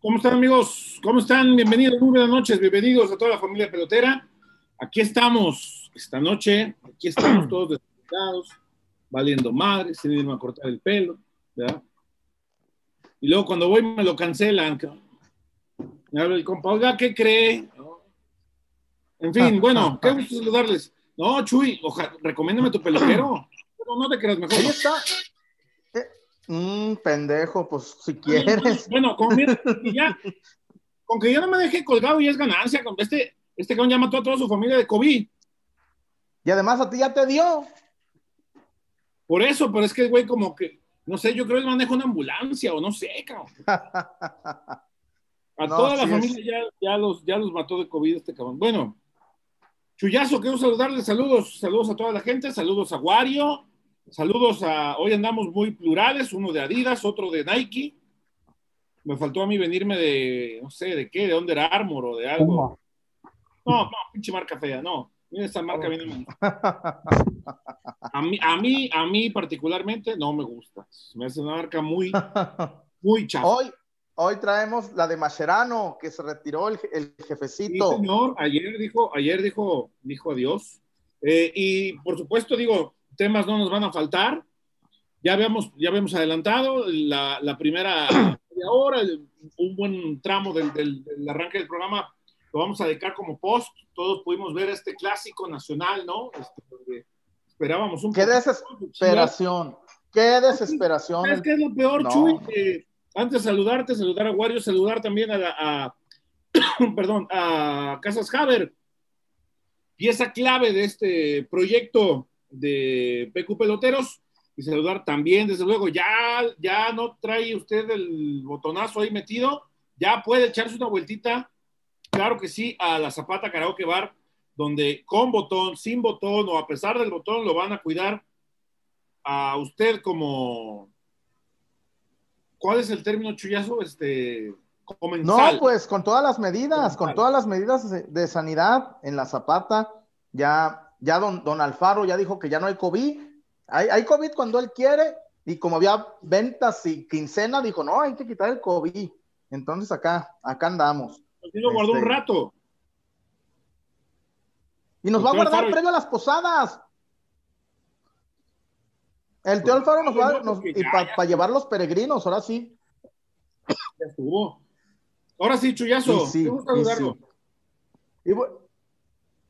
¿Cómo están amigos? ¿Cómo están? Bienvenidos, muy buenas noches, bienvenidos a toda la familia pelotera. Aquí estamos esta noche, aquí estamos todos desconectados, valiendo madres, sin irme a cortar el pelo, ¿verdad? Y luego cuando voy me lo cancelan. Me habla el compa, oiga, ¿qué cree? En fin, bueno, qué gusto saludarles. No, Chuy, ojalá, recomiéndame tu peluquero. No, no te creas mejor. Ahí está. Mmm, pendejo, pues si quieres. Bueno, con, ya, con que yo no me deje colgado y es ganancia. Con este, este cabrón ya mató a toda su familia de COVID. Y además a ti ya te dio. Por eso, pero es que, güey, como que, no sé, yo creo que maneja una ambulancia o no sé, cabrón. A toda la familia ya, ya, los, ya los mató de COVID este cabrón. Bueno, Chuyazo, quiero saludarles, saludos, saludos a toda la gente, saludos a Wario, saludos a, hoy andamos muy plurales, uno de Adidas, otro de Nike. Me faltó a mí venirme de, no sé, de qué, de Under Armour o de algo. No, no, pinche marca fea, no. Mira esa marca viene a mí, a mí, a mí particularmente no me gusta. Me hace una marca muy, muy chafa. Hoy, Hoy traemos la de Mascherano, que se retiró el, jefecito. Sí, señor, ayer dijo, ayer dijo, dijo adiós. Eh, y por supuesto, digo, temas no nos van a faltar. Ya habíamos, ya habíamos adelantado la, la primera media hora, un buen tramo del, del, arranque del programa lo vamos a dedicar como post. Todos pudimos ver este clásico nacional, ¿no? Este, esperábamos un Qué desesperación, qué desesperación. Es que es lo peor, Chuy, antes de saludarte, saludar a Wario, saludar también a, perdón, a Casas Haber, pieza clave de este proyecto de PQ Peloteros, y saludar también, desde luego, ya, ya no trae usted el botonazo ahí metido, ya puede echarse una vueltita, claro que sí, a la Zapata Karaoke Bar, donde con botón, sin botón o a pesar del botón lo van a cuidar. A usted como ¿Cuál es el término chullazo? Este, comensal. No, pues con todas las medidas, con todas las medidas de, sanidad en la zapata, ya, ya don, don, Alfaro ya dijo que ya no hay COVID. Hay, hay COVID cuando él quiere, y como había ventas y quincena, dijo, no, hay que quitar el COVID. Entonces acá, acá andamos. Así lo guardó un este, rato. Y nos va a guardar previo a las posadas. El tío Alfaro nos va nos, y para llevar los peregrinos, ahora sí. Ya estuvo. Ahora sí, Chuyazo. Sí, sí,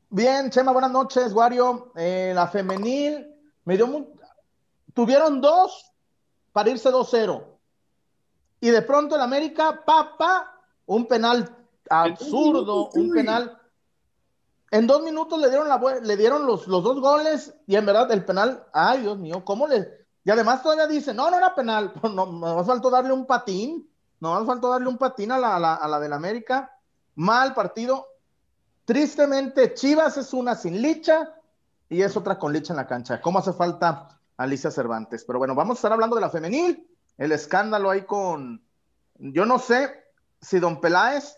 bien, Chema, buenas noches, Wario. Eh, la femenil me dio muy... Tuvieron dos para irse 2-0. Y de pronto el América, papá, un penal absurdo, un penal en dos minutos le dieron, la, le dieron los, los dos goles y en verdad el penal, ay Dios mío, ¿cómo le...? Y además todavía dice, no, no era penal, no, me faltó darle un patín, no me faltó darle un patín a la, a la, a la del América, mal partido. Tristemente, Chivas es una sin licha y es otra con licha en la cancha. ¿Cómo hace falta Alicia Cervantes? Pero bueno, vamos a estar hablando de la femenil, el escándalo ahí con, yo no sé si Don Peláez,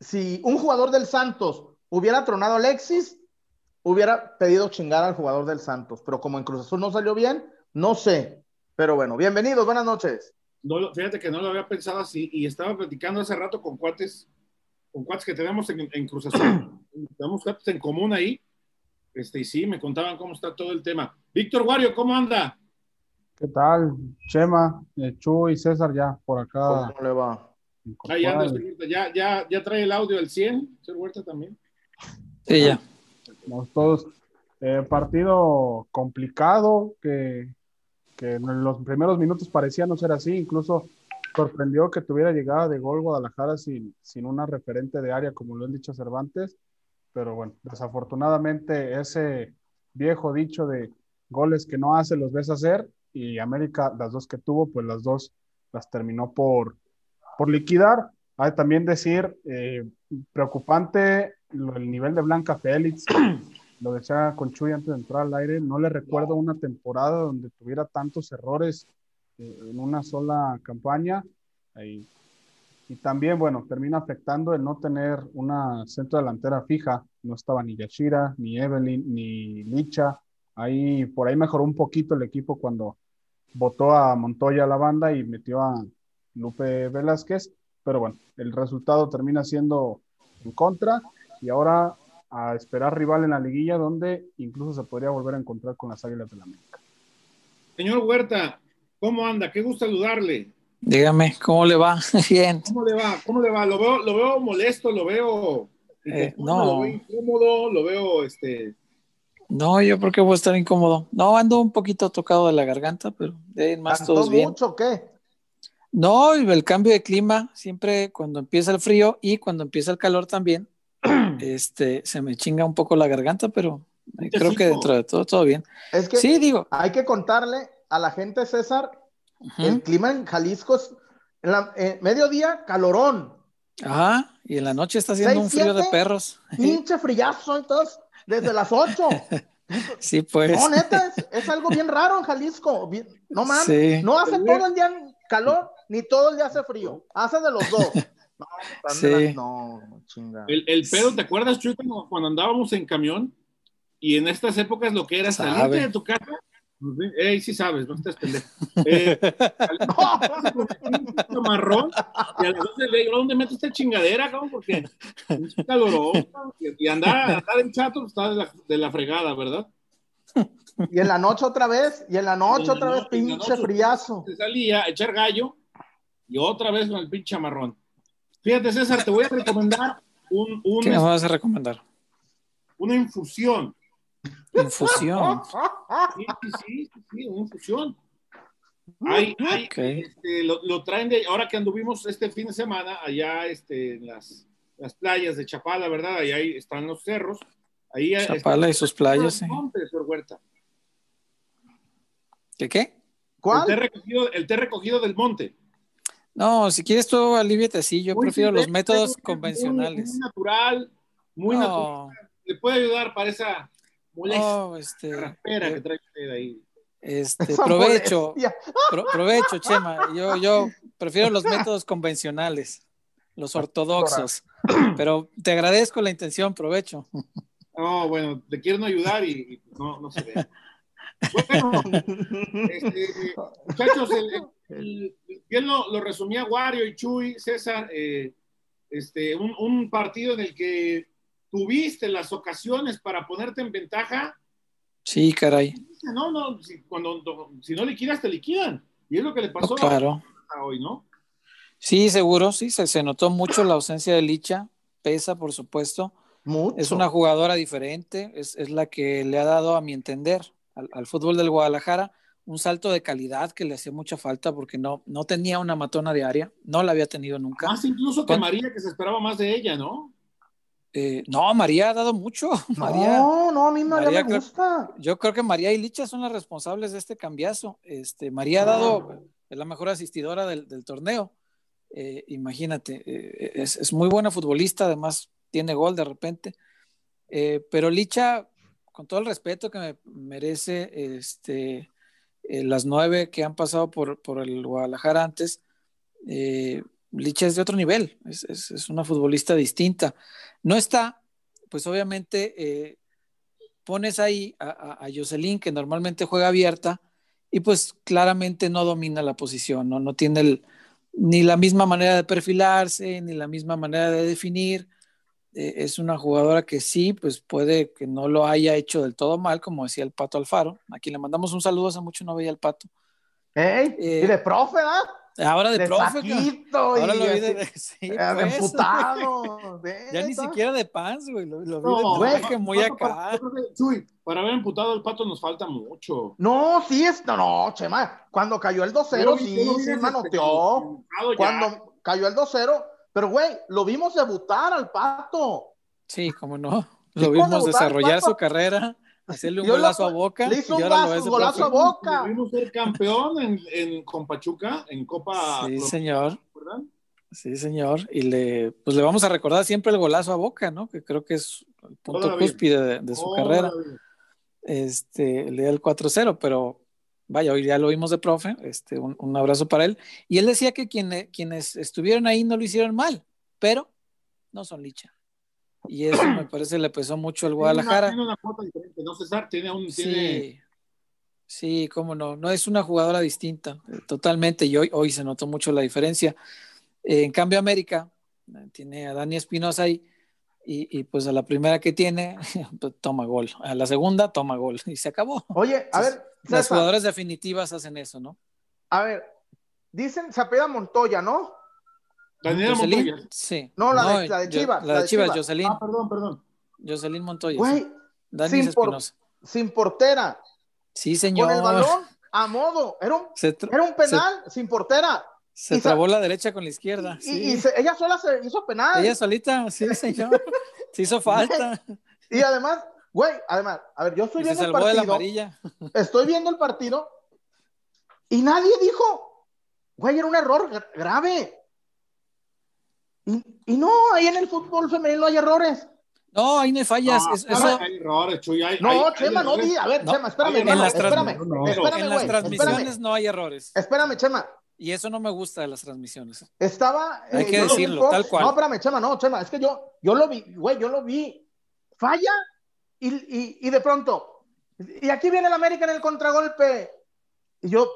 si un jugador del Santos hubiera tronado a Alexis, hubiera pedido chingar al jugador del Santos, pero como en Cruz Azul no salió bien, no sé. Pero bueno, bienvenidos, buenas noches. No, fíjate que no lo había pensado así y estaba platicando hace rato con cuates, con cuates que tenemos en, Cruz Azul, tenemos cuates en común ahí, este, y sí, me contaban cómo está todo el tema. Víctor Wario, ¿cómo anda? ¿Qué tal? Chema, eh, Chu y César ya por acá. ¿Cómo le va? ya, ya, ya, trae el audio al 100, señor Huerta también. Sí, ya. todos. Eh, partido complicado que, en los primeros minutos parecía no ser así. Incluso sorprendió que tuviera llegada de gol Guadalajara sin, sin una referente de área, como lo han dicho Cervantes. Pero bueno, desafortunadamente ese viejo dicho de goles que no hace los ves hacer y América, las dos que tuvo, pues las dos las terminó por, por liquidar. Hay también decir, eh, preocupante el nivel de Blanca Félix, lo decía con Chuy antes de entrar al aire, no le recuerdo una temporada donde tuviera tantos errores en una sola campaña. Y, y también, bueno, termina afectando el no tener una centro delantera fija. No estaba ni Yashira, ni Evelyn, ni Licha. Ahí, por ahí mejoró un poquito el equipo cuando votó a Montoya a la banda y metió a, Lupe Velázquez, pero bueno, el resultado termina siendo en contra y ahora a esperar rival en la liguilla donde incluso se podría volver a encontrar con las Águilas de la América. Señor Huerta, ¿cómo anda? Qué gusto saludarle. Dígame, ¿cómo le va? Bien. ¿Cómo le va? ¿Cómo le va? Lo veo, lo veo molesto, lo veo, Eh, no. lo veo incómodo, lo veo este. No, yo creo que voy a estar incómodo. No, ando un poquito tocado de la garganta, pero de más ¿Cantó todos bien. mucho o qué? No, el cambio de clima, siempre cuando empieza el frío y cuando empieza el calor también, este, se me chinga un poco la garganta, pero creo que dentro de todo, todo bien. Es que Sí, digo, hay que contarle a la gente, César, el clima en Jalisco es en la- eh, mediodía, calorón. ajá, y en la noche está haciendo un frío de perros. Pinche frillazo, entonces, desde las 8. Sí, pues. No, neta, es, es algo bien raro en Jalisco. bien- no mames, Sí. no hace todo el día calor, ni todo el día hace frío. Hace de los dos. No, Sí. no, chinga. El, el pedo, ¿te acuerdas, Chuy, cuando, cuando andábamos en camión? Y en estas épocas lo que era salirte de tu casa. Pues, Ey, sí sabes, no estés pendejo. Eh, un marrón y a las 12 le digo, ¿dónde metes esta chingadera, cabrón? Porque es calorón, y andar, andar en chato pues, está de la, de la fregada, ¿verdad? Y en la noche otra vez, y en la noche en la otra vez, pinche noche. frillazo. Se salía a echar gallo y otra vez con el pinche marrón. Fíjate, César, te voy a recomendar un, un- ¿Qué me vas a recomendar? una infusión. Infusión. Sí, sí, sí, sí, sí, una infusión. Hay, hay, Ok. este, lo, lo traen de, ahora que anduvimos este fin de semana allá este, en las, las playas de Chapala, ¿verdad? Ahí, ahí están los cerros. Ahí Chapala y sus playas, sí. El monte, señor Huerta. ¿Qué qué? El té, ¿Cuál? recogido, el té recogido del monte. No, si quieres tú aliviate así, yo Muy prefiero los métodos convencionales. Muy, natural, muy natural. No, Le puede ayudar para esa molestia no, este, carraspera que trae usted ahí. este, Esa provecho, pro- provecho, Chema. Yo, yo prefiero los métodos convencionales, los ortodoxos. Pero te agradezco la intención, provecho. No, bueno, te quieren ayudar y, y no, no se ve. Bueno, este, muchachos, el- el- el- bien lo, lo resumía Wario y Chuy, César, eh, este, un, un partido en el que tuviste las ocasiones para ponerte en ventaja. Sí, caray. No, no, si, cuando, si no liquidas, te liquidan. Y es lo que le pasó Claro. a hoy, ¿no? Sí, seguro, sí, se, se notó mucho la ausencia de Licha, pesa, por supuesto. Mucho. Es una jugadora diferente, es, es la que le ha dado, a mi entender, al, al fútbol del Guadalajara un salto de calidad que le hacía mucha falta porque no, no tenía una matona de área, no la había tenido nunca. Más incluso que Con- María, que se esperaba más de ella, ¿no? Eh, no, María ha dado mucho. María, No, no, a mí María, María me creo- gusta. yo creo que María y Licha son las responsables de este cambiazo. Este, María ha dado, es la mejor asistidora del, del torneo. Eh, imagínate, eh, es, es muy buena futbolista, además tiene gol de repente. Eh, pero Licha, con todo el respeto que me merece, este, las nueve que han pasado por, por el Guadalajara antes, eh, Licha es de otro nivel, es, es- es una futbolista distinta. No está, pues obviamente eh, pones ahí a, a, a Jocelyn, que normalmente juega abierta, y pues claramente no domina la posición, no, no tiene el- ni la misma manera de perfilarse, ni la misma manera de definir. Eh, es una jugadora que sí, pues puede que no lo haya hecho del todo mal, como decía el Pato Alfaro, a quien le mandamos un saludo, hace mucho no veía al Pato. Ey, Eh, y de profe, ¿verdad? Ahora de, De, profe, ahora y lo vi de, así, sí, eh, pues. emputado. Ya ni siquiera de pants, güey, lo, lo vi No, de muy Pato, acá. para- haber emputado al pato nos falta mucho. No, sí es, no, no, Chema, cuando cayó el 2-0, Yo lo vi- sí, sí desde- manoteó. Cuando cayó el 2-0, pero güey, lo vimos debutar al pato. Sí, cómo no. Sí, Lo vimos desarrollar su carrera, hacerle un Yo lo- golazo a Boca. le hizo un lo golazo- a. Boca. Vimos ser campeón en, en, con Pachuca, en Copa. Sí, Pro- señor. ¿verdad? Sí, señor. Y le, pues le vamos a recordar siempre el golazo a Boca, ¿no? Que creo que es el punto cúspide de, de su carrera. Este, el día del 4-0, pero vaya, hoy ya lo vimos de profe. Este, un, un abrazo para él. Y él decía que quienes, quienes estuvieron ahí no lo hicieron mal, pero no son licha. Y eso me parece le pesó mucho al Tiene Guadalajara. una, tiene una cuota diferente, ¿no, César? Tiene un. Tiene, Sí. Sí, cómo no, no es una jugadora distinta, totalmente, y hoy, hoy se notó mucho la diferencia. Eh, en cambio, América eh, tiene a Dani Espinosa ahí, y, y, pues a la primera que tiene, pues, toma gol, a la segunda toma gol, y se acabó. Oye, a ver, César, las jugadoras definitivas hacen eso, ¿no? A ver, dicen se apela Montoya, ¿no? Daniela Jocelyn, Montoya. Sí. No, la, No, de, la de yo- Chivas. La de Chivas, Jocelyn. Ah, perdón, perdón. Jocelyn Montoya. Güey. Dani sin, por- sin portera, Sí, señor. con el balón a modo. Era un, tra- era un penal sin portera. se y sa- trabó la derecha con la izquierda. Y, sí. y se- ella sola se hizo penal. Ella solita, sí, señor. Se hizo falta. Y además, güey, además, a ver, yo estoy Y se viendo el salvó de la partido. amarilla. Estoy viendo el partido y nadie dijo, güey, era un error gra- grave. Y, y no, ahí en el fútbol femenino no hay errores. No, ahí no hay fallas. Es- hay- eso, hay errores, Chuy, hay- No, hay- hay Chema, no di. A ver, No, Chema, espérame, en las espérame. trans- no, espérame, en las transmisiones espérame. no hay errores. Espérame, Chema. Y eso no me gusta de las transmisiones. Estaba. Hay eh, que decirlo, Fox. tal cual. No, espérame, Chema, no, Chema, es que yo, yo lo vi, güey, yo lo vi. Falla y, y, y de pronto. Y aquí viene el América en el contragolpe. Y yo,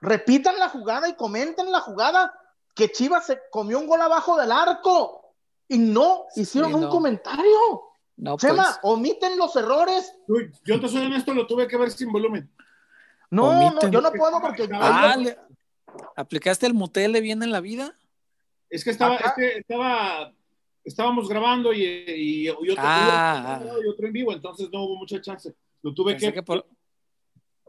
repitan la jugada y comenten la jugada que Chivas se comió un gol abajo del arco. Y no hicieron Sí, un comentario. No, pues. Chema, omiten los errores. Chuy, yo te soy honesto, lo tuve que ver sin volumen. No, no, yo no puedo porque. Ah, le- ¿aplicaste el mutele bien en la vida? Es que estaba, es que estaba, estábamos grabando y, y, y otro, Ah, y otro en vivo, entonces no hubo mucha chance. Lo tuve Pensé que, que por,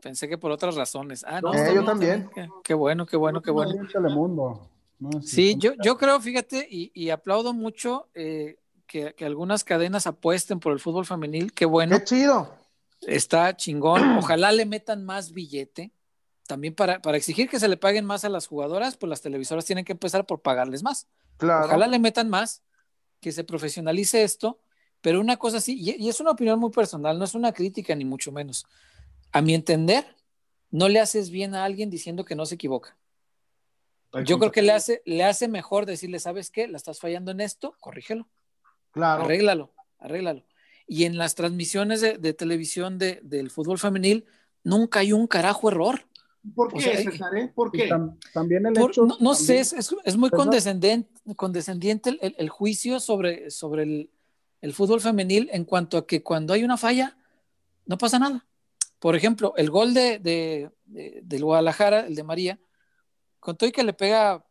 pensé que por otras razones. Ah, no, Eh, yo bien, también. Qué, qué bueno, qué bueno, qué bueno. Telemundo. ¿No? Sí, yo, yo creo, fíjate, y, y aplaudo mucho eh, que, que algunas cadenas apuesten por el fútbol femenil. Qué bueno, Qué chido. está chingón. Ojalá le metan más billete. También para, para exigir que se le paguen más a las jugadoras, pues las televisoras tienen que empezar por pagarles más. Claro. Ojalá le metan más, que se profesionalice esto, pero una cosa sí, y, y es una opinión muy personal, no es una crítica ni mucho menos. A mi entender, no le haces bien a alguien diciendo que no se equivoca. Yo creo que le hace, le hace mejor decirle, ¿sabes qué? La estás fallando en esto, corrígelo, Claro. arréglalo, arréglalo. Y en las transmisiones de, de televisión de- del fútbol femenil, nunca hay un carajo error. ¿Por o qué, sea, César? eh? ¿Por qué? tam- también el Por- hecho. no, no sé, es, es- es muy ¿Verdad? condescendiente, condescendiente el, el- el juicio sobre, sobre el, el fútbol femenil en cuanto a que cuando hay una falla, no pasa nada. Por ejemplo, el gol de, de- de- del Guadalajara, el de María, con todo y que le pega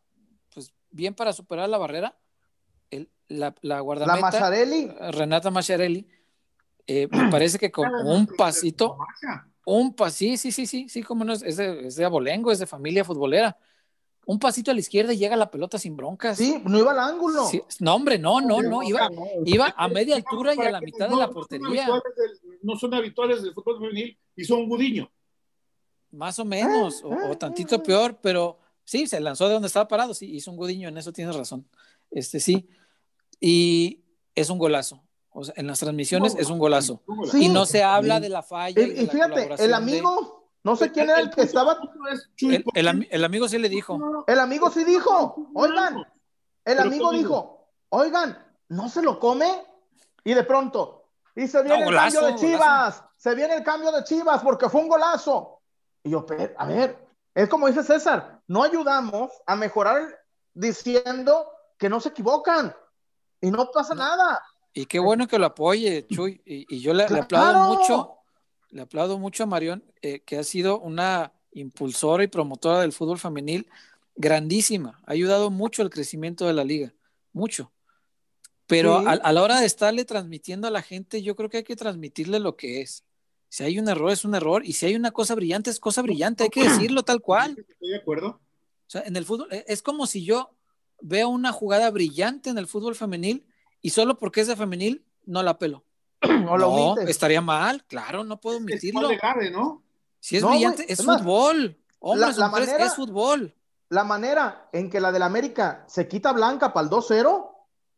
pues, bien para superar la barrera, el- la, la La guardameta, Mazzarelli. Renata Macharelli, eh, me parece que con un pasito, un pas, sí, sí, sí, sí, sí, como no es, es de, es de abolengo, es de familia futbolera. Un pasito a la izquierda y llega la pelota sin broncas. Sí, no iba al ángulo. Sí, no, hombre, no, no, no, iba, iba a media altura y a la mitad de la no son portería, No son habituales del fútbol femenil y son Gudiño. más o menos, o, o tantito peor, pero sí, se lanzó de donde estaba parado, sí, hizo un godiño, en eso tienes razón. Este sí, y es un golazo. O sea, en las transmisiones es un golazo. Sí. Y no se habla de la falla. Y, y de y la fíjate, el de- amigo, no sé quién era el que estaba, el, el ami- el amigo sí le dijo. el amigo sí dijo, oigan, el amigo ¿cómo dijo, oigan, ¿no se lo come? Y de pronto, y se viene No, el cambio de Chivas, se viene el cambio de Chivas porque fue un golazo. Y yo, "Pe- a ver, es como dice César, no ayudamos a mejorar diciendo que no se equivocan y no pasa nada. Y qué bueno que lo apoye, Chuy. Y, y yo le, aplaudo mucho, le aplaudo mucho a Marión, eh, que ha sido una impulsora y promotora del fútbol femenil grandísima. Ha ayudado mucho al crecimiento de la liga, mucho. Pero Sí. a, a la hora de estarle transmitiendo a la gente, yo creo que hay que transmitirle lo que es. Si hay un error, es un error. Y si hay una cosa brillante, es cosa brillante. Hay que decirlo tal cual. Estoy de acuerdo. O sea, en el fútbol, eh, es como si yo veo una jugada brillante en el fútbol femenil y solo porque es de femenil no la pelo. O lo no, estaría mal, claro, no puedo omitirlo. de ¿no? Si es No, brillante, es fútbol. Hombres, la- la mujeres, manera- es fútbol. La manera en que la del América se quita blanca para el 2-0,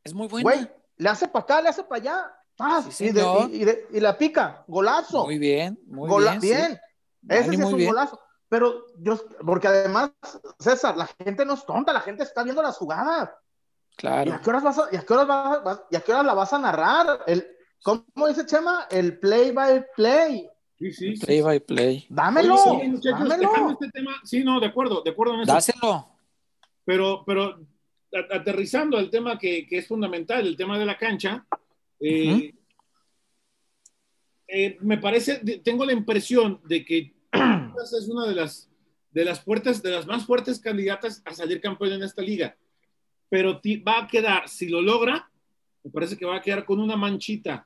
Es muy buena. güey, le hace para acá, le hace para allá. ¡Paz! Sí, y, de- y- y de- y la pica, golazo. Muy bien, muy Gola- bien. sí. bien. Ese Dani, sí es un bien. golazo. Pero yo, porque además, César, la gente no es tonta, la gente está viendo las jugadas. ¿Y Claro. a qué horas, vas a- y a qué horas, vas a- vas- y a qué horas la vas a narrar? El, ¿Cómo dice Chema? El play by play. Sí, sí, sí. Play by play. Dámelo, Oye, muchachos, dámelo. este tema- sí, no, de acuerdo, de acuerdo en eso. Dáselo. Pero, pero aterrizando al tema que, que es fundamental, el tema de la cancha, eh, eh, me parece, tengo la impresión de que es una de las, de las fuertes, de las más fuertes candidatas a salir campeón en esta liga. Pero va a quedar, si lo logra, me parece que va a quedar con una manchita.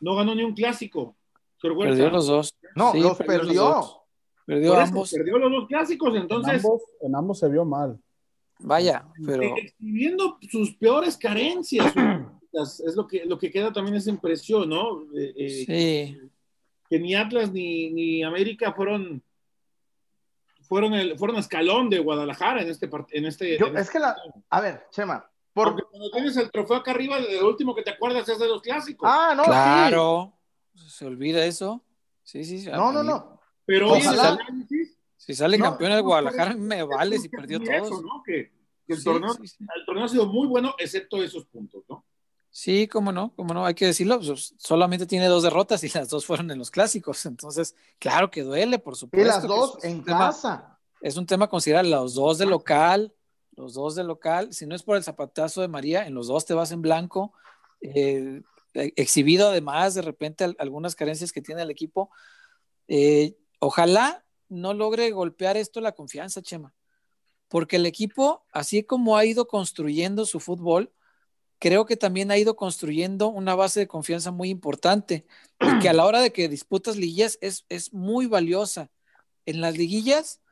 No ganó ni un clásico. Perdió los dos. No, Sí, los perdió los perdió. dos. Perdió Por eso, ambos. perdió los dos clásicos, En entonces ambos, en ambos se vio mal. Vaya, pero exhibiendo sus peores carencias. es lo que, lo que queda también esa impresión, ¿no? Eh, eh, sí. Que ni Atlas ni, ni América fueron fueron el fueron escalón de Guadalajara en este part- en este, Yo- en es este- que la, a ver, Chema, porque por, cuando tienes el trofeo acá arriba el último que te acuerdas es de los clásicos ah, no, Claro. Se olvida eso. Sí, sí, sí. No, no, mí- no. pero hoy en el Ojalá. análisis Si sale No, campeón el no, Guadalajara, no, me vale si perdió eso, todos. ¿no? que, que el, Sí, torneo, sí, sí. el torneo ha sido muy bueno excepto esos puntos ¿no? Sí, cómo no, cómo no, hay que decirlo. pues, solamente tiene dos derrotas y las dos fueron en los clásicos. Entonces, claro que duele, por Y supuesto. las que dos es en tema- casa. Es un tema a considerar, los dos de local, los dos de local. Si no es por el zapatazo de María, en los dos te vas en blanco. eh, exhibido además de repente al- algunas carencias que tiene el equipo. Eh, ojalá no logre golpear esto la confianza, Chema, porque el equipo, así como ha ido construyendo su fútbol, creo que también ha ido construyendo una base de confianza muy importante y que a la hora de que disputas liguillas es, es muy valiosa. En las liguillas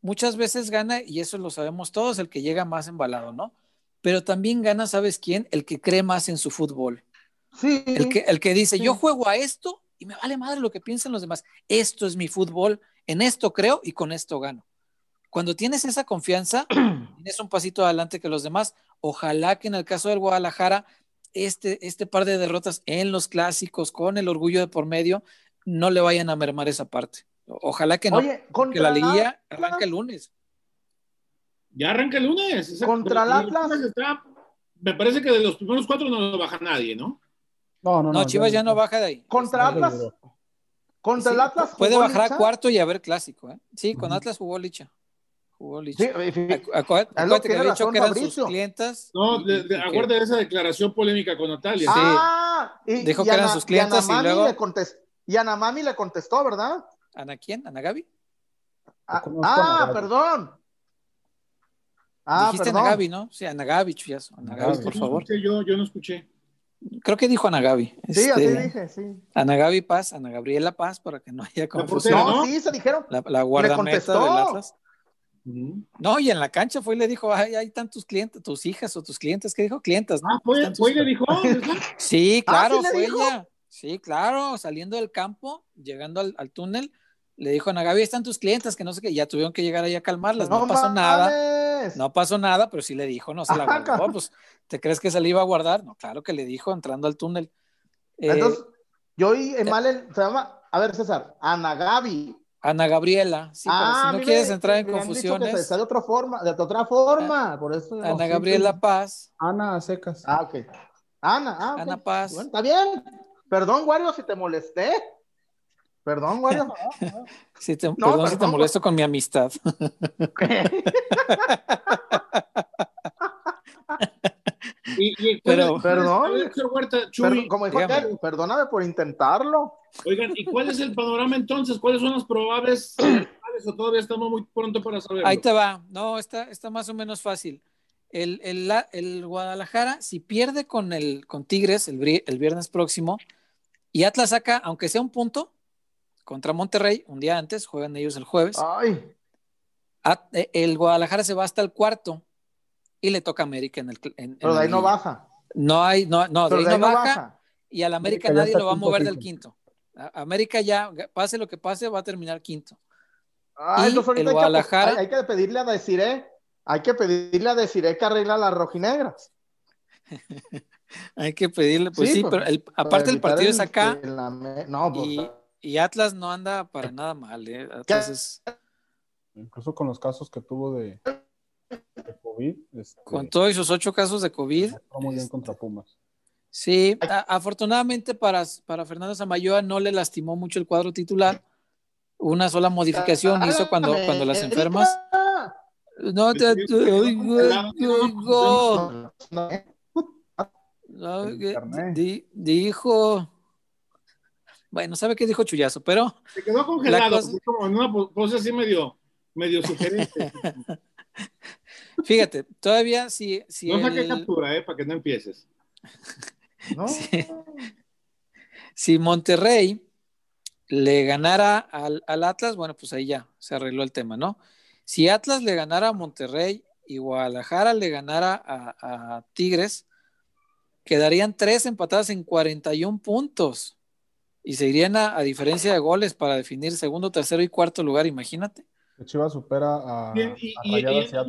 muchas veces gana, y eso lo sabemos todos, el que llega más embalado, ¿no? Pero también gana, ¿sabes quién? El que cree más en su fútbol. Sí. El que, el que dice, Sí. yo juego a esto y me vale madre lo que piensen los demás. Esto es mi fútbol, en esto creo y con esto gano. Cuando tienes esa confianza, tienes un pasito adelante que los demás. Ojalá que en el caso del Guadalajara, este, este par de derrotas en los clásicos, con el orgullo de por medio, no le vayan a mermar esa parte. Ojalá que no, Oye, que contra la liguilla Atlas- arranca el lunes. ya arranca el lunes. Contra el Atlas. está- me parece que de los primeros cuatro no lo baja nadie ¿no? No, no, no. No, Chivas ya no baja de ahí. Contra Atlas. seguro. Contra Sí, el Atlas. puede bajar a cuarto y a ver clásico. ¿eh? Sí, con. Atlas jugó Licha. Jugó Sí, y acuérdate que había dicho que eran Fabricio. sus clientas. No, y- de, y que- de esa declaración polémica con Natalia. Ah, y, Dijo y que eran Ana- sus clientas y Ana Mami luego- le contestó, y Ana Mami le contestó, ¿verdad? ¿Ana quién? ¿Ana Gaby? Ah, ah, perdón. Ah, Dijiste perdón. Ana Gaby, ¿no? Sí, Ana Gaby, chuyazo. Ana Gaby, Gaby. por favor. yo, yo no escuché. Creo que dijo Ana Gaby. Sí, así Este, dije, sí. Ana Gaby Paz, Ana Gabriela Paz, para que no haya confusión. No, ¿no? sí, se dijeron. La, la guardameta contestó. del Atlas. No, y en la cancha fue y le dijo, ay, hay tantos clientes, tus hijas o tus clientes, ¿qué dijo? Clientas, ¿no? Ah, fue, Están fue y sus- le dijo, ¿verdad? Sí, Ah, claro, ¿sí le fue dijo? ella. Sí, claro, saliendo del campo, llegando al, al túnel, le dijo a ahí están tus clientes, que no sé qué, ya tuvieron que llegar ahí a calmarlas, no, pasó nada. No pasó nada, pero sí le dijo, no se la guardó. Pues, ¿te crees que se le iba a guardar? No, claro que le dijo entrando al túnel. Eh, Entonces, yo oí mal el, se llama, a ver, César, Ana Gaby. Ana Gabriela, sí, pero ah, si no quieres me- entrar en se confusiones, decía de otra forma, de otra forma, por eso. Ana Gabriela sí. Paz, Ana secas. Ah, ok. Ana, ah. Ana Paz. Bueno, está bien. Perdón, Wario, si te molesté. Perdón, Wario. si te, perdón si te molesto con mi amistad. Y, y- Pero- ¿cuál es- cuál es, señor Huerta, Chuy? Perdón, como dijo perdóname por intentarlo. Oigan, ¿y cuál es el panorama entonces? ¿Cuáles son las probables o todavía estamos muy pronto para saberlo? Ahí te va. No, está, está más o menos fácil. El, el, el Guadalajara, si pierde con, el, con Tigres el, el viernes próximo y Atlas saca, aunque sea un punto, contra Monterrey, un día antes, juegan ellos el jueves, Ay, At- eh, el Guadalajara se va hasta el cuarto y le toca a América en el. en- pero de ahí no baja. No hay, no, no, de ahí de ahí no no baja, baja. y al América América nadie lo va a mover del quinto. A- América ya, pase lo que pase, va a terminar quinto. Ay, Y entonces ahorita el hay que- Guadalajara- Hay, hay que pedirle a Desiree, hay que pedirle a Desiree que arregla las rojinegras. Hay que pedirle, pues sí, Sí, pues, pero el- aparte el partido es acá no, pues, y, y Atlas no anda para nada mal. ¿eh? Atlas es- Incluso con los casos que tuvo de, de COVID. Este, con todos esos ocho casos de COVID, muy bien contra Pumas. Sí, afortunadamente para, para Fernando Samayoa no le lastimó mucho el cuadro titular. Una sola modificación hizo cuando, cuando las enfermas. No te oigo. No, dijo. Bueno, sabe qué dijo Chuyazo, pero. Se quedó congelado, como en una pose así medio, medio sugerente. Fíjate, todavía si. si no saque captura, ¿eh? Para que no empieces. Si, Monterrey le ganara al, Atlas, bueno, pues ahí ya se arregló el tema, ¿no? Si Atlas le ganara a Monterrey y Guadalajara le ganara a, Tigres, quedarían tres empatadas en 41 puntos y se irían a, diferencia de goles para definir segundo, tercero y cuarto lugar, imagínate. Chivas supera a, y, Atlas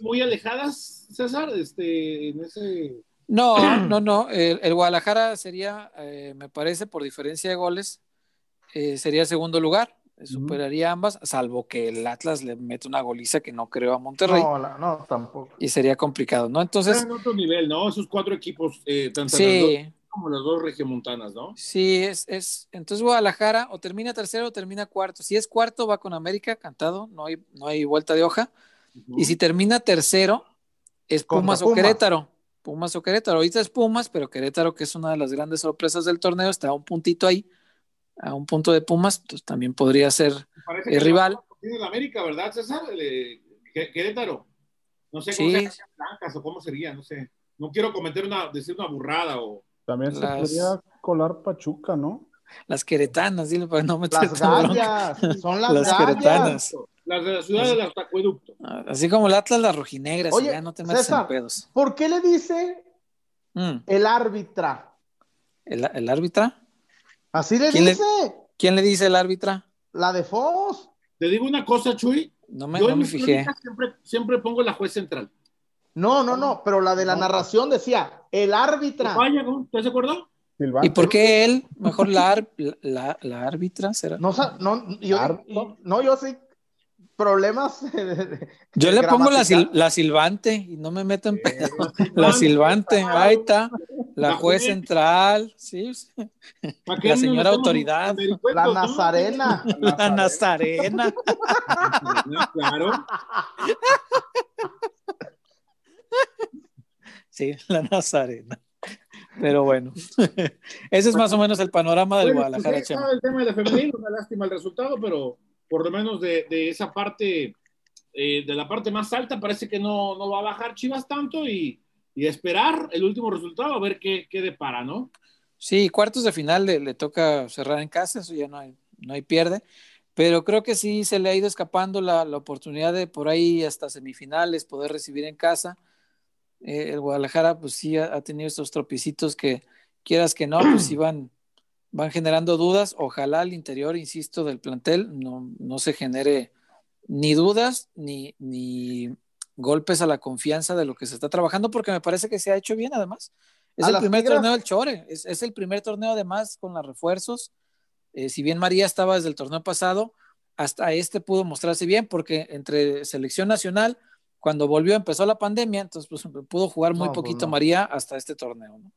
muy, alejadas, César, este, en ese no, no, no. El, Guadalajara sería, eh, me parece, por diferencia de goles, eh, sería segundo lugar. Superaría ambas, salvo que el Atlas le mete una goliza que no creo a Monterrey. No, no, tampoco. Y sería complicado, ¿no? Entonces. en otro nivel, ¿no? Esos cuatro equipos, eh, tanto sí. Como las dos regiomontanas, ¿no? Sí, es, es. Entonces Guadalajara o termina tercero o termina cuarto. Si es cuarto, va con América, cantado, no hay, no hay vuelta de hoja. Y si termina tercero, es Pumas o Querétaro. Pumas o Querétaro. Ahorita es Pumas, pero Querétaro, que es una de las grandes sorpresas del torneo, está a un puntito ahí, a un punto de Pumas, pues también podría ser el rival. Tiene la América, ¿verdad, César? Querétaro. No sé cómo sí. blancas o cómo sería, no sé. No quiero cometer una, decir una burrada o. También se podría colar Pachuca, ¿no? Las queretanas, dile para no meter Las gallas, son las, las queretanas. Las de la ciudad del acueducto. Ah, así como el Atlas, las rojinegras, Oye, ya no te metas en pedos. ¿Por qué le dice mm. el árbitra? ¿El, ¿El, árbitra? Así le dice. ¿Quién le dice el árbitra? La de Foz. Te digo una cosa, Chuy. No me, no me fijé. Siempre, siempre, pongo la juez central. No, no, no, pero la de la narración decía el árbitra. Vaya, ¿Te has acordado? ¿Y por qué él? Mejor la, la, la árbitra será. No, no, yo, no, yo sí problemas. Yo le pongo la, la, silbante y no me meto en pedo. La silbante, ahí está. La juez central, sí. La señora autoridad. La Nazarena. La Nazarena. Claro. Sí, la Nazarena. Pero bueno, ese es más o menos el panorama del pues Guadalajara. el tema de la una lástima el resultado, pero por lo menos de, esa parte, eh, de la parte más alta, parece que no, va a bajar Chivas tanto y, esperar el último resultado a ver qué, qué depara, ¿no? Sí, cuartos de final le, toca cerrar en casa, eso ya no hay, no hay pierde, pero creo que sí se le ha ido escapando la, oportunidad de por ahí hasta semifinales poder recibir en casa. Eh, el Guadalajara pues sí ha, tenido estos tropicitos que quieras que no, pues iban van generando dudas. Ojalá al interior, insisto, del plantel no, no se genere ni dudas ni, ni golpes a la confianza de lo que se está trabajando, porque me parece que se ha hecho bien además. Es el primer torneo del Chore, es, el primer torneo además con los refuerzos. Eh, si bien María estaba desde el torneo pasado, hasta este pudo mostrarse bien, porque entre selección nacional, cuando volvió, empezó la pandemia, entonces pues, pudo jugar muy pues poquito María hasta este torneo. ¿no?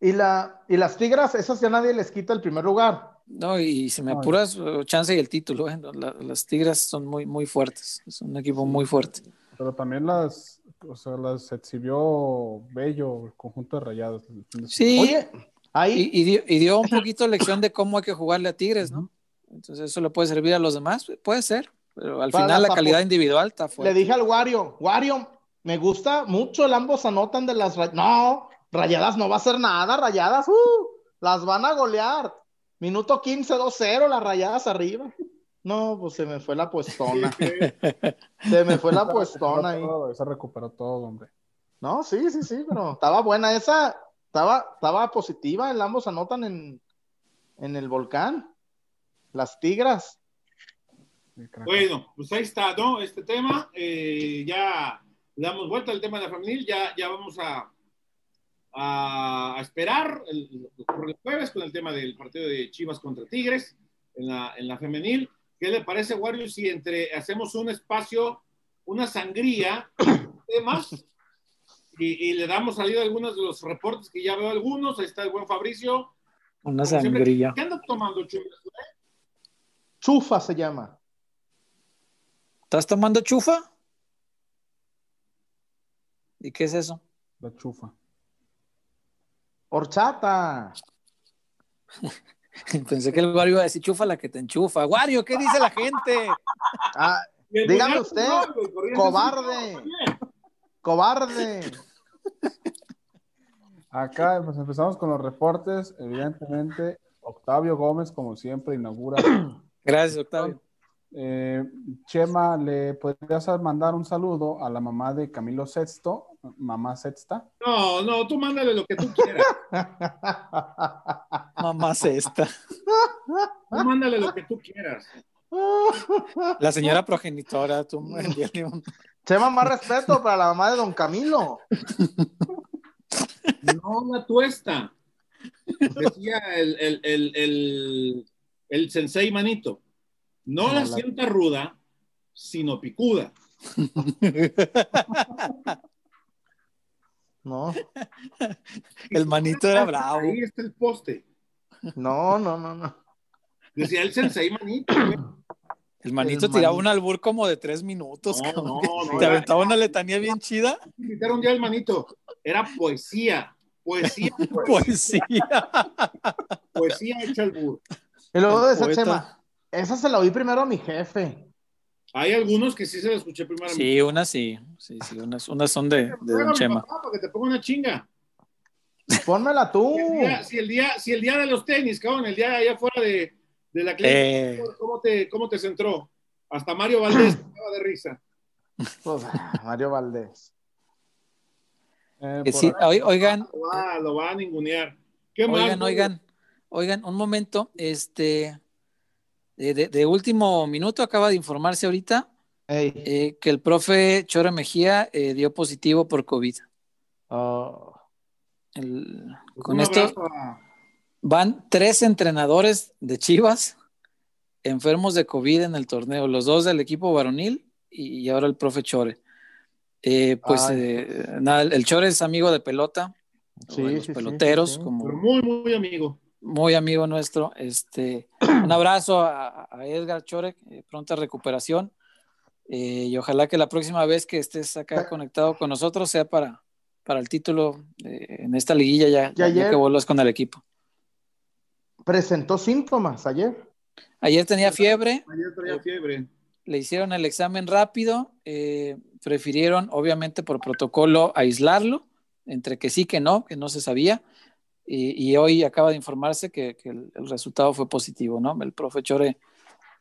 Y, la, y las Tigras, esas ya nadie les quita el primer lugar. No, y si me apuras, uh, chance y el título. ¿eh? las Tigras son muy, muy fuertes. Es un equipo muy fuerte. Pero también las, o sea, las exhibió Bello, el conjunto de rayados. Sí, Oye, ahí... y, dio, y, dio, un poquito lección de cómo hay que jugarle a Tigres, ¿no? Entonces eso le puede servir a los demás, puede ser, pero al final la calidad individual está fuerte. Le dije al Wario, Wario, me gusta mucho el ambos anotan de las... No, Rayadas no va a hacer nada, Rayadas, uh, las van a golear. Minuto 15, 2-0, las Rayadas arriba. No, pues se me fue la puestona. se me fue la puestona ahí. se recuperó todo, hombre. No, sí, sí, sí, pero estaba buena esa. Estaba, estaba positiva, el ambos anotan en, en el volcán. Las tigras. Bueno, pues ahí está, ¿no? Este tema, eh, ya le damos vuelta al tema de la familia, ya, ya vamos a, a, esperar el, el, jueves con el tema del partido de Chivas contra Tigres en la, en la femenil. ¿Qué le parece, Wario, si entre hacemos un espacio, una sangría, temas, y, le damos salida a algunos de los reportes que ya veo algunos. Ahí está el buen Fabricio. Una sangría. ¿Qué anda tomando, Chufa? Chufa se llama. ¿Estás tomando chufa? ¿Y qué es eso? La chufa. Horchata. Pensé que el Wario iba a decir chufa la que te enchufa. Wario, ¿qué dice la gente? Ah, dígame usted, cobarde. Cobarde. Acá pues empezamos con los reportes. Evidentemente, Octavio Gómez, como siempre, inaugura. Gracias, Octavio. Eh, Chema, ¿le podrías mandar un saludo a la mamá de Camilo Sexto, mamá Sexta? No, no, tú mándale lo que tú quieras. mamá Sexta. Tú mándale lo que tú quieras. La señora progenitora, tú Chema, más respeto para la mamá de don Camilo. No la tuesta. Decía el, el, el, el, el sensei manito. No la, sienta ruda, sino picuda. No. El manito era bravo. Ahí está el poste. No, no, no, no. Decía el sensei manito. El manito tiraba un albur como de tres minutos. No, no, Te aventaba una letanía bien chida. Invitaron un día al manito. Era poesía. Poesía. Poesía. Poesía hecha albur. Y luego de esa esa se la oí primero a mi jefe. Hay algunos que sí se la escuché primero a mi Sí, unas sí. Sí, sí, unas, unas son de, de Don Chema. Papá, para que te ponga una chinga. Pónmela tú. Si el, día, si el día, de los tenis, cabrón, el día allá afuera de, de la clínica, eh. ¿cómo, te, ¿cómo te centró? Hasta Mario Valdés estaba de risa. Pues, Mario Valdés. Eh, sí, oigan. Lo va, lo va, a ningunear. ¿Qué oigan, más? Oigan, oigan, un momento. Este, de, último minuto, acaba de informarse ahorita eh, que el profe Chora Mejía eh, dio positivo por COVID. Oh. con esto van tres entrenadores de Chivas enfermos de COVID en el torneo, los dos del equipo varonil y, ahora el profe Chore. Eh, pues nada, el Chore es amigo de pelota, sí, los peloteros, como muy, muy amigo muy amigo nuestro. Este, un abrazo a, Edgar Chorek, eh, pronta recuperación. Eh, y ojalá que la próxima vez que estés acá conectado con nosotros sea para, para el título en esta liguilla ya, ya, que vuelvas con el equipo. Presentó síntomas ayer. Ayer tenía fiebre. Ayer tenía fiebre. Le hicieron el examen rápido. Eh, prefirieron, obviamente, por protocolo, aislarlo, entre que sí, que no, que no se sabía y, hoy acaba de informarse que, el, resultado fue positivo, ¿no? El profe Chore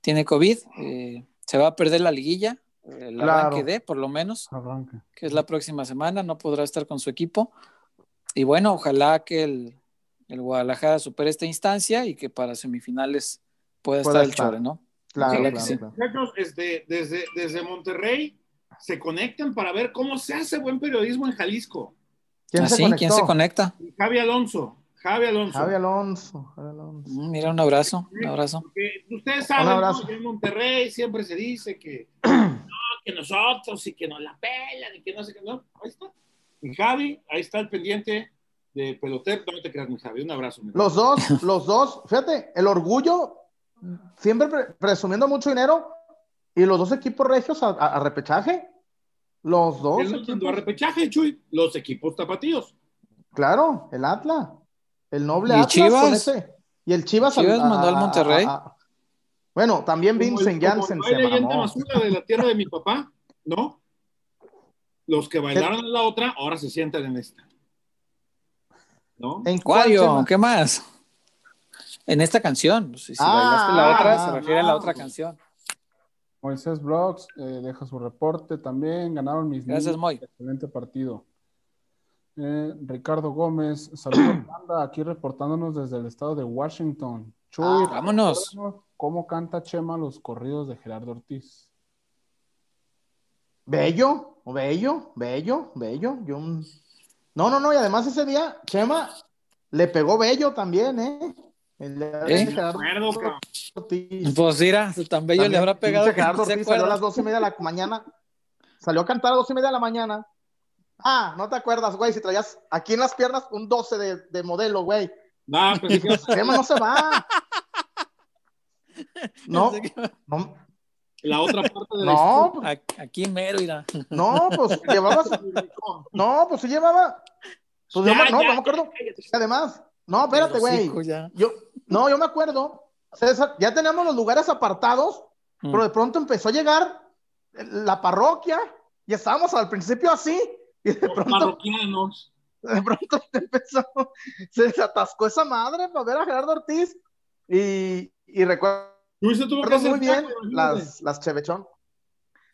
tiene COVID, eh, se va a perder la liguilla, el arranque de, por lo menos, que es la próxima semana, no podrá estar con su equipo. Y bueno, ojalá que el, Guadalajara supere esta instancia y que para semifinales pueda estar el Chore, ¿no? Claro, desde, desde Monterrey se conectan para ver cómo se hace buen periodismo en Jalisco. ¿Quién, se, ¿Ah, ¿Quién se conecta? Javi Alonso. Javi Alonso. Javi Alonso. Mm, mira, un abrazo, un abrazo. ustedes saben, que en Monterrey siempre se dice que, no, que nosotros y que nos la pelan y que no sé qué, no, ahí está. Y Javi, ahí está el pendiente de pelotero, no te creas, mi Javi, un abrazo. los dos, los dos, fíjate, el orgullo, siempre presumiendo mucho dinero, y los dos equipos regios a, repechaje. Los dos. a repechaje, Chuy, los equipos tapatíos. Claro, el Atlas. El noble ¿Y Chivas? Y el Chivas, Chivas mandó al Monterrey. bueno, también Vincent Janssen se mamó. de la tierra de mi papá, ¿no? Los que bailaron en la otra, ahora se sientan en esta. ¿No? ¿En cuál, ¿Qué más? En esta canción. Si, ah, bailaste la otra, se refiere a la otra canción. Moisés Brooks eh, deja su reporte también. Ganaron mis Gracias, Moy. Excelente partido. Eh, Ricardo Gómez, saludos, aquí reportándonos desde el estado de Washington. Chuy, ah, vámonos. ¿Cómo canta Chema los corridos de Gerardo Ortiz? Bello, bello, bello, bello. Yo... No, no, no, y además ese día Chema le pegó bello también, ¿eh? El ¿Eh? Gerardo Ortiz. Pues mira, tan bello le habrá pegado. Gerardo Ortiz salió a las dos y media de la mañana. Salió a cantar a las dos y media de la mañana Ah, no te acuerdas, güey, si traías aquí en las piernas un 12 de, de modelo, güey. No, pues no se va. No, no, la otra parte de la no, historia. pues, Aquí mero irá. no, pues llevabas. No, pues sí llevaba. Pues yo Ya, me- no, ya, no me acuerdo. Además, no, espérate, güey. Yo, no, yo me acuerdo. César, ya teníamos los lugares apartados, Mm. pero de pronto empezó a llegar la parroquia y estábamos al principio así. Y de Los pronto, parroquianos. de pronto empezó, se desatascó esa madre para ver a Gerardo Ortiz. Y, y recuerdo tuvo que hacer muy bien las, las Chevechón.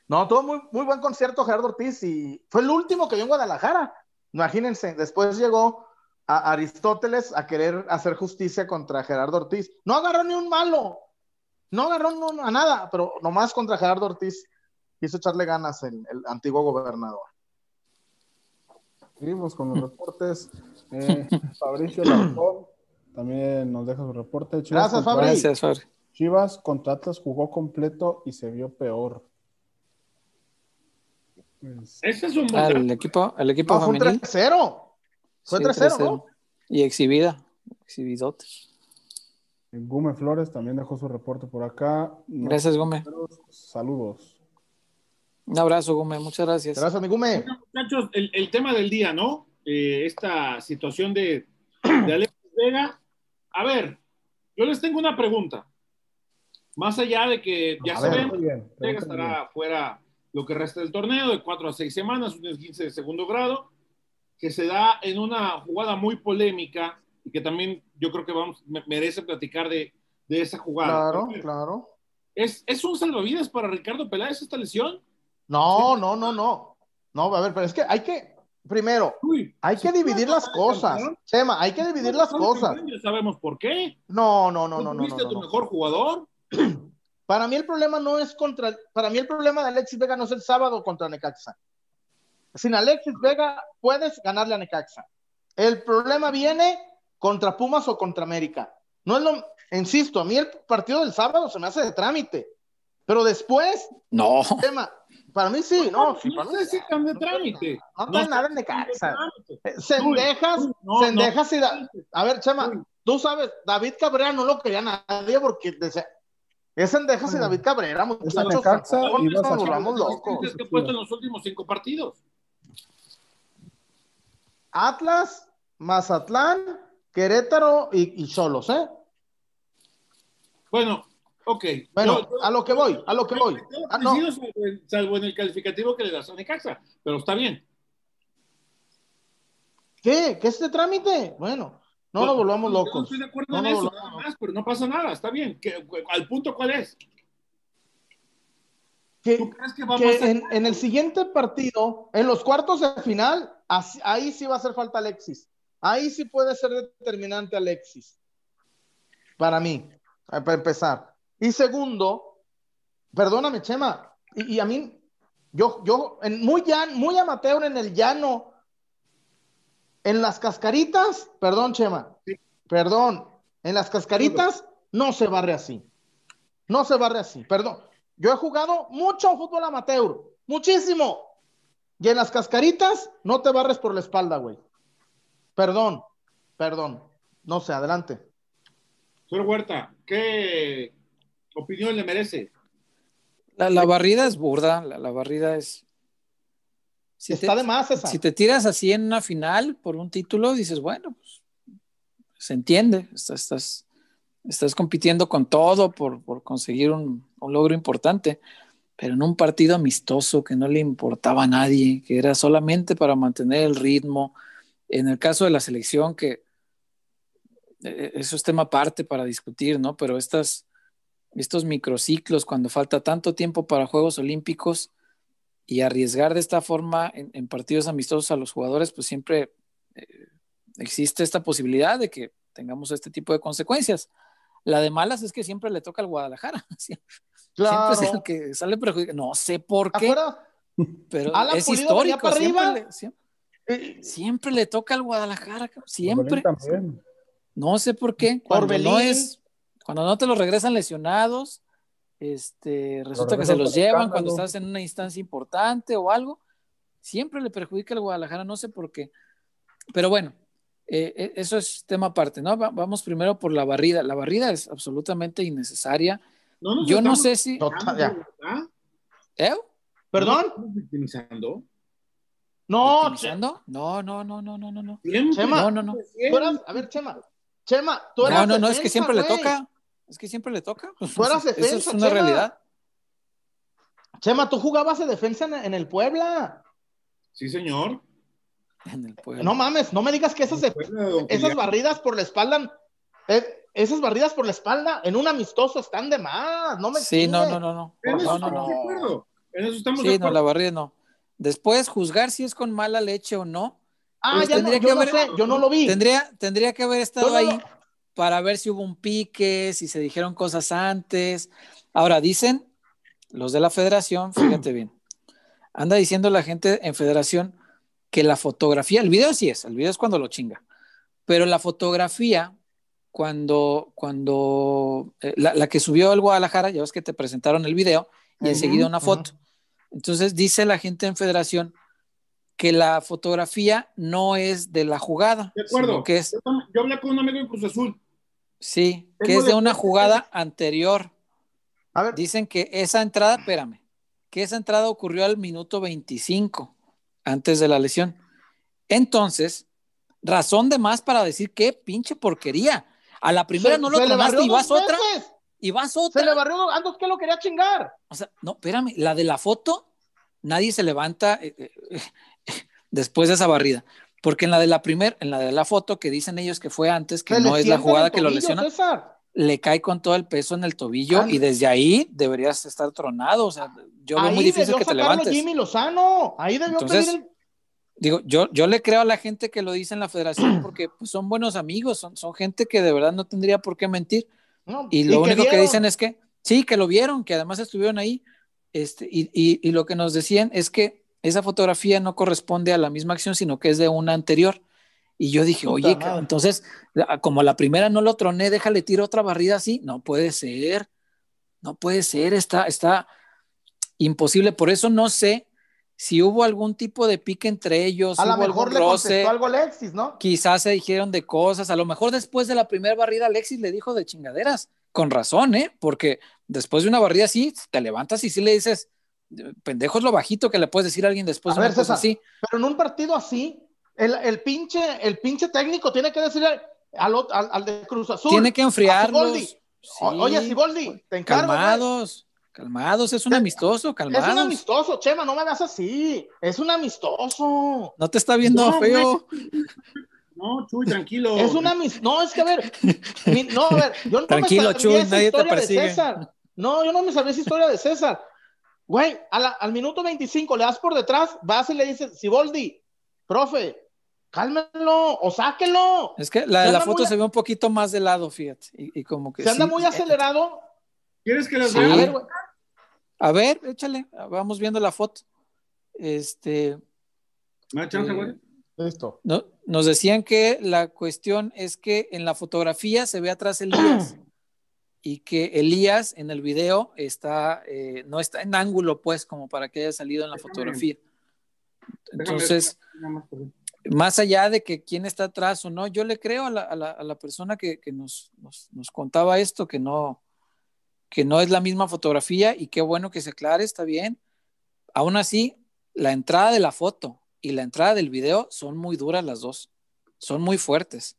No, tuvo muy, muy buen concierto Gerardo Ortiz y fue el último que vio en Guadalajara. Imagínense, después llegó a Aristóteles a querer hacer justicia contra Gerardo Ortiz. No agarró ni un malo, no agarró ni a nada, pero nomás contra Gerardo Ortiz quiso echarle ganas el, el antiguo gobernador. Seguimos con los reportes. Eh, Fabricio Larcón también nos deja su reporte. Chivas Gracias, contra- Fabri. Gracias, Fabri. Chivas contra Atlas jugó completo y se vio peor. Pues, Ese es un buen Ah, el equipo, el equipo No, fue un femenil. 3-0. Fue Sí, 3-0, 3-0. ¿no? Y exhibida, exhibidote. Gume Flores también dejó su reporte por acá. Gracias, Gómez. Saludos. Un abrazo, Gómez. Muchas gracias. Gracias, mi Gume. Bueno, muchachos, el, el tema del día, ¿no? Eh, esta situación de, de Alexis Vega. A ver, yo les tengo una pregunta. Más allá de que ya sabemos. Vega estará fuera lo que resta del torneo, de cuatro a seis semanas, un 15 de segundo grado, que se da en una jugada muy polémica y que también yo creo que vamos, me- merece platicar de, de esa jugada. Claro, claro. ¿Es, ¿Es un salvavidas para Ricardo Peláez esta lesión? No, no, no, no. No, a ver, pero es que hay que, primero, Uy, hay que dividir las cosas. campeón, Chema, hay que dividir las cosas. campeón, Ya sabemos por qué. No, no, no, no, no, tuviste no, tu no. mejor jugador? Para mí el problema no es contra, para mí el problema de Alexis Vega no es el sábado contra Necaxa. Sin Alexis Vega puedes ganarle a Necaxa. El problema viene contra Pumas o contra América. No es lo, insisto, a mí el partido del sábado se me hace de trámite. Pero después, No. tema, para mí sí, no, sí, para no mí sé si tan de trámite. no trae nada de Necaxa. trámite. Sendejas, no, Sendejas y Da- a ver, Chema, Uy. tú sabes, David Cabrera no lo quería nadie porque es Sendejas y David Cabrera, muchachos. Nos volvamos locos. que ha puesto en los últimos cinco partidos. Atlas, Mazatlán, Querétaro y, y Cholos, ¿eh? Bueno, ok. Bueno, Yo- yo- a lo que voy, a lo que voy. Ah, no. salvo, en, el calificativo que le das a Necaxa, pero está bien. ¿Qué? ¿Qué es este trámite? Bueno, no nos volvamos yo No locos. estoy de acuerdo No en eso, nada locos. más, pero no pasa nada, está bien. ¿Qué- ¿Al punto cuál es? Que- ¿Tú crees que vamos que a en, en el siguiente partido, en los cuartos de final, así- ahí sí va a hacer falta Alexis. Ahí sí puede ser determinante Alexis. Para mí, eh, para empezar. Y segundo, perdóname, Chema, y, y a mí, yo, yo, en muy, llan- muy amateur en el llano, en las cascaritas, perdón, Chema, Sí. perdón, en las cascaritas no se barre así. No se barre así, perdón. Yo he jugado mucho fútbol amateur, muchísimo. Y en las cascaritas no te barres por la espalda, güey. Perdón, perdón. No sé, adelante. Señor Huerta, ¿qué opinión le merece? La, la barrida es burda, la, la barrida es. Si Está te, de más esa. si te tiras así en una final por un título, dices, bueno, pues se entiende, estás, estás, estás compitiendo con todo por, por conseguir un, un logro importante, pero en un partido amistoso que no le importaba a nadie, que era solamente para mantener el ritmo. En el caso de la selección, que eh, eso es tema aparte para discutir, ¿no? Pero estas, estos microciclos, cuando falta tanto tiempo para Juegos Olímpicos y arriesgar de esta forma en, en partidos amistosos a los jugadores, pues siempre eh, existe esta posibilidad de que tengamos este tipo de consecuencias. La de malas es que siempre le toca al Guadalajara. Siempre, Claro. siempre es el que sale perjudicado. No sé por ¿Te qué, acuerdas? pero Alan es Pulido histórico. para Siempre arriba. le, siempre, Eh, siempre le toca al Guadalajara. cabrón, Siempre. No sé por qué. Cuando Orbelín. no es, cuando no te los regresan lesionados, este, resulta que se los llevan cuando estás en una instancia importante o algo. siempre le perjudica al Guadalajara, no sé por qué. Pero bueno, eh, eh, eso es tema aparte, ¿no? vamos primero por la barrida. La barrida es absolutamente innecesaria. Yo no sé si. ¿Eh? ¿Perdón? victimizando? No, ¿Victimizando? No, no, no, no, no, no. Chema, no, no, no. a ver, Chema. Chema, tú eras No, no, no, es que siempre le toca. Es que siempre le toca. Tú eras defensa, Eso es una realidad. Chema, tú jugabas de defensa en, el Puebla. Sí, señor. En el Puebla. No mames, no me digas que esas, esas barridas por la espalda, eh, esas barridas por la espalda en un amistoso están de más. No me Sí, no, no, no, no. En eso no, no, de acuerdo. En eso estamos sí, de acuerdo. no, la barrida no. Después, juzgar si es con mala leche o no. Ah, pues ya no, yo que no haber- sé, yo no lo vi. Tendría, tendría que haber estado ahí lo- para ver si hubo un pique, si se dijeron cosas antes. Ahora, dicen los de la federación, fíjate bien, anda diciendo la gente en federación que la fotografía, el video sí es, el video es cuando lo chinga, pero la fotografía, cuando, cuando eh, la, la que subió el Guadalajara, ya ves que te presentaron el video y Ujú, enseguida una foto. Entonces dice la gente en federación que la fotografía no es de la jugada, De acuerdo. que es Yo, yo hablé con un amigo de Cruz Azul. Sí, que es de una jugada anterior. A ver, Dicen que esa entrada, espérame, que esa entrada ocurrió al minuto 25, antes de la lesión. Entonces, razón de más para decir qué pinche porquería. A la primera se- no lo barrió y vas otra, veces. y vas Se le otra. barrió, Andos que lo quería chingar. O sea, no, espérame, la de la foto, nadie se levanta eh, eh, eh, después de esa barrida. Porque en la de la primera, en la de la foto que dicen ellos que fue antes, que no es la jugada el que lo tobillo, lesiona, César. le cae con todo el peso en el tobillo y desde ahí deberías estar tronado. O sea, yo veo muy difícil que te levantes. Jimmy Lozano. Ahí debió Entonces, pedir el- Digo, yo, yo le creo a la gente que lo dice en la federación porque pues, son buenos amigos, son, son gente que de verdad no tendría por qué mentir. no, Y lo único que vieron. dicen es que sí, que lo vieron, que además estuvieron ahí. Este, y, y- y lo que nos decían es que esa fotografía no corresponde a la misma acción, sino que es de una anterior. Y yo dije, Puta oye, entonces, como la primera no lo troné, déjale tiro otra barrida así. No puede ser, no puede ser, está, está imposible. Por eso no sé si hubo algún tipo de pique entre ellos, A lo mejor le roce, contestó algo Alexis, ¿no? quizás se dijeron de cosas, a lo mejor después de la primera barrida Alexis le dijo de chingaderas, con razón, ¿eh? Porque después de una barrida así, te levantas y sí le dices, pendejo es lo bajito que le puedes decir a alguien después A de una ver, cosa César, así. Pero en un partido así, el, el pinche, el pinche técnico tiene que decirle al, al, al de Cruz Azul. Tiene que enfriarlos. Siboldi, Sí, O- Oye, Siboldi, te encargo. calmados, calmados, es un amistoso, Es un calmados. amistoso, Chema, no me veas así. Es un amistoso. No te está viendo No, feo. No, Chuy, tranquilo. Es un amistoso. No, es que a ver. mi- no, a ver. Yo no Tranquilo, me Chuy, nadie te persigue. César. No, yo no me sabía esa historia de César. Güey, la- al minuto 25 le das por detrás, vas y le dices, Siboldi, profe, cálmenlo o sáquenlo. Es que la la foto muy- se ve un poquito más de lado, fíjate. Y, y como que Se anda sí. muy acelerado. ¿Quieres que les Sí. vea? A ver, güey. A ver, échale, vamos viendo la foto. Este, ¿Me chance, Eh, güey? Listo. No, nos decían que la cuestión es que en la fotografía se ve atrás Elías y que Elías en el video está, eh, no está en ángulo, pues, como para que haya salido en la fotografía. Entonces, más allá de que quién está atrás o no, yo le creo a la, a la- a la persona que, que nos, nos- nos contaba esto, que no, que no es la misma fotografía y qué bueno que se aclare, está bien. Aún así, la entrada de la foto y la entrada del video son muy duras las dos, son muy fuertes.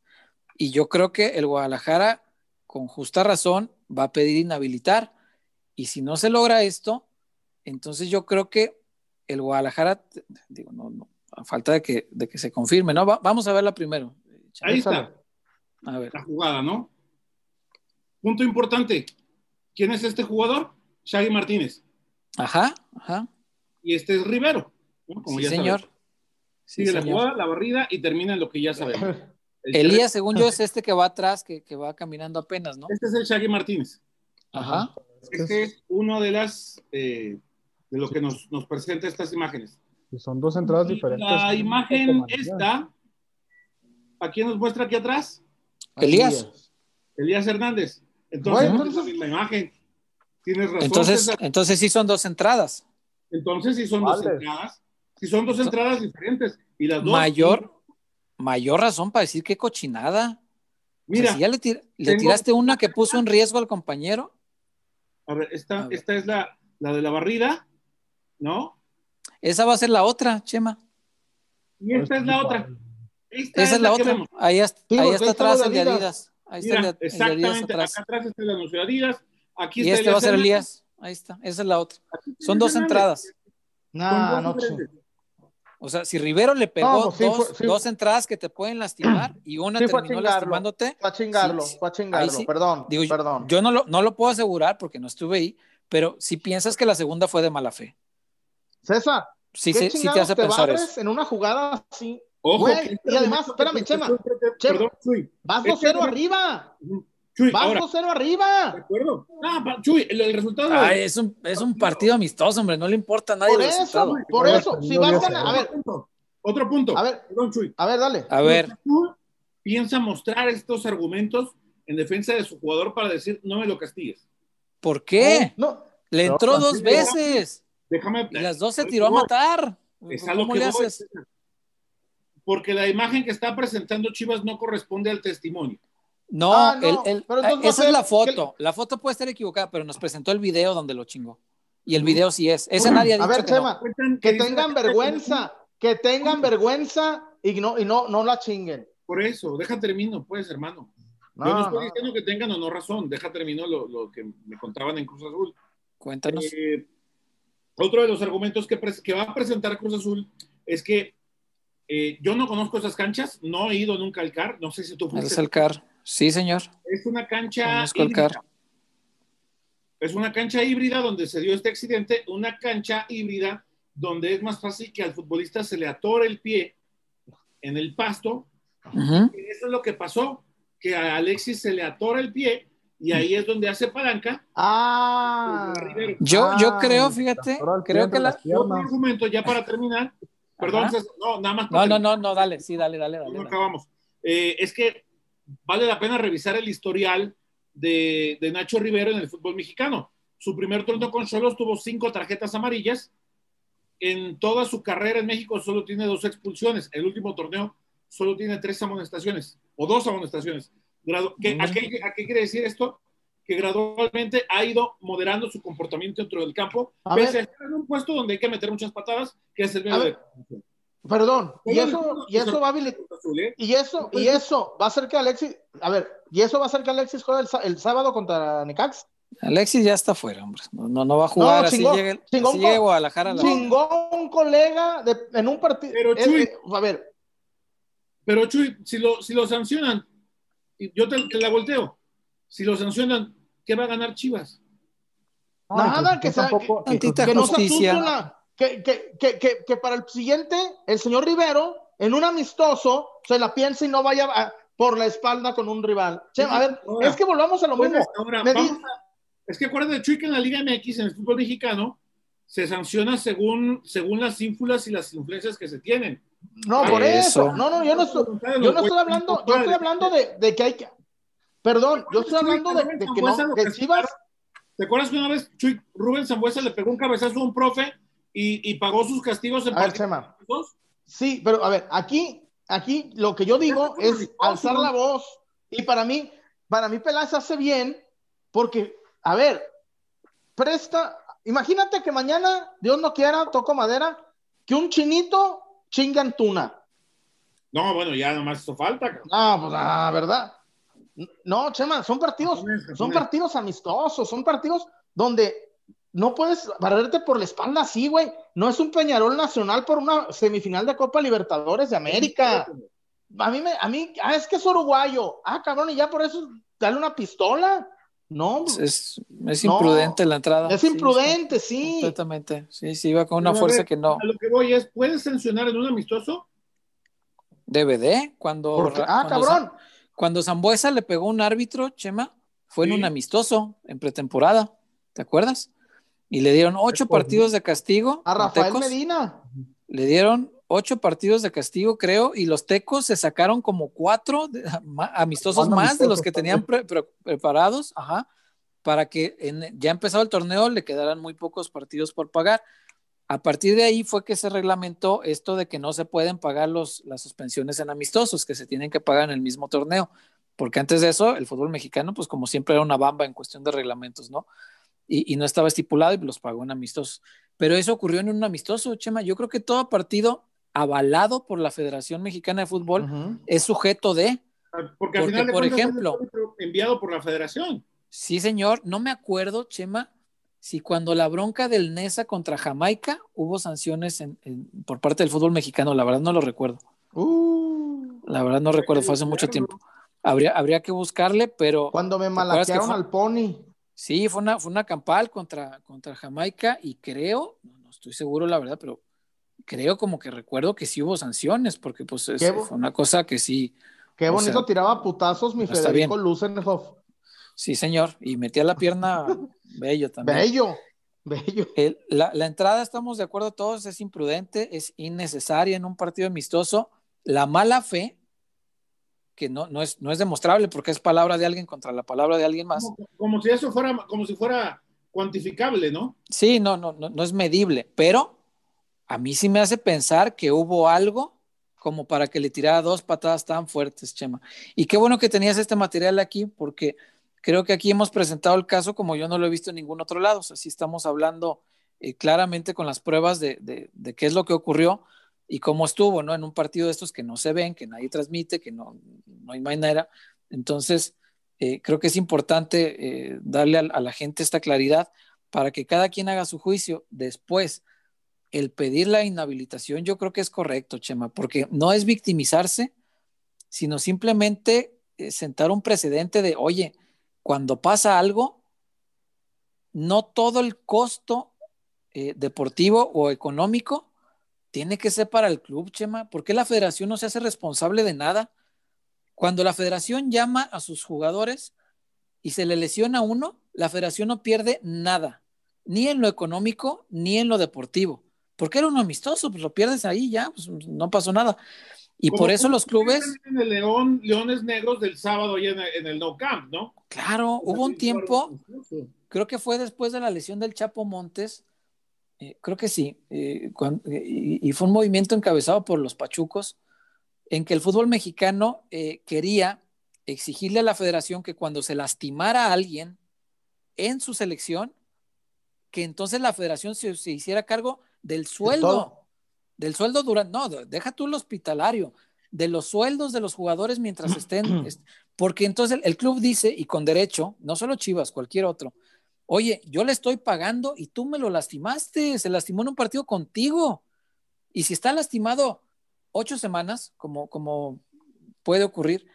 Y yo creo que el Guadalajara, con justa razón, va a pedir inhabilitar. Y si no se logra esto, entonces yo creo que el Guadalajara, digo, no, no, a falta de que, de que se confirme, ¿no? Va- vamos a verla primero. Ahí está, A ver. la jugada, ¿no? Punto importante. ¿Quién es este jugador? Shaggy Martínez. Ajá, ajá. Y este es Rivero. ¿no? Como sí, ya señor. Sí, Sigue la señor. jugada, la barrida y termina en lo que ya sabemos. El Elías, según yo, es este que va atrás, que, que va caminando apenas, ¿no? Este es el Shaggy Martínez. Ajá. Este es uno de las eh, de lo que nos, nos presenta estas imágenes. Y son dos entradas diferentes. La imagen esta, ¿a quién nos muestra aquí atrás? Elías. Elías Hernández. Entonces, Bueno, no es la misma imagen. Tienes razón. Entonces, César. entonces sí son dos entradas. Entonces, sí son dos entradas. Si son dos entradas diferentes y las dos. Mayor, mayor razón para decir qué cochinada. Mira, O sea, si ya le, tir- le tengo- tiraste una que puso en riesgo al compañero, a ver, esta, A ver. esta es la, la de la barrida, ¿no? esa va a ser la otra, Chema. Y esta es la otra. Esta Esa es la otra. Ahí, Sí, ahí está atrás el de Adidas. Adidas. Ahí está Mira, el de, el de Adidas exactamente, atrás. acá atrás está el anuncio de Adidas, aquí Y está este va a ser Hernández. Elías. Ahí está. Esa es la otra. Aquí está Son dos Hernández. entradas. No, diferentes. O sea, si Rivero le pegó No, pues sí dos, fue- sí. dos entradas que te pueden lastimar y una Sí terminó chingarlo. lastimándote, Fue a chingarlo, Sí, sí. fue a chingarlo. Perdón, digo, yo- perdón. yo no lo, no lo puedo asegurar porque no estuve ahí, pero si piensas que la segunda fue de mala fe, César, sí, ¿qué sí, sí te hace te pensar eso. en una jugada así? Ojo, Güey, y además, espérame, Chema, Chema. Vas Este 2-0 argumento- arriba. Chuy, Vas ahora, 2-0 ¿de arriba. acuerdo? Ah, pa- Chuy, el, el resultado. Ay, es un, es un partido amistoso, hombre, no le importa a nadie Por el eso, resultado. por eso. Si no vas ganando. A ver, punto. Otro punto. a ver, Perdón, Chuy. a ver, dale. A ver, piensa mostrar estos argumentos en defensa de su jugador para decir no me lo castigues. ¿por qué? No, Le entró No, dos veces Déjame. y las dos se tiró a matar. Es a lo ¿Cómo que le voy, haces? Porque la imagen que está presentando Chivas no corresponde al testimonio. No, Ah, no, el- el- pero entonces va a esa es la que- foto. La foto puede estar equivocada, pero nos presentó el video donde lo chingó. Y el video sí es. Ese nadie ha A dicho ver, que no. Chema, que tengan vergüenza, que tengan vergüenza y no, y no, no la chinguen. Por eso, deja termino, pues, hermano. No, Yo no estoy no. diciendo que tengan o no razón, deja termino lo, lo que me contaban en Cruz Azul. Cuéntanos. Eh, otro de los argumentos que, va a presentar Cruz Azul es que eh, yo no conozco esas canchas, no he ido nunca al CAR, no sé si tú Es fuiste. el CAR. Sí, señor. Es una cancha Conozco el híbrida. CAR. Es una cancha híbrida donde se dio este accidente, una cancha híbrida donde es más fácil que al futbolista se le atore el pie en el pasto. Ujú. Y eso es lo que pasó, que a Alexis se le atora el pie y ahí es donde hace palanca. Ah. Yo, yo Ah, creo, fíjate, creo que la. otro argumento, ya para terminar, perdón. César, no, nada más. No, no, no, no, dale, sí, dale, dale, dale. dale. acabamos. Eh, es que vale la pena revisar el historial de, de Nacho Rivero en el fútbol mexicano. Su primer torneo con Cholos tuvo cinco tarjetas amarillas. En toda su carrera en México solo tiene dos expulsiones. El último torneo solo tiene tres amonestaciones o dos amonestaciones. ¿qué- a, qué, a qué quiere decir esto? Que gradualmente ha ido moderando su comportamiento dentro del campo, A pese ver. a estar en un puesto donde hay que meter muchas patadas, que es el medio de ver. Perdón, y eso, y eso va a. Y eso, y eso va a hacer que Alexis, a ver, y eso va a hacer que Alexis juegue el, el sábado contra Necax. Alexis ya está fuera, hombre. No, no, no va a jugar. No, así chingó, llegue, chingó así un llegue Guadalajara. la- Chingó un colega de- en un partido. Pero, Eh, Chuy. eh, a ver, Pero Chuy, si lo, si lo sancionan, y yo te, te la volteo, si lo sancionan, ¿qué va a ganar Chivas? No, Nada, pues, que sea- que- Tantita que no se que, que, que, que, que para el siguiente, el señor Rivero, en un amistoso, se la piense y no vaya a- por la espalda con un rival. Che, a ver, Ahora, es que volvamos a lo mismo. Entonces, ahora, Me vamos di- a- es que acuérdate, Chuy, que en la Liga MX, en el fútbol mexicano, se sanciona según, según las ínfulas y las influencias que se tienen. No, por Eso. eso. No, no, yo no estoy, yo no estoy hablando, yo estoy hablando de, de que hay que. Perdón, yo estoy hablando de, de que no, que Chivas. ¿Te acuerdas que una vez Chuy, Rubén Zambuesa le pegó un cabezazo a un profe y, y pagó sus castigos en A ver. Sí, pero a ver, aquí, aquí lo que yo digo es alzar la voz. Y para mí, para mí Peláez hace bien, porque, a ver, presta, imagínate que mañana, Dios no quiera, toco madera, que un chinito chinga en tuna. No, bueno, ya nomás hizo falta. cabrón. Ah, pues la verdad. No, Chema, son partidos, son partidos amistosos, son partidos donde no puedes barrerte por la espalda así, güey. No es un Peñarol Nacional por una semifinal de Copa Libertadores de América. A mí me, a mí, ah, es que es uruguayo. Ah, cabrón, y ya por eso dale una pistola. No, Es, es, es No. imprudente la entrada. es imprudente, sí, sí. Completamente. Sí, sí, iba con una Pero fuerza ver, que no. A lo que voy es, ¿puedes sancionar en un amistoso? DVD, cuando. Porque- ah, cuando cabrón. Sa- Cuando Zambuesa le pegó un árbitro, Chema, fue en un amistoso, en pretemporada. ¿Te acuerdas? Y le dieron ocho partidos de castigo. A Rafael Tecos. Medina. Le dieron ocho partidos de castigo, creo, y los tecos se sacaron como cuatro de- ma- amistosos más de los que tenían pre- pre- preparados, ajá, para que en- ya empezado el torneo le quedaran muy pocos partidos por pagar. A partir de ahí fue que se reglamentó esto de que no se pueden pagar los, las suspensiones en amistosos, que se tienen que pagar en el mismo torneo, porque antes de eso el fútbol mexicano, pues como siempre era una bamba en cuestión de reglamentos, ¿no? Y, y no estaba estipulado y los pagó en amistosos. Pero eso ocurrió en un amistoso, Chema. Yo creo que todo partido avalado por la Federación Mexicana de Fútbol uh -huh. es sujeto de... Porque al porque, final por ejemplo, enviado por la Federación. Sí, señor. No me acuerdo, Chema, si cuando la bronca del Nesa contra Jamaica hubo sanciones en, en, por parte del fútbol mexicano. La verdad no lo recuerdo. Uh, la verdad no recuerdo, fue hace mucho tiempo. Habría, habría que buscarle, pero... Cuando me malaquearon al pony. Sí, fue una, fue una campal contra, contra Jamaica y creo, no, estoy seguro la verdad, pero creo como que recuerdo que sí hubo sanciones, porque pues es, fue una cosa que sí... Qué bonito sea, tiraba putazos mi Federico Lusenhoff. Sí, señor, y metía la pierna bello también. Bello, bello. El, la, la, entrada, estamos de acuerdo todos, es imprudente, es innecesaria en un partido amistoso. La mala fe, que no, no, es, no es demostrable porque es palabra de alguien contra la palabra de alguien más. Como, como si eso fuera, como si fuera cuantificable, ¿no? Sí, no, no, no, no es medible, pero a mí sí me hace pensar que hubo algo como para que le tirara dos patadas tan fuertes, Chema. Y qué bueno que tenías este material aquí, porque creo que aquí hemos presentado el caso como yo no lo he visto en ningún otro lado. O sea, sí estamos hablando eh, claramente con las pruebas de, de, de, qué es lo que ocurrió y cómo estuvo, ¿no? En un partido de estos que no se ven, que nadie transmite, que no, no hay manera. Entonces, eh, creo que es importante eh, darle a, la gente esta claridad para que cada quien haga su juicio después el pedir la inhabilitación yo creo que es correcto, Chema, porque no es victimizarse, sino simplemente eh, sentar un precedente de, oye, cuando pasa algo, no todo el costo deportivo o económico tiene que ser para el club, Chema. ¿Por qué la federación no se hace responsable de nada? Cuando la federación llama a sus jugadores y se le lesiona a uno, la federación no pierde nada, ni en lo económico ni en lo deportivo porque era un amistoso, pues lo pierdes ahí ya, pues no pasó nada. Y Como por eso los clubes. En el León, Leones Negros del sábado y en el, en el No Camp, ¿no? Claro, hubo un tiempo, creo que fue después de la lesión del Chapo Montes, eh, creo que sí, eh, cuando, y, y, fue un movimiento encabezado por los Pachucos, en que el fútbol mexicano eh, quería exigirle a la federación que cuando se lastimara a alguien en su selección, que entonces la federación se, se hiciera cargo del sueldo, del sueldo durante, no, deja tú el hospitalario, de los sueldos de los jugadores mientras estén, porque entonces el, el, club dice, y con derecho, no solo Chivas, cualquier otro, oye, yo le estoy pagando y tú me lo lastimaste, se lastimó en un partido contigo, y si está lastimado ocho semanas, como, como puede ocurrir,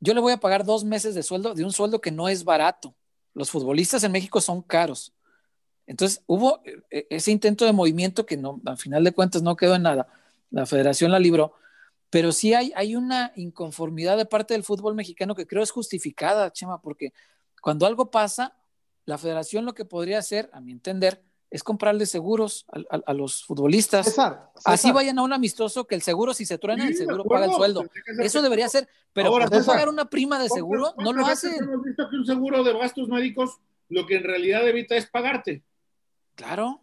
yo le voy a pagar dos meses de sueldo, de un sueldo que no es barato. Los futbolistas en México son caros. Entonces hubo eh, ese intento de movimiento que no, al final de cuentas no quedó en nada. La federación la libró, pero sí hay, hay una inconformidad de parte del fútbol mexicano que creo es justificada, Chema, porque cuando algo pasa, la federación lo que podría hacer, a mi entender, es comprarle seguros a, a, a los futbolistas. César, César. Así vayan a un amistoso que el seguro, si se truena, sí, el seguro paga el sueldo. Eso debería ser, pero Ahora, por pagar una prima de seguro, no lo hacen. Hemos visto que un seguro de gastos médicos lo que en realidad evita es pagarte. Claro,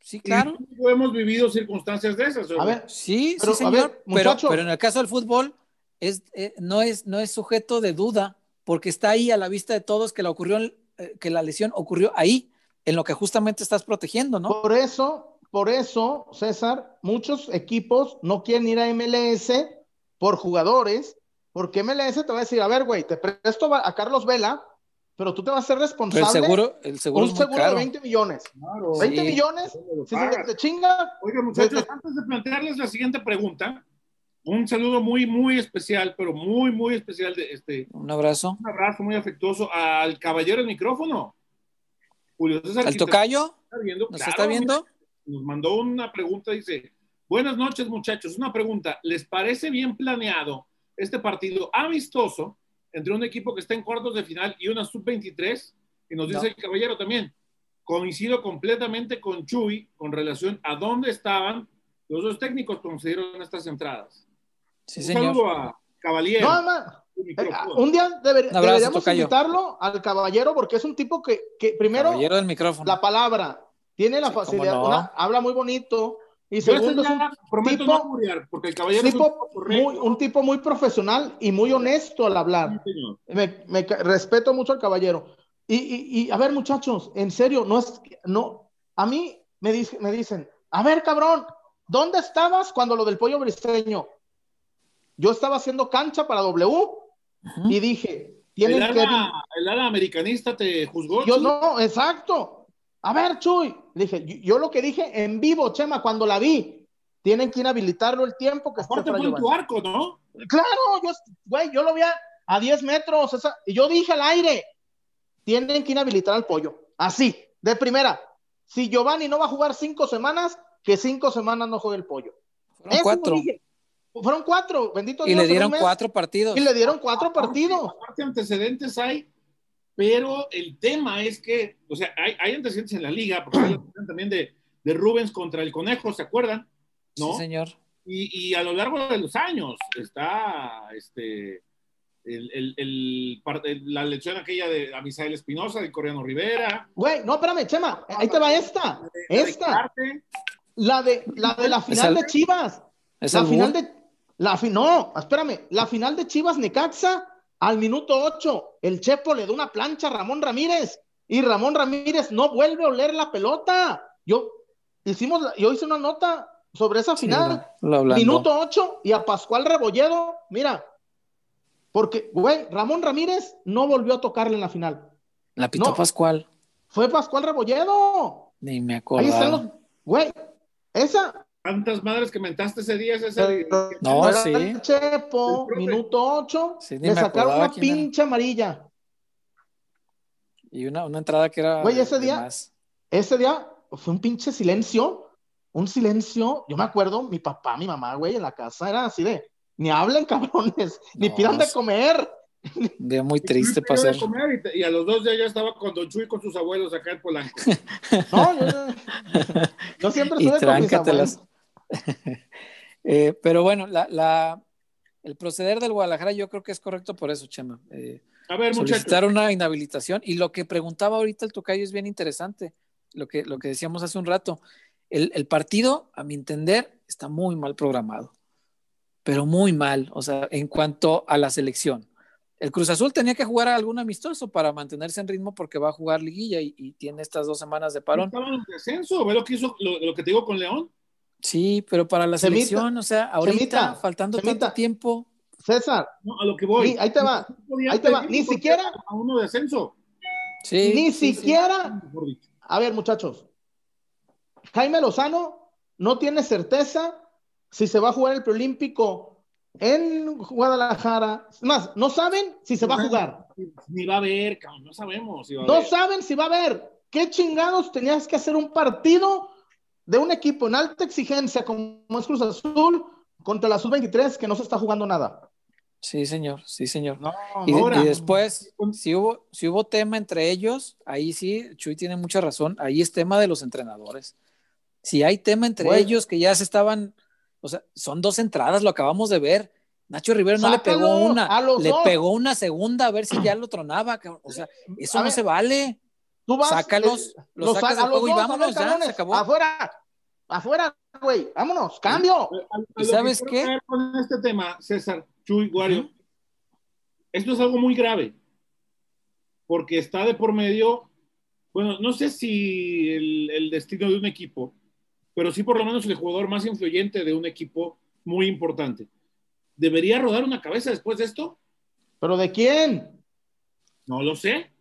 sí, claro. Y hemos vivido circunstancias de esas. A ver, sí, pero, sí, señor. Ver, pero, pero, en el caso del fútbol es, eh, no, es, no es sujeto de duda, porque está ahí a la vista de todos que la, ocurrió, eh, que la lesión ocurrió ahí, en lo que justamente estás protegiendo, ¿no? Por eso, por eso, César, muchos equipos no quieren ir a MLS por jugadores, porque MLS te va a decir, a ver, güey, te presto a Carlos Vela, pero tú te vas a ser responsable. Pero el seguro, el seguro un seguro caro. de 20 millones. Claro, 20 sí. millones, si se te chinga. Oiga, muchachos, te... antes de plantearles la siguiente pregunta, un saludo muy, muy especial, pero muy, muy especial. De este, un abrazo. Un abrazo muy afectuoso al caballero del micrófono. Julio César. ¿Al tocayo? Está viendo, ¿Nos claro, está viendo? Nos mandó una pregunta, dice, buenas noches muchachos, una pregunta, ¿les parece bien planeado este partido amistoso entre un equipo que está en cuartos de final y una sub-23, y nos dice no. el caballero también, coincido completamente con Chuy con relación a dónde estaban los dos técnicos cuando se dieron estas entradas. Sí, un señor. saludo a Caballero. No, no. Eh, un día deber, un deberíamos invitarlo al caballero porque es un tipo que, que primero caballero del micrófono. la palabra tiene la facilidad, habla muy bonito. Y segundo, es un prometo tipo, no porque el caballero es un, tipo muy, profesional y muy honesto al hablar. me, respeto mucho al caballero. Y, y, a ver, muchachos, en serio, no es, no, a mí me, dice, me dicen, a ver, cabrón, ¿dónde estabas cuando lo del pollo briseño? Yo estaba haciendo cancha para W y dije, tienen el que... ¿El ala americanista te juzgó? Yo no, exacto. A ver, Chuy, dije, yo, lo que dije en vivo, Chema, cuando la vi, tienen que inhabilitarlo el tiempo que Aparte fue en tu arco, ¿no? Claro, yo, güey, yo lo vi a, 10 metros, y yo dije al aire, tienen que inhabilitar al pollo. Así, de primera. Si Giovanni no va a jugar cinco semanas, que cinco semanas no juegue el pollo. Fueron cuatro. Fueron cuatro, bendito y le dieron cuatro partidos. Y le dieron cuatro partidos. Aparte, antecedentes hay, pero el tema es que, o sea, hay, antecedentes en la liga, porque hay también de, de, Rubens contra el Conejo, ¿se acuerdan? ¿No? Sí, señor. Y, y a lo largo de los años está, este, el, el, la lección aquella de Amisael Espinosa, de Coreano Rivera. Güey, no, espérame, Chema, ahí te va esta. esta. La de la, de la final de Chivas. la final de. La no, espérame. La final de Chivas Necaxa, al minuto 8, el Chepo le da una plancha a Ramón Ramírez y Ramón Ramírez no vuelve a oler la pelota. Yo hicimos, yo hice una nota sobre esa final. minuto 8 y a Pascual Rebolledo, mira, porque, güey, Ramón Ramírez no volvió a tocarle en la final. La pitó Pascual. Fue Pascual Rebolledo. Ni me acuerdo. Ahí están los. Güey, esa. ¿Cuántas madres que mentaste ese día? Ese... No, sí. Chepo, minuto 8. le sacaron una pinche amarilla. Y una, una, entrada que era. Güey, ese día. Ese día fue un pinche silencio. Un silencio. Yo me acuerdo, mi papá, mi mamá, güey, en la casa era así de ni hablen cabrones, ni pidan de comer. Día muy triste pasar. Y, a los dos días ya estaba con Don Chuy con sus abuelos acá en Polanco. no, yo, siempre estuve con mis abuelos. eh, pero bueno, la, la, el proceder del Guadalajara yo creo que es correcto por eso, Chema. Eh, a ver, solicitar una inhabilitación. Y lo que preguntaba ahorita el tocayo es bien interesante, lo que, lo que decíamos hace un rato. El, el partido, a mi entender, está muy mal programado pero muy mal, o sea, en cuanto a la selección. El Cruz Azul tenía que jugar algún amistoso para mantenerse en ritmo porque va a jugar liguilla y, tiene estas dos semanas de parón. Estaba en descenso, ¿ve lo que hizo, lo, que te digo con León? Sí, pero para la selección, o sea, ahorita, faltando tanto tiempo. César, no, a lo que voy. ahí te va, ahí te va, ni siquiera. A uno de descenso. Sí. Ni siquiera. A ver, muchachos. Jaime Lozano no tiene certeza si se va a jugar el preolímpico en Guadalajara. Más, no saben si se va a jugar. Ni va a haber, no sabemos. no saben si va a haber. ¿Qué chingados tenías que hacer un partido de un equipo en alta exigencia como es Cruz Azul contra la Sub-23 que no se está jugando nada? Sí, señor, sí, señor. y, y, después, si hubo, si hubo tema entre ellos, ahí sí, Chuy tiene mucha razón, ahí es tema de los entrenadores. Si hay tema entre ellos que ya se estaban o sea, son dos entradas, lo acabamos de ver. Nacho Rivero no le pegó una, le pegó una segunda a ver si ya lo tronaba. O sea, eso no se vale. Tú vas, Sácalos, eh, los, sacas del juego y vámonos, ya, se acabó. Afuera, afuera, güey, vámonos, cambio. ¿Y sabes qué? Con este tema, César, Chuy, Guario, esto es algo muy grave, porque está de por medio, bueno, no sé si el destino de un equipo, pero sí por lo menos el jugador más influyente de un equipo muy importante. ¿Debería rodar una cabeza después de esto? ¿Pero de quién? No lo sé.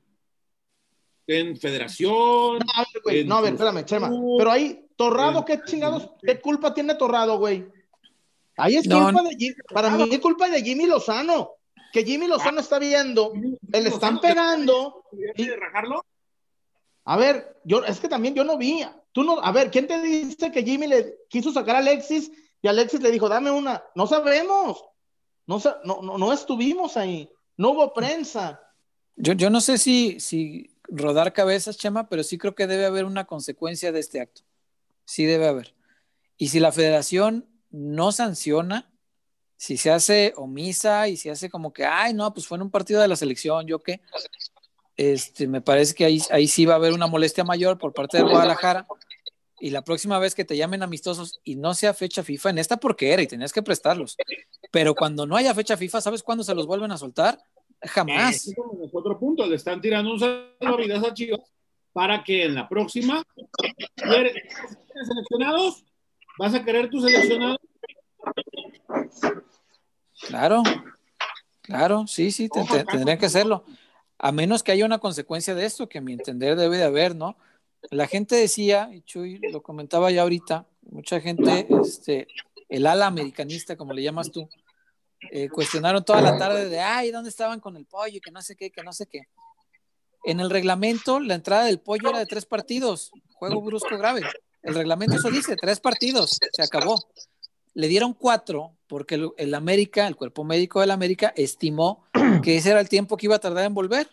En federación. No, a ver, güey. No, a ver, espérame, Chema. Pero ahí, Torrado, ¿qué chingados? ¿Qué culpa tiene Torrado, güey? Ahí es culpa de Jimmy. Para mí es culpa de Jimmy Lozano. Que Jimmy Lozano está viendo, le están pegando. Y... rajarlo? A ver, yo, es que también yo no vi. Tú no, a ver, ¿quién te dice que Jimmy le quiso sacar a Alexis y Alexis le dijo, dame una? No sabemos. No, no, no, estuvimos ahí. No hubo prensa. Yo, yo no sé si, si rodar cabezas, Chema, pero sí creo que debe haber una consecuencia de este acto. Sí debe haber. Y si la federación no sanciona, si se hace omisa y se hace como que, ay, no, pues fue en un partido de la selección, yo qué, este, me parece que ahí, ahí sí va a haber una molestia mayor por parte de Guadalajara y la próxima vez que te llamen amistosos y no sea fecha FIFA, en esta porque era y tenías que prestarlos. Pero cuando no haya fecha FIFA, ¿sabes cuándo se los vuelven a soltar? Jamás. Eh, otro punto, le están tirando un salvavidas a Chivas para que en la próxima ¿quieres seleccionados? ¿Vas a querer tus seleccionados? Claro, claro, sí, sí, tendría que hacerlo. A menos que haya una consecuencia de esto, que a mi entender debe de haber, ¿no? La gente decía, y Chuy lo comentaba ya ahorita, mucha gente, este, el ala americanista, como le llamas tú, eh, cuestionaron toda la tarde de, ay, ¿dónde estaban con el pollo? Que no sé qué, que no sé qué. En el reglamento, la entrada del pollo era de tres partidos, juego brusco grave. El reglamento eso dice, tres partidos, se acabó. Le dieron cuatro porque el, América, el cuerpo médico del América, estimó que ese era el tiempo que iba a tardar en volver.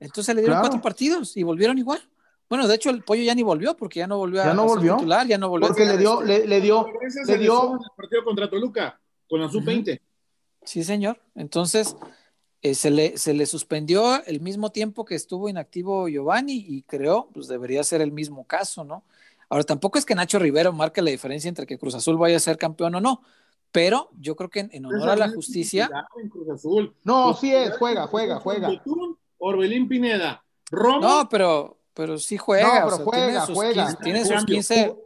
Entonces le dieron cuatro partidos y volvieron igual. Bueno, de hecho el pollo ya ni volvió porque ya no volvió a, no ser titular, ya no volvió. Porque le dio, le, le, dio, le dio el partido contra Toluca con la sub-20. Sí, señor. Entonces eh, se, le, se le suspendió el mismo tiempo que estuvo inactivo Giovanni y creo, pues debería ser el mismo caso, ¿no? Ahora tampoco es que Nacho Rivero marque la diferencia entre que Cruz Azul vaya a ser campeón o no, pero yo creo que en, honor a la justicia. No, sí es, juega, juega, juega. Orbelín Pineda, No, pero pero sí juega. No, pero juega, juega. tiene sus 15,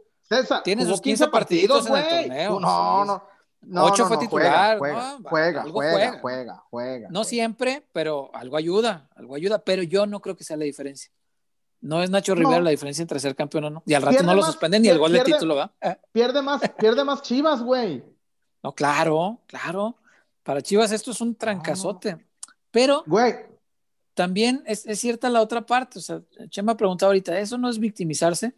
tiene sus 15 partidos, en el torneo. No, no. No, 8 fue titular. Juega, juega, juega, juega, juega, No siempre, pero algo ayuda, algo ayuda, pero yo no creo que sea la diferencia. No es Nacho Rivera la diferencia entre ser campeón o no. Y al rato no lo suspenden ni el gol de título, ¿va? Eh. Pierde más, pierde más Chivas, güey. No, claro, claro. Para Chivas esto es un trancazote. Pero, güey, también es, cierta la otra parte. O sea, Chema preguntado ahorita, ¿eso no es victimizarse?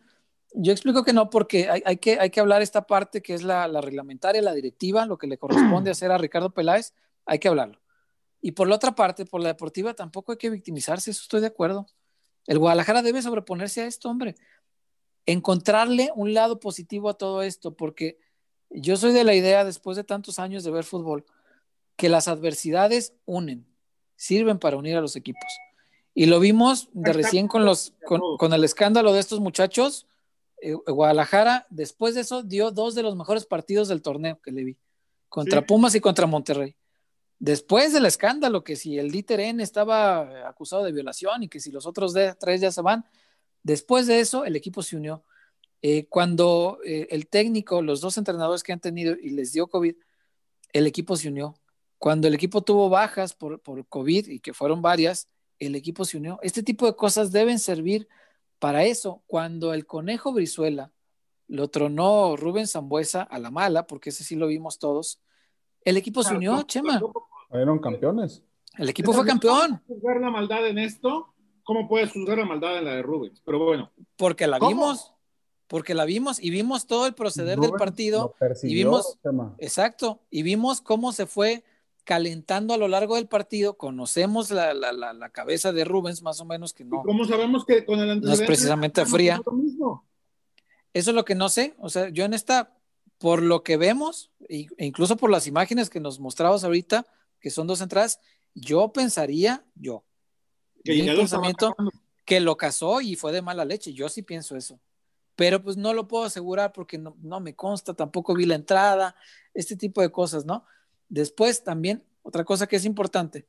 Yo explico que no, porque hay, que, hay que hablar esta parte que es la, reglamentaria, la directiva, lo que le corresponde hacer a Ricardo Peláez, hay que hablarlo. Y por la otra parte, por la deportiva, tampoco hay que victimizarse, eso estoy de acuerdo. El Guadalajara debe sobreponerse a esto, hombre. Encontrarle un lado positivo a todo esto, porque yo soy de la idea, después de tantos años de ver fútbol, que las adversidades unen sirven para unir a los equipos. Y lo vimos de recién con, los, con, el escándalo de estos muchachos. Eh, Guadalajara, después de eso, dio dos de los mejores partidos del torneo que le vi, contra Pumas y contra Monterrey. Después del escándalo, que si el Dieter N estaba acusado de violación y que si los otros de, tres ya se van, después de eso el equipo se unió. Eh, cuando eh, el técnico, los dos entrenadores que han tenido y les dio COVID, el equipo se unió. Cuando el equipo tuvo bajas por, por COVID y que fueron varias, el equipo se unió. Este tipo de cosas deben servir para eso. Cuando el conejo Brizuela lo tronó Rubén Zambuesa a la mala, porque ese sí lo vimos todos, el equipo se unió, Chema. Fueron campeones. El equipo fue campeón. ¿Juzgar la maldad en esto? ¿Cómo puedes juzgar la maldad en la de Rubén? Pero bueno. Porque la vimos. Porque la vimos y vimos todo el proceder del partido. y vimos. Exacto. Y vimos cómo se fue calentando a lo largo del partido. Conocemos la, la, la, cabeza de Rubens, más o menos, que no. ¿Cómo sabemos que con el No es precisamente fría. Eso es lo que no sé. O sea, yo en esta, por lo que vemos, e incluso por las imágenes que nos mostrabas ahorita, que son dos entradas, yo pensaría, yo, que pensamiento, que lo casó y fue de mala leche. Yo sí pienso eso. Pero pues no lo puedo asegurar porque no, no me consta, tampoco vi la entrada, este tipo de cosas, ¿no? Después también, otra cosa que es importante,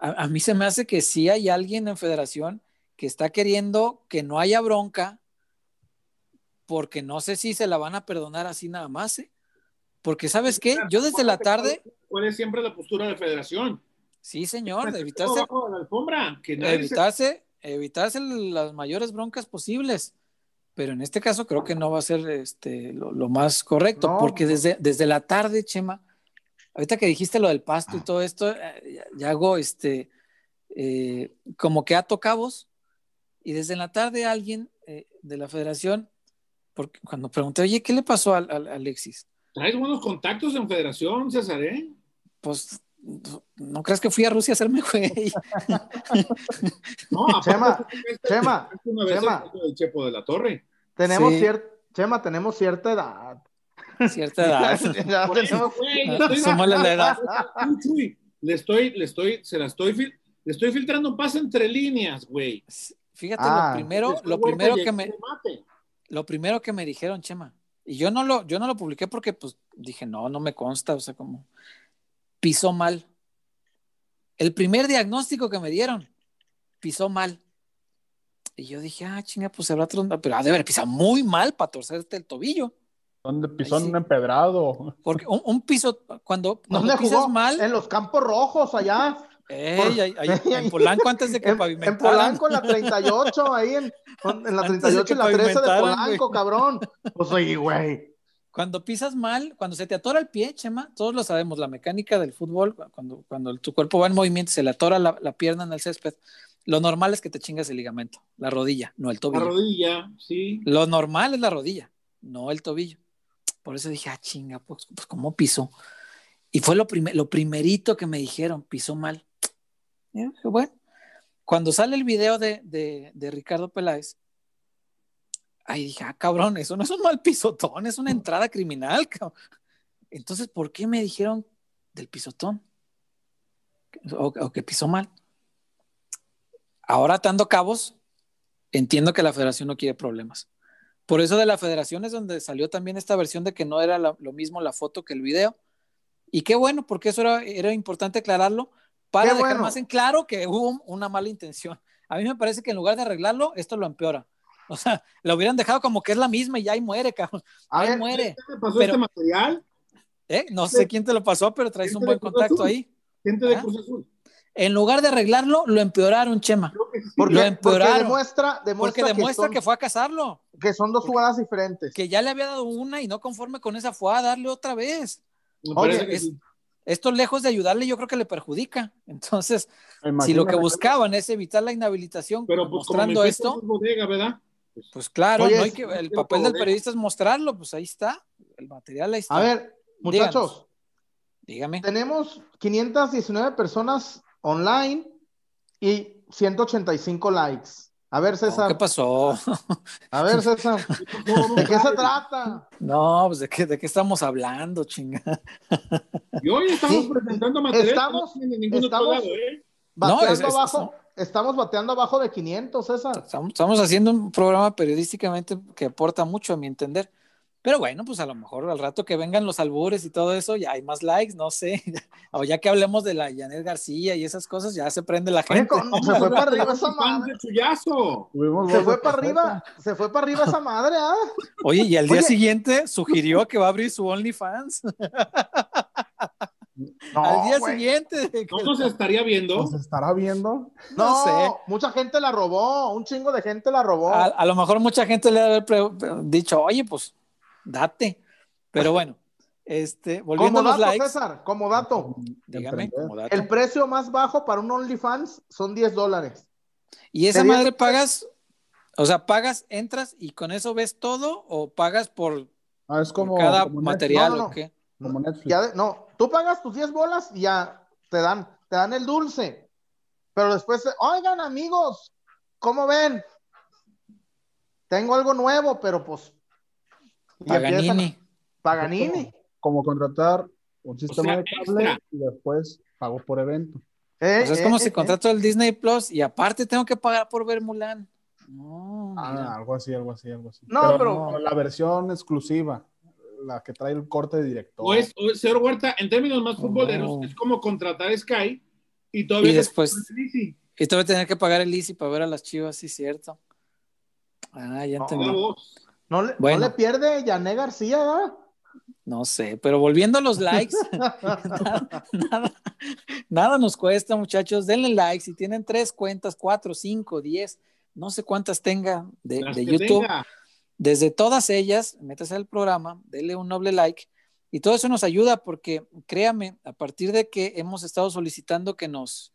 a, mí se me hace que sí hay alguien en federación que está queriendo que no haya bronca, porque no sé si se la van a perdonar así nada más, ¿eh? Porque sabes qué, yo desde la tarde... ¿Cuál es siempre la postura de federación? Sí, señor, de evitarse... evitarse, las mayores broncas posibles pero en este caso creo que no va a ser este, lo, más correcto, porque desde, desde la tarde, Chema, ahorita que dijiste lo del pasto y todo esto, eh, ya, hago este, eh, como que ato cabos, y desde la tarde alguien eh, de la federación, porque cuando pregunté, oye, ¿qué le pasó a, Alexis? ¿Traes buenos contactos en federación, César? Eh? Pues no crees que fui a Rusia a hacerme güey. no, Chema, Chema, Chema. El Chepo de la Torre. Tenemos cierta, Chema, tenemos cierta edad. Cierta edad. Somos la edad. Le estoy, le estoy, se la estoy, le estoy filtrando paz entre líneas, güey. Fíjate, lo ah. primero, lo primero que me, lo primero que me dijeron, Chema, y yo no lo, yo no lo publiqué porque pues dije, no, no me consta, o sea, como pisó mal. El primer diagnóstico que me dieron, pisó mal. Y yo dije, ah, chinga, pues se habrá tronado, pero ha de haber pisado muy mal para torcerte el tobillo. ¿Dónde pisó sí. en un empedrado? Porque un, un piso, cuando, cuando ¿Dónde pisas jugó? mal, En los campos rojos allá. ey, ahí- ahí- en Polanco antes de que En, en pavimentaran. Polanco, en la 38, ahí en, en la Antes de 38 y la 13 de Polanco, cabrón. Pues oye, güey. Cuando pisas mal, cuando se te atora el pie, Chema, todos lo sabemos, la mecánica del fútbol, cuando, cuando tu cuerpo va en movimiento, se le atora la, la pierna en el césped, lo normal es que te chingas el ligamento, la rodilla, no el La tobillo. rodilla, sí. Lo normal es la rodilla, no el tobillo. Por eso dije, ah, chinga, pues, pues ¿cómo pisó? Y fue lo, primer, lo primerito que me dijeron, pisó mal. Y yo dije, bueno, cuando sale el video de, Ricardo Peláez, ahí dije, ah, cabrón, eso no es un mal pisotón, es una entrada criminal. Entonces, ¿por qué me dijeron del pisotón? O, o que pisó mal. Ahora atando cabos, entiendo que la federación no quiere problemas. Por eso de la federación es donde salió también esta versión de que no era la- lo mismo la foto que el video. Y qué bueno, porque eso era, era importante aclararlo para Qué dejar bueno. más en claro que hubo una mala intención. A mí me parece que en lugar de arreglarlo, esto lo empeora. O sea, lo hubieran dejado como que es la misma y ya ahí muere, cabrón. A Ahí ver, muere. ¿Qué te pasó Pero- este material? ¿Eh? No sé quién te lo pasó, pero traes un buen contacto Azul. ahí. Gente de ¿Ah? Cruz Azul. En lugar de arreglarlo, lo empeoraron, Chema. Que sí. porque, lo porque empeoraron. demuestra, demuestra, Porque demuestra que, que, son, fue a casarlo. Que son dos jugadas diferentes. Que ya le había dado una y no conforme con esa fue a darle otra vez. Oye, que es-. Esto lejos de ayudarle, yo creo que le perjudica. Entonces, si lo que buscaban es evitar la inhabilitación Pero pues mostrando esto, es bodega, ¿verdad? pues claro, Oye, no hay que, el papel del periodista es mostrarlo, pues ahí está, el material ahí está. A ver, muchachos, Dígame. tenemos 519 personas online y 185 likes. A ver, No, César. ¿Qué pasó? A ver, César. ¿De qué se trata? No, pues de qué, de qué estamos hablando, chinga. Y hoy estamos Sí. presentando material Estamos- no tiene en ningún estamos- otro lado, ¿eh? Bateando es- es- abajo. Estamos bateando abajo de 500, César. Estamos, estamos haciendo un programa periodísticamente que aporta mucho a mi entender. Pero bueno, pues a lo mejor al rato que vengan los albures y todo eso, ya hay más likes, no sé. O ya que hablemos de la Janet García y esas cosas, ya se prende la Oye, gente. con- se fue para arriba esa madre. Se fue para arriba, se fue para arriba esa madre, ¿ah? Oye, y al día Oye. siguiente sugirió que va a abrir su OnlyFans. No, al día siguiente. ¿No nos estaría viendo? ¿Nos estará viendo? No, No sé. mucha gente la robó, un chingo de gente la robó. A, a lo mejor mucha gente le ha haber dicho, oye, pues date. Pero bueno, este, volviendo como a los dato, likes, César, como dato, dígame, como dato. el precio más bajo para un OnlyFans son 10 dólares. Y esa Sería- madre pagas, o sea, pagas, entras y con eso ves todo o pagas por, Ah, es por como, cada como material No, no, o qué. Como Netflix. Ya de- no, tú pagas tus 10 bolas y ya te dan, te dan el dulce. Pero después, oigan amigos, ¿cómo ven? Tengo algo nuevo, pero pues... y empiezan- Paganini. Paganini. Como contratar un sistema sea, de cable extra. y después pago por evento. Eh, O sea, es eh, como eh, si eh. contrato el Disney Plus y aparte tengo que pagar por ver Mulan. No, Ah, algo así, algo así, algo así. No, pero- la versión exclusiva, la que trae el corte de director. O es, o es, señor Huerta, en términos más futboleros, No. es como contratar Sky y todavía Y después- sí, Y te voy a tener que pagar el Easy para ver a las chivas, sí, cierto. Ah, ya No, entendí. No le, Bueno. no le pierde Yané García, ¿verdad? No sé, pero volviendo a los likes, nada, nada, nada nos cuesta, muchachos. Denle like. Si tienen tres cuentas, cuatro, cinco, diez, no sé cuántas tenga de, de YouTube. tenga. Desde todas ellas, métase al programa, denle un noble like. Y todo eso nos ayuda porque, créame, a partir de que hemos estado solicitando que nos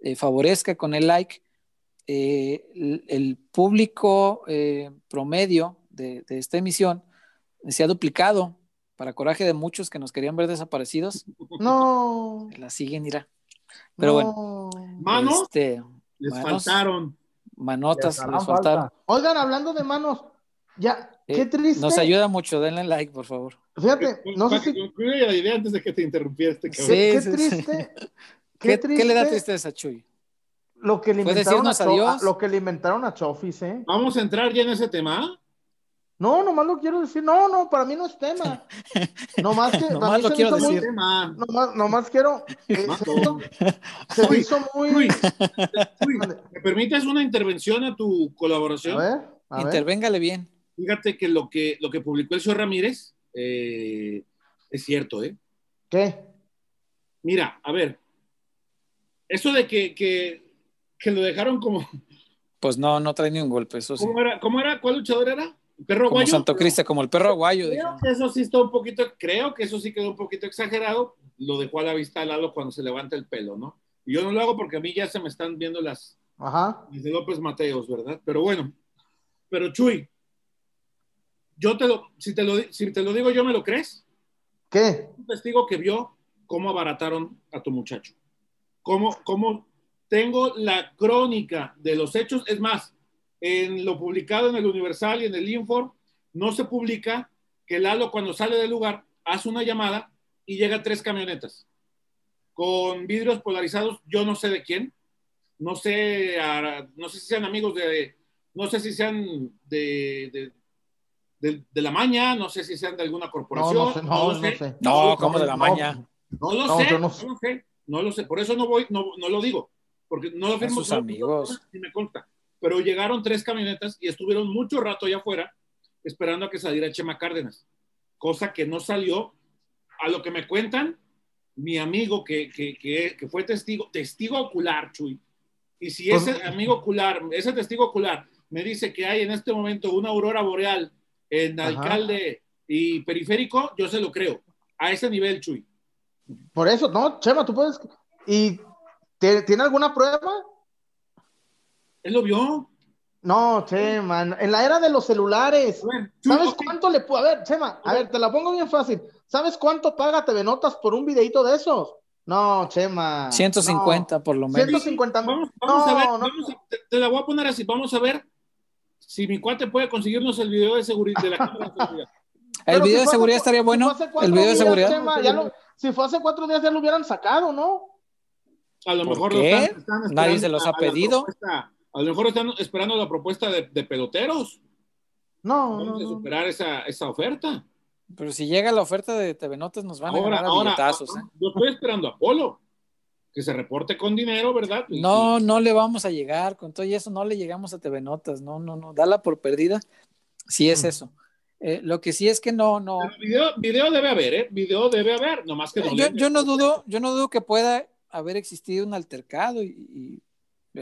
eh, favorezca con el like, eh, el, el público eh, promedio de, de esta emisión se ha duplicado para coraje de muchos que nos querían ver desaparecidos. No. La siguen, irá. Pero bueno, bueno. Manos, este, les manos. faltaron. manotas Les les faltaron. falta. Oigan, hablando de manos, ya, Eh, qué triste. Nos ayuda mucho, denle like, por favor. Fíjate, no sé si. concluya la idea antes de que te interrumpiera este cabrón. Sí, qué sí, triste. ¿Qué, Qué, qué le da triste tristeza, Chuy? Lo que le ¿Puedes inventaron a, Cho- a- lo que le inventaron a Chofis, ¿eh? Vamos a entrar ya en ese tema. No, nomás lo quiero decir. No, no, para mí no es tema. Nomás que. Nomás para mí lo se quiero hizo muy- decir. Tema. nomás, nomás quiero. eh, se, hizo, se hizo muy. Uy, uy, ¿me permites una intervención a tu A colaboración? ver, a ver. Intervéngale bien. Fíjate que lo que, lo que publicó el señor Ramírez eh, es cierto, ¿eh? ¿Qué? Mira, a ver, eso de que, que, que lo dejaron como, Pues no, no trae ni un golpe, eso sí. ¿cómo era? ¿Cómo era? ¿Cuál luchador era? ¿El perro Como guayo? Santo Cristo, como el perro aguayo. Creo que eso sí está un poquito, creo que eso sí quedó un poquito exagerado. Lo dejó a la vista de Lalo cuando se levanta el pelo, ¿no? Y yo no lo hago porque a mí ya se me están viendo las, Ajá. desde López Mateos, ¿verdad? Pero bueno, pero Chuy, yo te lo, si te lo, si te lo digo yo, ¿me lo crees? ¿Qué? Un testigo que vio cómo abarataron a tu muchacho. Cómo, cómo tengo la crónica de los hechos. Es más, en lo publicado en el Universal y en el Infor, no se publica que Lalo cuando sale del lugar hace una llamada y llega tres camionetas con vidrios polarizados, yo no sé de quién, no sé, a- no sé si sean amigos de, no sé si sean de, de, de- de la maña, no sé si sean de alguna No, corporación, no sé, no, no sé. No, como de la no. maña. no lo No, sé, yo no, no sé. lo sé, no lo sé, por eso no voy, no, no lo digo, porque no lo firmo. sus no amigos. ni me consta. Pero llegaron tres camionetas y estuvieron mucho rato allá afuera esperando a que saliera Chema Cárdenas, cosa que no salió. A lo que me cuentan, mi amigo que, que, que, que fue testigo, testigo ocular, Chuy, y si Pues- ese amigo ocular, ese testigo ocular me dice que hay en este momento una aurora boreal en Ajá. alcalde y periférico, yo se lo creo. A ese nivel, Chuy. Por eso, no, Chema, tú puedes. ¿Y te- tiene alguna prueba? Él lo vio. No, Chema, en la era de los celulares. A ver, ¿Sabes cuánto le puedo? A ver, Chema, a ver, te la pongo bien fácil. ¿Sabes cuánto paga TV Notas por un videito de esos? No, Chema. 150 por lo no. menos. 150 mil. Vamos, vamos no, a ver, no. vamos a- te, te la voy a poner así, vamos a ver si mi cuate puede conseguirnos el video de seguridad de la cámara de seguridad. El video si de seguridad estaría bueno. El video de días, seguridad. Chema, ya lo- si fue hace cuatro días ya lo hubieran sacado, ¿no? A lo ¿Por mejor qué? lo están- están Nadie se los a- ha a pedido. propuesta- A lo mejor están esperando la propuesta de, de peloteros. No, a no. superar esa, esa oferta. Pero si llega la oferta de TV Notas, nos van a Ahora, ganar a ahora, billetazos. ¿eh? yo estoy esperando a Polo, que se reporte con dinero, ¿verdad? Y- No, no le vamos a llegar. Con todo y eso, no le llegamos a TV Notas. No, no, no. Dala por perdida. Sí es Mm. eso. Eh, lo que sí es que no, no. Pero Video, video debe haber, ¿eh? Video debe haber, nomás que no Yo, yo no dudo, yo no dudo que pueda haber existido un altercado y, y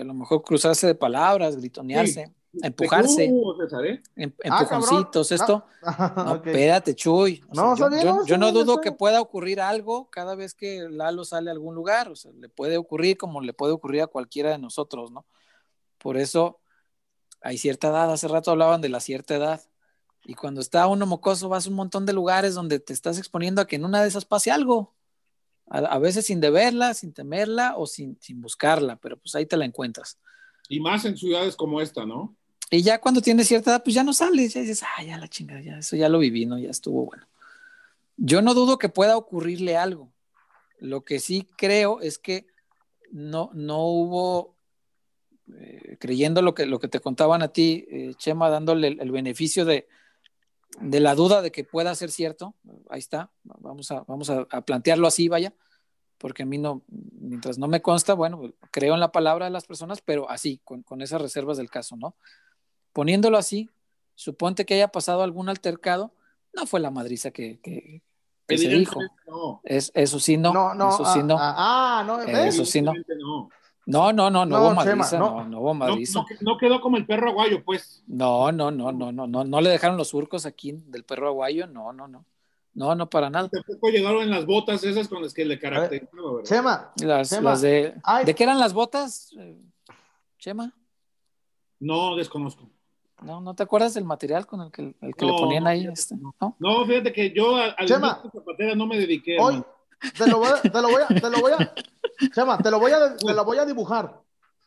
a lo mejor cruzarse de palabras, gritonearse, empujarse, ¿eh? em- Ah, empujoncitos, esto. Ah, No, espérate, Chuy. O sea, No, yo, yo- no, yo dudo que pueda ocurrir algo cada vez que Lalo sale a algún lugar. O sea, le puede ocurrir como le puede ocurrir a cualquiera de nosotros, ¿no? Por eso hay cierta edad. Hace rato hablaban de la cierta edad. Y cuando está uno mocoso, vas a un montón de lugares donde te estás exponiendo a que en una de esas pase algo. A, a veces sin deberla, sin temerla o sin, sin buscarla, pero pues ahí te la encuentras. Y más en ciudades como esta, ¿no? Y ya cuando tienes cierta edad, pues ya no sales, ya dices, ah, ya la chingada, ya eso ya lo viví, ¿no? Ya estuvo bueno. Yo no dudo que pueda ocurrirle algo. Lo que sí creo es que no, no hubo, eh, creyendo lo que, lo que te contaban a ti, eh, Chema, dándole el, el beneficio de, de la duda de que pueda ser cierto. Ahí está, vamos a, vamos a, a plantearlo así, vaya, porque a mí no, mientras no me consta, bueno, creo en la palabra de las personas, pero así, con, con esas reservas del caso, ¿no? Poniéndolo así, suponte que haya pasado algún altercado, no fue la madriza que, que, que se dijo. No. Es, eso sí, no. No, no. eso sí, ah, no. Ah, ah, no. Eso sí, no. No. No, no, no, no, No, hubo Chema, madriza, no. no, no hubo madriza. no, no quedó como el perro aguayo, pues. No, no, no, no, no, no, no le dejaron los surcos aquí del perro aguayo, no, no, no. No, no, para nada. Tampoco llegaron en las botas esas con las que le caracterizaba, ¿verdad? Chema, Las, Chema, las de. ay. ¿De qué eran las botas, eh, Chema? No, desconozco. No, ¿no te acuerdas del material con el que, el que No, le ponían ahí? Este? no. ¿No? Fíjate que yo a- al Chema. zapatera no me dediqué. hoy hermano. Te lo voy a, te lo voy a, te lo voy a, Chema, te lo voy a, te lo voy a dibujar.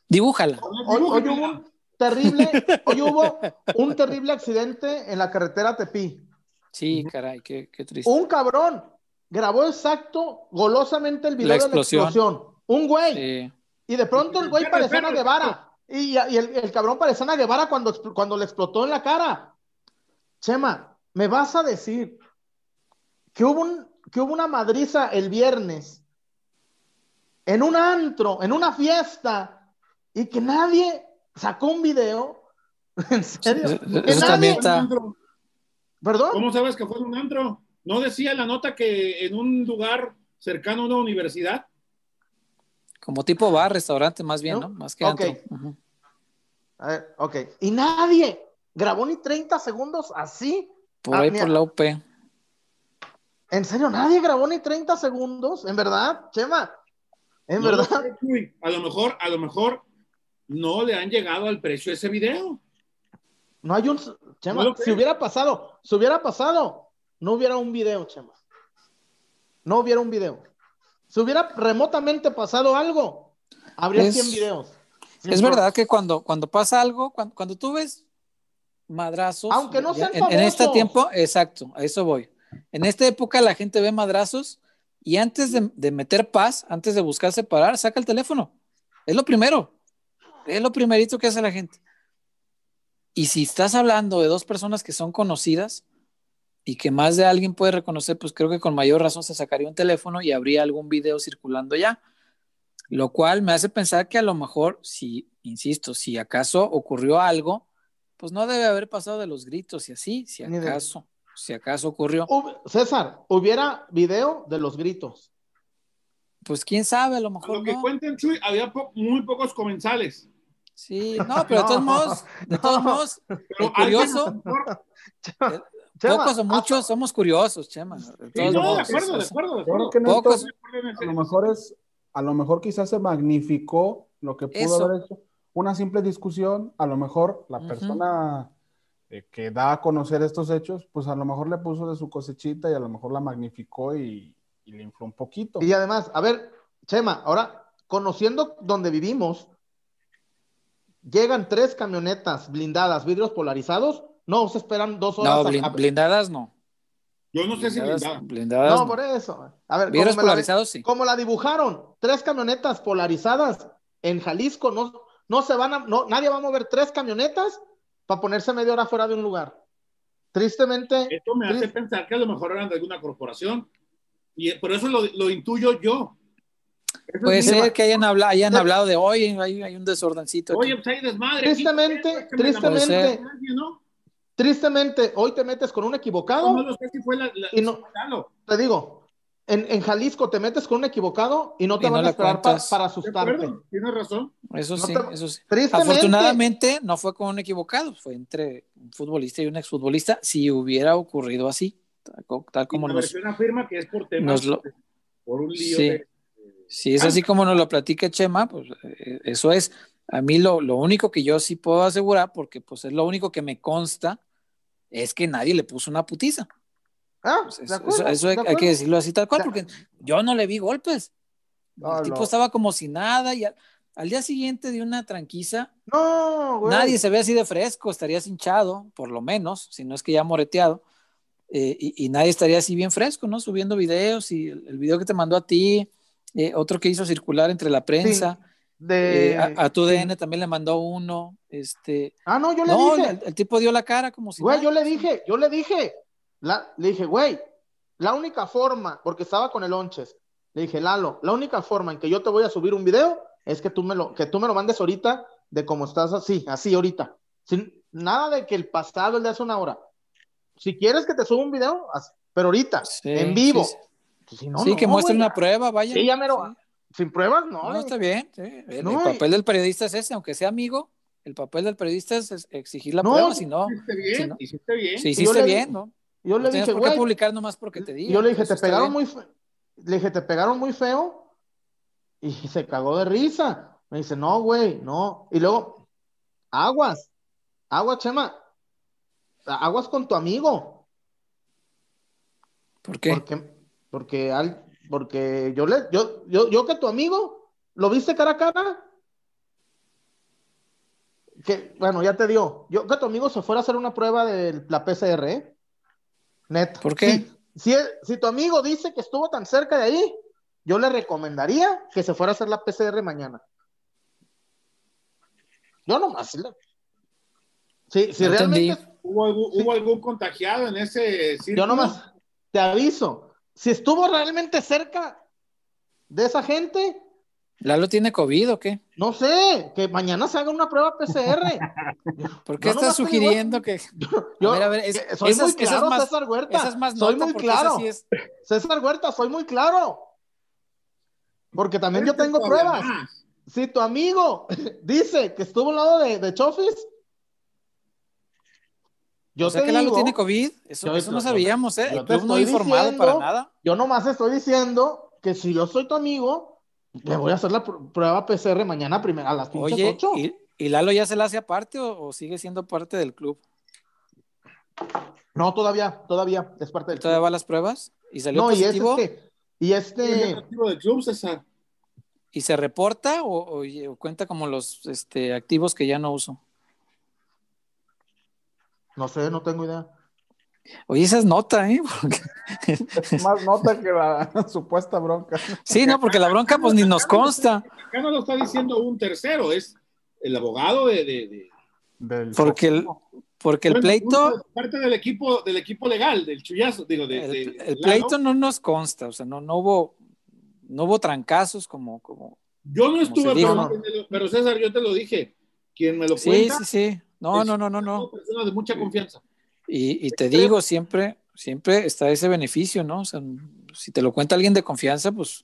Dibújala. Hoy, hoy hubo un terrible, hoy hubo un terrible accidente en la carretera Tepí. Sí, caray, qué, qué triste. Un cabrón grabó exacto, golosamente el video La de la explosión. Un güey. Sí. Y de pronto el güey parecía espera, Guevara. Y, y el, el cabrón parecía Ana Guevara cuando, cuando le explotó en la cara. Chema, ¿me vas a decir que hubo, un, que hubo una madriza el viernes en un antro, en una fiesta, y que nadie sacó un video? ¿En serio? ¿Que Eso nadie- también está. ¿Perdón? ¿Cómo sabes que fue en un antro? ¿No decía la nota que en un lugar cercano a una universidad? Como tipo bar, restaurante, más bien, ¿No? ¿no? Más que Ok. antro. A ver, ok. Y nadie grabó ni 30 segundos así. Por Ah, ahí mira. por la UP. ¿En serio? ¿Nadie grabó ni 30 segundos? ¿En verdad, Chema? ¿En No lo verdad? sé. A lo mejor, a lo mejor no le han llegado al precio ese video. No hay un... Chema, No si hubiera pasado, si hubiera pasado, no hubiera un video, Chema. No hubiera un video. Si hubiera remotamente pasado algo, habría Es- 100 videos. Es verdad que cuando, cuando pasa algo, cuando, cuando tú ves madrazos. Aunque no sean en, en este tiempo, exacto, a eso voy. En esta época la gente ve madrazos y antes de, de meter paz, antes de buscar separar, saca el teléfono. Es lo primero. Es lo primerito que hace la gente. Y si estás hablando de dos personas que son conocidas y que más de alguien puede reconocer, pues creo que con mayor razón se sacaría un teléfono y habría algún video circulando ya. Lo cual me hace pensar que a lo mejor, si, insisto, si acaso ocurrió algo, pues no debe haber pasado de los gritos y así, si acaso, si acaso ocurrió. César, hubiera video de los gritos. Pues quién sabe, a lo A mejor lo que no. cuentan, Chuy, había po- muy pocos comensales. Sí, no, pero de todos No, modos, de todos modos, Pero El curioso- alguien, a lo mejor- Chema, pocos o muchos hasta- somos curiosos, Chema. De todos no, de acuerdo, de acuerdo, de que Pocos. a lo mejor es, a lo mejor quizás se magnificó lo que pudo Eso. haber hecho una simple discusión, a lo mejor la persona eh, que da a conocer estos hechos, pues a lo mejor le puso de su cosechita y a lo mejor la magnificó y, y le infló un poquito. Y además, a ver, Chema, ahora, conociendo donde vivimos, llegan tres camionetas blindadas, vidrios polarizados, no, se esperan dos horas. No, a- blin- a- blindadas no. Yo no sé si Blindadas, blindada. blindadas no, no. por eso. A ver, Vidrios me la- polarizados sí. como la dibujaron, tres camionetas polarizadas en Jalisco, no, no se van a, no, nadie va a mover tres camionetas para ponerse media hora fuera de un lugar. Tristemente, Esto me hace Triste. pensar que a lo mejor eran de alguna corporación. Y por eso lo, lo intuyo yo. Eso Puede ser que hayan hablado, hayan Sí. hablado de hoy, hay, hay un desordencito. aquí". Oye, pues hay desmadre. tristemente, tristemente, ¿no? tristemente, hoy te metes con un equivocado. No lo sé si fue la, la- Y no- te digo, en, en Jalisco te metes con un equivocado y no te Y no van a esperar pa- para asustarte. acuerdo, tienes razón. Eso No sí, te- eso sí. Tristemente, Afortunadamente no fue con un equivocado, fue entre un futbolista y un exfutbolista. Si hubiera ocurrido así, tal, co- tal como la nos, versión afirma que es por temas, lo- por un lío Sí. de... si es así como nos lo platica Chema, pues eh, eso es. A mí lo, lo único que yo sí puedo asegurar, porque pues es lo único que me consta, es que nadie le puso una putiza. Ah, Pues eso, acuerdo, eso- hay, hay que decirlo así tal cual, porque yo no le vi golpes. No, el tipo no. estaba como si nada y al, al día siguiente de una tranquiza, No, güey. nadie se ve así de fresco, estarías hinchado, por lo menos, si no es que ya moreteado, eh, y, y nadie estaría así bien fresco, ¿no? Subiendo videos y el, el video que te mandó a ti, eh, otro que hizo circular entre la prensa, De... eh, a, a tu DN también le mandó uno, este... Ah, no, yo le No, dije. el, el tipo dio la cara como si... Güey, nada. yo le dije, yo le dije, la- le dije, güey, la única forma, porque estaba con el Onches, le dije, Lalo, la única forma en que yo te voy a subir un video es que tú me lo, que tú me lo mandes ahorita de cómo estás así, así ahorita. Sin, nada de que el pasado, el de hace una hora. Si quieres que te suba un video, pero ahorita, Sí, en vivo. sí, sí. Si no, que muestre una prueba, vaya. Sí, ya mero. Sí. Sin pruebas, no. No, está bien. sí. El, No, el y- papel del periodista es ese, aunque sea amigo, el papel del periodista es exigir la prueba, si no, Hiciste bien, si hiciste le- bien, ¿no? Yo No le tienes dije, güey, publicar nomás porque te digan. Yo le dije, te está pegaron muy feo. Le dije, te pegaron muy feo. Y se cagó de risa. Me dice, no, güey, no. Y luego, aguas, aguas, Chema. Aguas con tu amigo. ¿Por qué? Porque, porque, al- porque yo le, yo, yo, yo que tu amigo, ¿lo viste cara a cara? Que, bueno, ya te dio. Yo que tu amigo se fuera a hacer una prueba de la PCR, ¿eh? Net. ¿Por qué? Si, si, si tu amigo dice que estuvo tan cerca de ahí, yo le recomendaría que se fuera a hacer la PCR mañana. Yo nomás. Si, si No entendí. realmente, ¿Hubo, algún, ¿Hubo algún contagiado en ese círculo? Yo nomás te aviso. Si estuvo realmente cerca de esa gente, ¿Lalo tiene COVID o qué? no sé, que mañana se haga una prueba PCR. ¿Por qué Yo estás sugiriendo que.? Yo, A ver, a ver, es- que soy muy claro, más- César Huerta. Esa es más soy muy claro. sí es- César Huerta, soy muy claro. Porque también yo Este tengo pruebas. más. Si tu amigo dice que estuvo al lado de, de Chofis, yo o sea te que Lalo digo, tiene COVID. Eso, yo- eso no sabíamos, ¿eh? yo El te club no estoy informado diciendo- para nada. yo nomás estoy diciendo que si yo soy tu amigo, le voy a hacer la pr- prueba PCR mañana a las pinches Oye, 8. ¿y, y Lalo ya se la hace aparte o, o sigue siendo parte del club? No, todavía, todavía, es parte del ¿Todavía va a las pruebas? ¿Y salió No, y es positivo? este, y ¿Es este, el activo del club, César? ¿Y se reporta o, o- o cuenta como los este, activos que ya no uso? no sé, no tengo idea. Oye, esa es nota, ¿eh? Porque- Es más nota que la supuesta bronca. Sí, no, porque la bronca pues ni nos consta. Acá no lo está diciendo un tercero, es el abogado de... de- de- Del Porque el, porque el Bueno, pleito, parte del equipo, del equipo legal, del chullazo, digo, de, el, de- el Lalo. pleito no nos consta, o sea, no, no hubo, no hubo trancazos como, como, Yo no estuve, pero, pero César, yo te lo dije. Quien me lo sí, cuenta, sí, sí, no, es no, no, no, una no. persona de mucha confianza. Y, y te digo, siempre, siempre está ese beneficio, ¿no? O sea, si te lo cuenta alguien de confianza, pues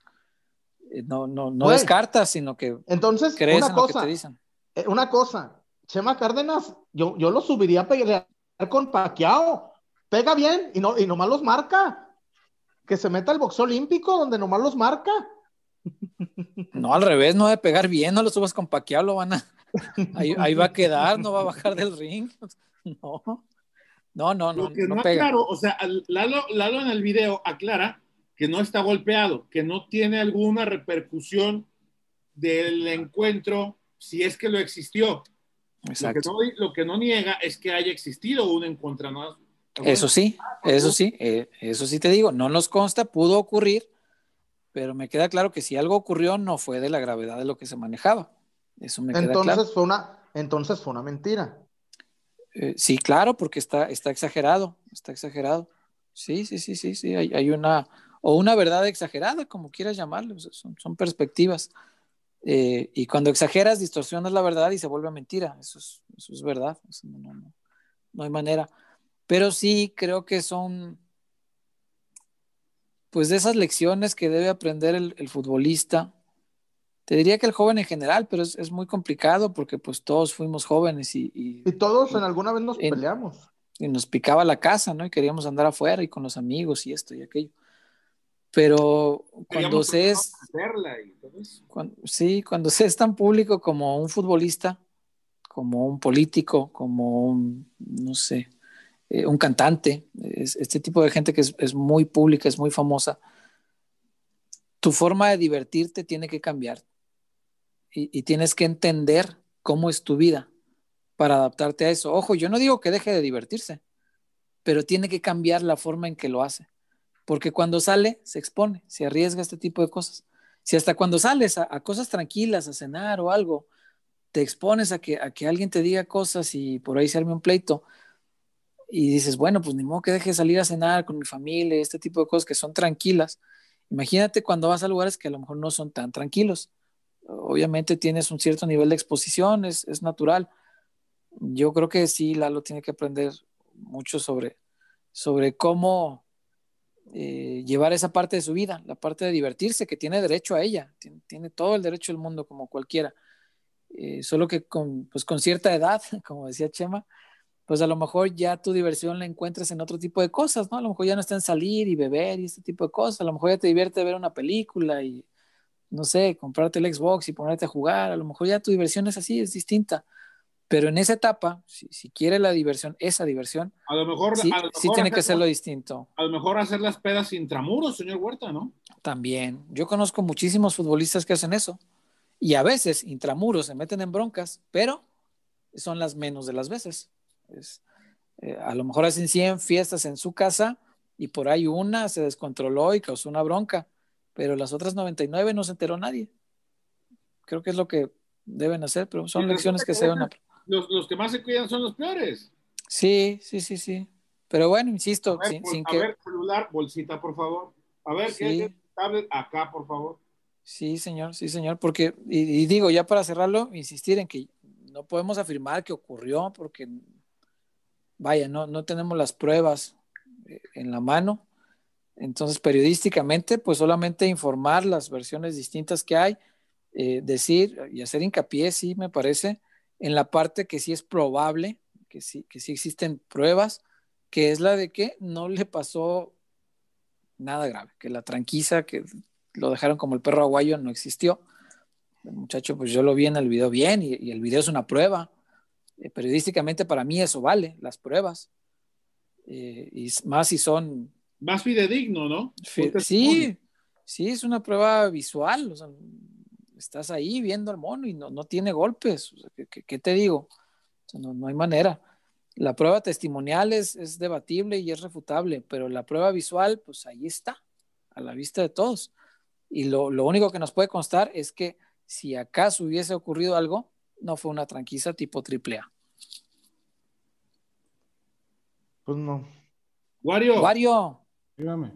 eh, no, no, no Güey. descartas, sino que Entonces, crees una en lo que cosa, te dicen. eh, una cosa, Chema Cárdenas, yo, yo lo subiría a pelear con Paquiao. Pega bien y, no, y nomás los marca. Que se meta al boxeo olímpico donde nomás los marca. No, al revés, no de pegar bien, no lo subas con Paquiao, lo van a. Ahí, ahí va a quedar, no va a bajar del ring. No, no, no, no, Lo que no, no pega. aclaro, o sea, Lalo, Lalo en el video aclara que no está golpeado, que no tiene alguna repercusión del encuentro si es que lo existió. Lo que, Exacto. no, lo que no niega es que haya existido un encontronazo. Eso sí, eso sí, eh, eso sí te digo, no nos consta, pudo ocurrir, pero me queda claro que si algo ocurrió no fue de la gravedad de lo que se manejaba. Eso me queda Entonces claro. fue una, entonces fue una mentira. Eh, sí, claro, porque está, está exagerado, está exagerado. Sí, sí, sí, sí, sí, hay, una, o una verdad exagerada, como quieras llamarlo, son, son perspectivas. Eh, y cuando exageras, distorsionas la verdad y se vuelve mentira, eso es, eso es verdad, no, no, no hay manera. Pero sí creo que son, pues, de esas lecciones que debe aprender el, el futbolista. Te diría que el joven en general, pero es, es muy complicado porque pues todos fuimos jóvenes y, y- Y todos en alguna vez nos En- peleamos. y nos picaba la casa, ¿no? Y queríamos andar afuera y con los amigos y esto y aquello. Pero cuando Queríamos se es, hacerla y todo eso. cuan- sí, cuando se es tan público como un futbolista, como un político, como un, no sé, eh, un cantante, es- este tipo de gente que es, es muy pública, es muy famosa, tu forma de divertirte tiene que cambiar y, tienes que entender cómo es tu vida para adaptarte a eso. Ojo, yo no digo que deje de divertirse, pero tiene que cambiar la forma en que lo hace, porque cuando sale se expone, se arriesga este tipo de cosas. Si hasta cuando sales a, a cosas tranquilas, a cenar o algo, te expones a que, a que alguien te diga cosas y por ahí se arme un pleito y dices, bueno, pues ni modo que deje de salir a cenar con mi familia, este tipo de cosas que son tranquilas. Imagínate cuando vas a lugares que a lo mejor no son tan tranquilos. Obviamente tienes un cierto nivel de exposición, es, es natural. Yo creo que sí, Lalo tiene que aprender mucho sobre, sobre cómo eh, llevar esa parte de su vida, la parte de divertirse, que tiene derecho a ella, tiene, todo el derecho del mundo como cualquiera. Eh, solo que con, pues con cierta edad, como decía Chema, pues a lo mejor ya tu diversión la encuentras en otro tipo de cosas, ¿no? A lo mejor ya no está en salir y beber y este tipo de cosas, a lo mejor ya te divierte ver una película y, no sé, comprarte el Xbox y ponerte a jugar, a lo mejor ya tu diversión es así, es distinta. Pero en esa etapa, si, si quiere la diversión, esa diversión, A lo mejor, sí, a lo sí tiene que hacer- hacerlo distinto. A lo mejor hacer las pedas intramuros, señor Huerta, ¿no? También. Yo conozco muchísimos futbolistas que hacen eso. Y a veces, intramuros, se meten en broncas, pero son las menos de las veces. Es, eh, a lo mejor hacen 100 fiestas en su casa y por ahí una se descontroló y causó una bronca, pero las otras 99 no se enteró nadie. Creo que es lo que deben hacer, pero son lecciones que se deben aprender. Los, los que más se cuidan son los peores. Sí, sí, sí, sí. Pero bueno, insisto, A ver, sin, a que... ver, celular, bolsita, por favor. A ver, Sí. ¿qué, qué tablet? Acá, por favor. Sí, señor, sí, señor, porque, y, y digo, ya para cerrarlo, insistir en que no podemos afirmar que ocurrió, porque, vaya, no, no tenemos las pruebas eh, en la mano. Entonces, periodísticamente, pues solamente informar las versiones distintas que hay, eh, decir y hacer hincapié, sí, me parece, en la parte que sí es probable, que sí, que sí existen pruebas, que es la de que no le pasó nada grave, que la tranquiza, que lo dejaron como el perro aguayo, no existió. Muchacho, pues yo lo vi en el video bien y, el video es una prueba. Eh, periodísticamente para mí eso vale, las pruebas. Eh, y más si son... Más fidedigno, ¿no? Sí, sí, es una prueba visual. o sea, estás ahí viendo al mono y no, no tiene golpes. O sea, ¿qué, qué- qué te digo? O sea, no, no hay manera. La prueba testimonial es, es debatible y es refutable, pero la prueba visual, pues ahí está, a la vista de todos. Y lo, lo único que nos puede constar es que si acaso hubiese ocurrido algo, no fue una tranquiza tipo triple A. Pues no. Wario. Wario, Dígame.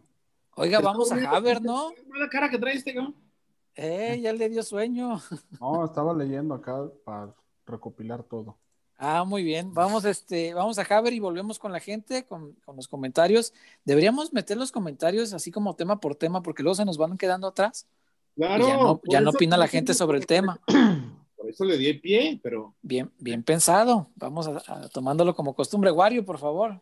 oiga, vamos a Haber, ¿no? ¿Qué mala cara que trae este, cabrón? Eh, ya le dio sueño. No, estaba leyendo acá para recopilar todo. Ah, muy bien. Vamos, este, vamos a Haber y volvemos con la gente, con, con los comentarios. Deberíamos meter los comentarios así como tema por tema, porque luego se nos van quedando atrás. Claro. y ya no, ya no opina la gente sobre el tema. Por eso le di el pie, pero Bien, bien pensado. Vamos a, a- tomándolo como costumbre. Wario, por favor.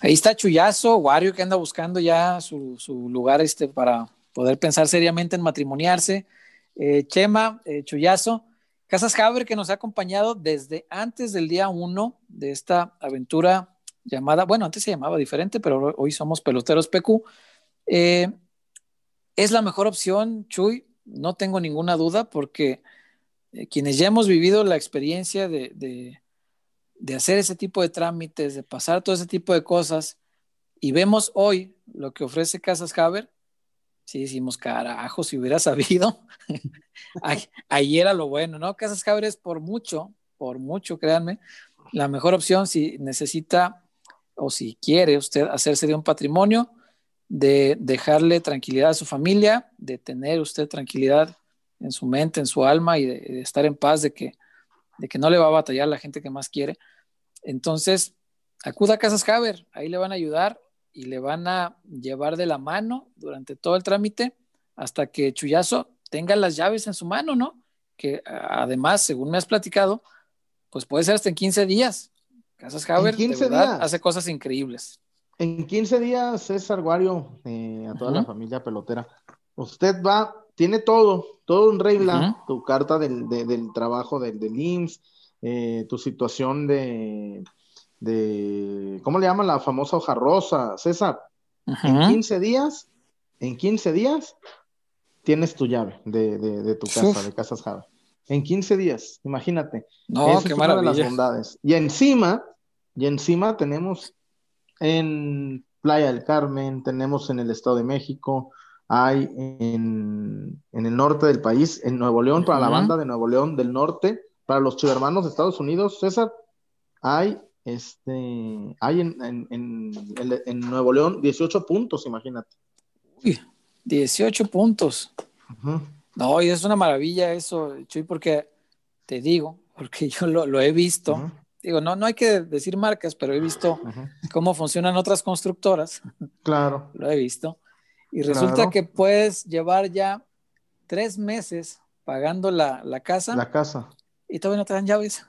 Ahí está Chuyazo, Wario que anda buscando ya su, su lugar este, para poder pensar seriamente en matrimoniarse. Eh, Chema, eh, Chuyazo, Casas Haber que nos ha acompañado desde antes del día uno de esta aventura llamada, bueno, antes se llamaba diferente, pero hoy somos peloteros PQ. Eh, es la mejor opción, Chuy, no tengo ninguna duda, porque quienes ya hemos vivido la experiencia de, de hacer ese tipo de trámites, de pasar todo ese tipo de cosas, y vemos hoy lo que ofrece Casas Haber, sí decimos, carajo, si hubiera sabido, ahí, era lo bueno, ¿no? Casas Haber es por mucho, por mucho, créanme, la mejor opción si necesita o si quiere usted hacerse de un patrimonio, de dejarle tranquilidad a su familia, de tener usted tranquilidad en su mente, en su alma y de estar en paz de que, de que no le va a batallar la gente que más quiere. Entonces, acuda a Casas Haber, ahí le van a ayudar y le van a llevar de la mano durante todo el trámite hasta que Chuyazo tenga las llaves en su mano, ¿no? Que además, según me has platicado, pues puede ser hasta en 15 días. Casas Haber En 15 de verdad, días. hace cosas increíbles. En 15 días, César Guario, eh, a toda la familia pelotera, usted va, tiene todo, todo en regla, tu carta del, de- del trabajo del, del IMSS, eh, tu situación de, de, ¿cómo le llaman la famosa hoja rosa? César, en Ujú. 15 días, en 15 días, tienes tu llave de, de- de tu casa, Uf. de Casas Java. En 15 días, imagínate. No, Esa qué es una de las bondades. Y encima, y encima tenemos en Playa del Carmen, tenemos en el Estado de México, hay en, en el norte del país, en Nuevo León, para la banda de Nuevo León del norte, para los chivermanos de Estados Unidos, César, hay este, hay en, en, en, Nuevo León 18 puntos, imagínate. Uy, 18 puntos. No, y es una maravilla eso, Chuy, porque te digo, porque yo lo, lo he visto digo, no, no hay que decir marcas, pero he visto cómo funcionan otras constructoras. Claro. Lo he visto. Y resulta que puedes llevar ya tres meses pagando la, casa. La casa. Y todavía no te dan llaves.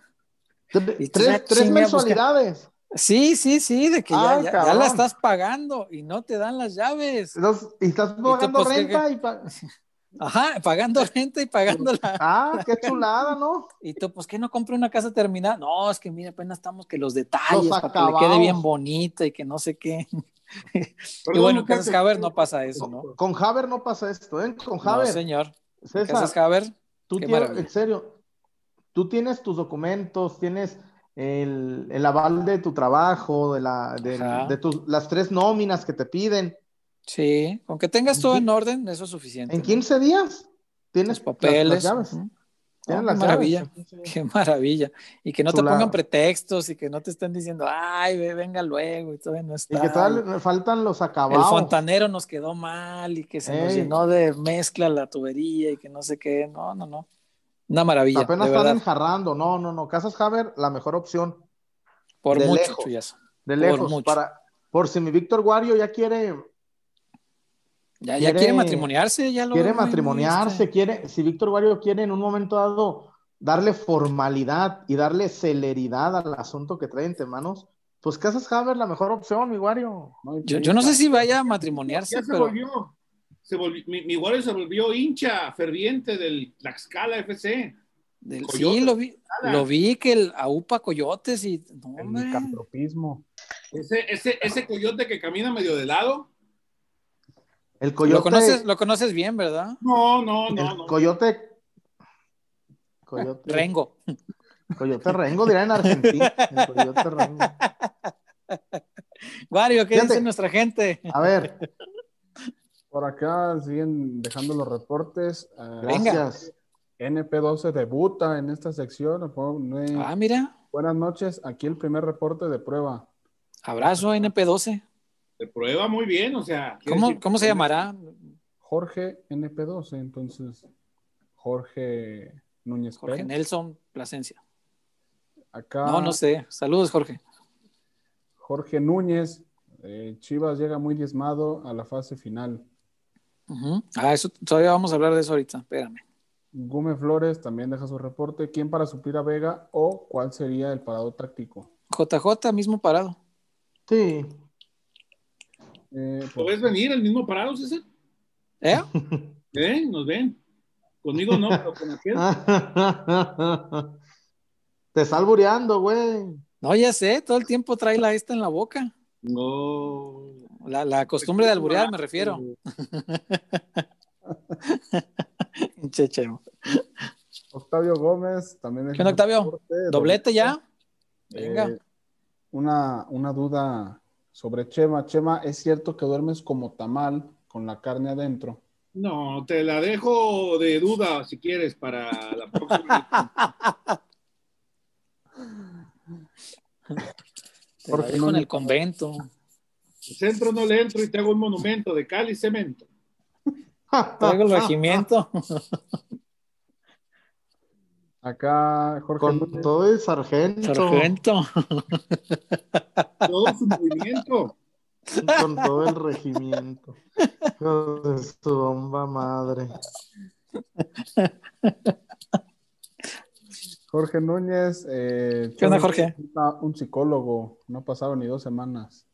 Tres, mensualidades. Sí, sí, sí, de que ya, ya, la estás pagando y no te dan las llaves. y estás pagando pues, renta y Ajá, pagando renta y pagando la. Ah, qué chulada, ¿no? Y tú, pues que no compré una casa terminada. No, es que mira, apenas estamos que los detalles para que le quede bien bonita y que no sé qué. y bueno, Casas Haber no pasa eso, ¿no? Con Haber no pasa esto, ¿eh? Con Haber. No, señor. Casas Haber. Tú tienes, en serio, tú tienes tus documentos, tienes el, el aval de tu trabajo, de, la, de, tus, las tres nóminas que te piden. Sí, aunque tengas todo en orden, eso es suficiente. En 15 días tienes papeles. llaves. qué maravilla, qué maravilla. Y que no te pongan pretextos y que no te estén diciendo, ay, venga luego y todavía no está. Y que todavía faltan los acabados. El fontanero nos quedó mal y que se nos llenó de mezcla la tubería y que no sé qué. No, no, no. Una maravilla. Apenas están enjarrando. No, no, no. Casas Haber, la mejor opción. Por mucho, lejos, De lejos. Para, por si mi Víctor Guario ya quiere ya quiere, ya quiere matrimoniarse, ya lo Quiere matrimoniarse, quiere, si Víctor Wario quiere en un momento dado darle formalidad y darle celeridad al asunto que trae entre manos, pues Casas Haber la mejor opción, mi Wario. yo, no sé si vaya a matrimoniarse. Ya se volvió, se volvió mi, Wario se volvió hincha ferviente del Tlaxcala FC. Del, sí, lo vi, lo vi que el AUPA Coyotes y no, el. Ese, ese, ese coyote que camina medio de lado, el coyote. Lo conoces, lo conoces bien, ¿verdad? No, no, no. El coyote. Coyote. Rengo. Coyote Rengo dirá en Argentina. El coyote Rengo. Wario, ¿qué dice nuestra gente? A ver. Por acá siguen dejando los reportes. Ah, Gracias. NP12 debuta en esta sección. Ah, mira. Buenas noches. Aquí el primer reporte de prueba. Abrazo, NP12 de prueba muy bien, o sea. ¿Cómo, se llamará? Jorge NP12, entonces Jorge Núñez Jorge Nelson Plasencia. Acá. No, no sé. Saludos, Jorge. Jorge Núñez, eh, Chivas llega muy diezmado a la fase final. Ah, eso todavía vamos a hablar de eso ahorita, espérame. Gume Flores también deja su reporte. ¿Quién para suplir a Vega o cuál sería el parado táctico? JJ, mismo parado. Sí, eh, ¿Puedes venir el mismo parado, César? ¿Eh? ¿Eh? ¿Nos ven? Conmigo no, pero con aquel. Te está albureando, güey. No, ya sé, todo el tiempo trae la esta en la boca. No. La, la costumbre de alburear, me refiero. Chechemo. Octavio Gómez también es. ¿Qué Octavio? ¿Doblete ya? Venga. Eh, una, una duda sobre Chema. Chema, ¿es cierto que duermes como tamal con la carne adentro? No, te la dejo de duda si quieres para la próxima. Porque en el convento. El centro no le entro y te hago un monumento de cal y cemento. Traigo el regimiento. Acá Jorge. Con todo el sargento. Sargento. Todo su movimiento. Con todo el regimiento. Con su bomba madre. Jorge Núñez. Eh, ¿Qué onda, Jorge? Un psicólogo. No pasaron ni dos semanas.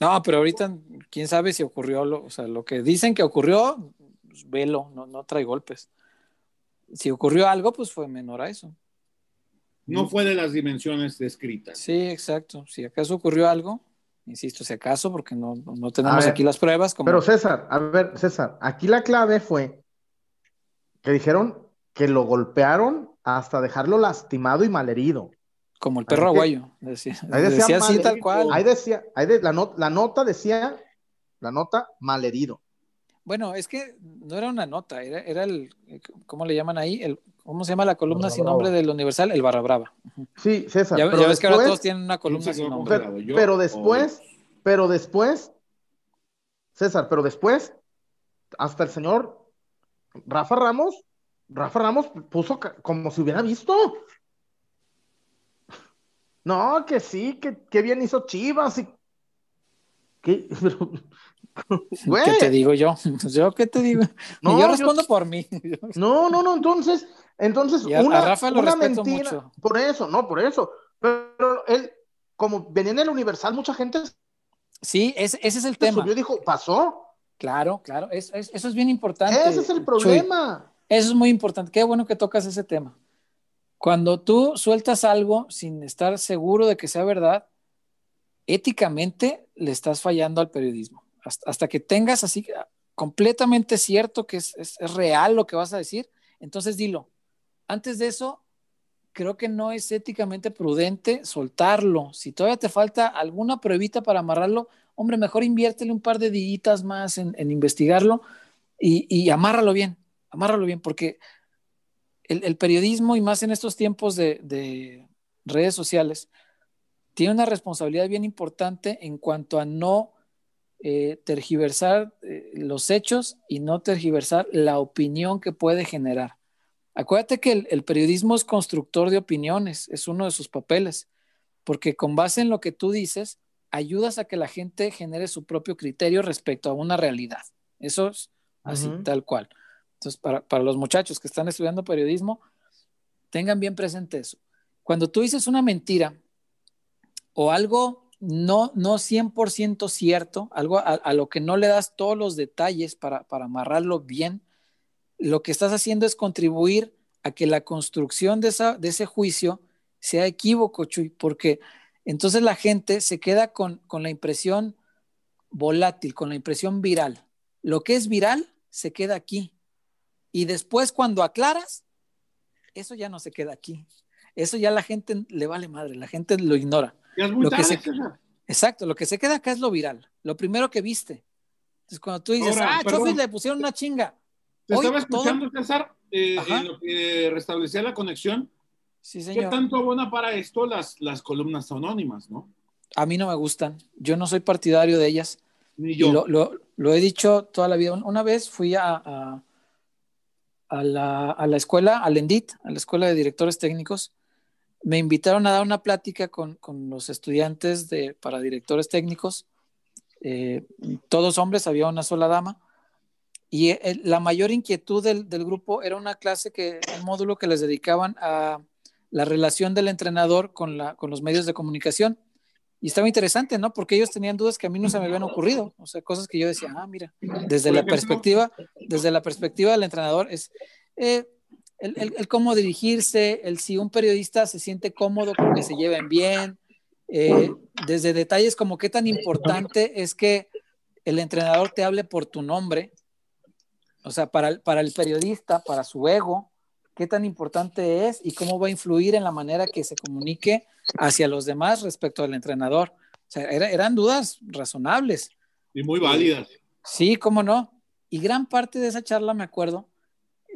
No, pero ahorita, quién sabe si ocurrió, lo, o sea, lo que dicen que ocurrió, pues, velo, no, no trae golpes si ocurrió algo, pues fue menor a eso. No fue de las dimensiones descritas. Sí, exacto. Si acaso ocurrió algo, insisto, si acaso, porque no, tenemos aquí las pruebas. Pero César, a ver, César, aquí la clave fue que dijeron que lo golpearon hasta dejarlo lastimado y malherido. Como el perro aguayo. Decía, ahí decía, así, tal cual. Ahí decía, ahí la, la nota decía, la nota malherido. Bueno, es que no era una nota, era, era el, ¿cómo le llaman ahí? El, ¿Cómo se llama la columna sin nombre del Universal? El Barra Brava. Sí, César. Ya, ves que ahora todos tienen una columna sin nombre. Pero, después, pero después, César, pero después, hasta el señor Rafa Ramos, Rafa Ramos puso como si hubiera visto. No, que sí, que, que bien hizo Chivas y ¿Qué? ¿Qué te digo yo? ¿Yo qué te digo? No, yo respondo por mí. No, no, no, entonces, entonces, una, Rafa lo una mentira. Mucho. Por eso, no, por eso. Pero él, como venía en el Universal, mucha gente. Sí, ese, ese es el tema. Yo dijo, pasó. Claro, claro, eso es bien importante. Ese es el problema. eso es muy importante. Qué bueno que tocas ese tema. Cuando tú sueltas algo sin estar seguro de que sea verdad, éticamente le estás fallando al periodismo. Hasta, que tengas así completamente cierto que es, real lo que vas a decir, entonces dilo. Antes de eso, creo que no es éticamente prudente soltarlo. Si todavía te falta alguna pruebita para amarrarlo, hombre, mejor inviértele un par de días más en, investigarlo y, amárralo bien, amárralo bien, porque el, periodismo y más en estos tiempos de redes sociales, tiene una responsabilidad bien importante en cuanto a no eh, tergiversar eh, los hechos y no tergiversar la opinión que puede generar. Acuérdate que el, periodismo es constructor de opiniones, es uno de sus papeles, porque con base en lo que tú dices, ayudas a que la gente genere su propio criterio respecto a una realidad. Eso es así, tal cual. Entonces, para, para los muchachos que están estudiando periodismo, tengan bien presente eso. Cuando tú dices una mentira, o algo no, no 100% cierto, algo a, lo que no le das todos los detalles para, para amarrarlo bien, lo que estás haciendo es contribuir a que la construcción de, esa, de ese juicio sea equívoco, Chuy, porque entonces la gente se queda con, con la impresión volátil, con la impresión viral. Lo que es viral se queda aquí. Y después cuando aclaras, eso ya no se queda aquí. Eso ya la gente le vale madre, la gente lo ignora lo que se, exacto, lo que se queda acá es lo viral, lo primero que viste. Entonces, cuando tú dices, ah, Chofi le pusieron una chinga. Te estaba escuchando, César, eh, en lo que restablecía la conexión. Sí, señor. ¿Qué tanto buena para esto las, las columnas anónimas, no? A mí no me gustan. Yo no soy partidario de ellas. Ni yo. Lo, he dicho toda la vida. Una vez fui a, a, a, la, a la escuela, al ENDIT, a la escuela de directores técnicos, me invitaron a dar una plática con, los estudiantes de, para directores técnicos, eh, todos hombres, había una sola dama, y eh, la mayor inquietud del, grupo era una clase, que, un módulo que les dedicaban a la relación del entrenador con, la, con los medios de comunicación. Y estaba interesante, ¿no? Porque ellos tenían dudas que a mí no se me habían ocurrido, o sea, cosas que yo decía, ah, mira, desde la perspectiva, desde la perspectiva del entrenador es, eh, el, cómo dirigirse, el si un periodista se siente cómodo con que se lleven bien, eh, desde detalles como qué tan importante es que el entrenador te hable por tu nombre, o sea, para el, para el periodista, para su ego, qué tan importante es y cómo va a influir en la manera que se comunique hacia los demás respecto al entrenador. O sea, eran dudas razonables. Y muy válidas. Sí, cómo no. Y gran parte de esa charla, me acuerdo,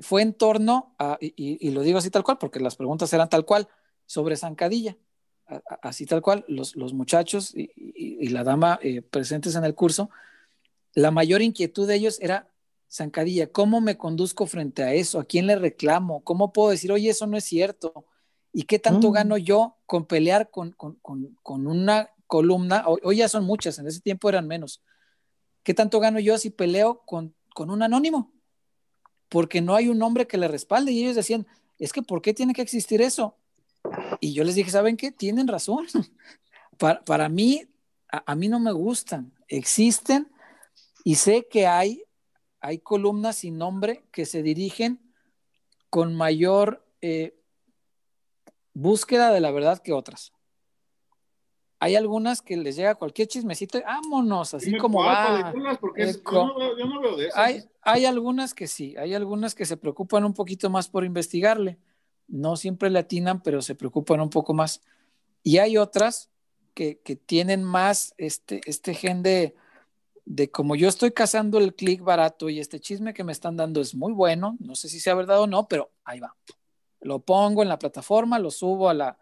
fue en torno a, y, lo digo así tal cual, porque las preguntas eran tal cual, sobre zancadilla. Así tal cual, los, muchachos y, la dama eh, presentes en el curso, la mayor inquietud de ellos era zancadilla, ¿cómo me conduzco frente a eso? ¿A quién le reclamo? ¿Cómo puedo decir, oye, eso no es cierto? ¿Y qué tanto mm. gano yo con pelear con, una columna? Hoy, ya son muchas, en ese tiempo eran menos. ¿Qué tanto gano yo si peleo con, con un anónimo? Porque no hay un hombre que le respalde. Y ellos decían, es que ¿por qué tiene que existir eso? Y yo les dije, ¿saben qué? Tienen razón. para, para, mí, a, mí no me gustan. Existen y sé que hay, hay columnas sin nombre que se dirigen con mayor eh, búsqueda de la verdad que otras hay algunas que les llega cualquier chismecito y vámonos, así como va. hay, hay algunas que sí, hay algunas que se preocupan un poquito más por investigarle. No siempre le atinan, pero se preocupan un poco más. Y hay otras que, tienen más este, este gen de, de como yo estoy cazando el clic barato y este chisme que me están dando es muy bueno, no sé si sea verdad o no, pero ahí va. Lo pongo en la plataforma, lo subo a la,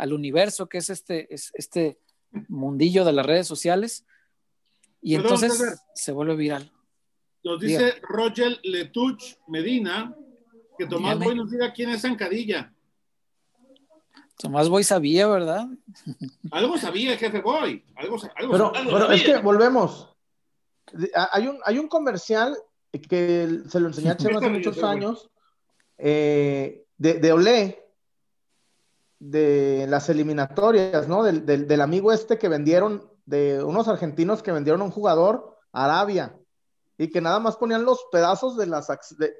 al universo que es este, es este mundillo de las redes sociales y entonces se vuelve viral. Nos dice Roger Letuch Medina que Tomás Boy nos diga quién es Zancadilla. Tomás Boy sabía, ¿verdad? Algo sabía el jefe Boy. Algo, algo, pero, algo pero sabía. es que volvemos. Hay un, hay un comercial que se lo enseñé a Chema hace muchos años eh, de, de Olé, de las eliminatorias, ¿no? Del, del, del, amigo este que vendieron, de unos argentinos que vendieron a un jugador a Arabia y que nada más ponían los pedazos de las de,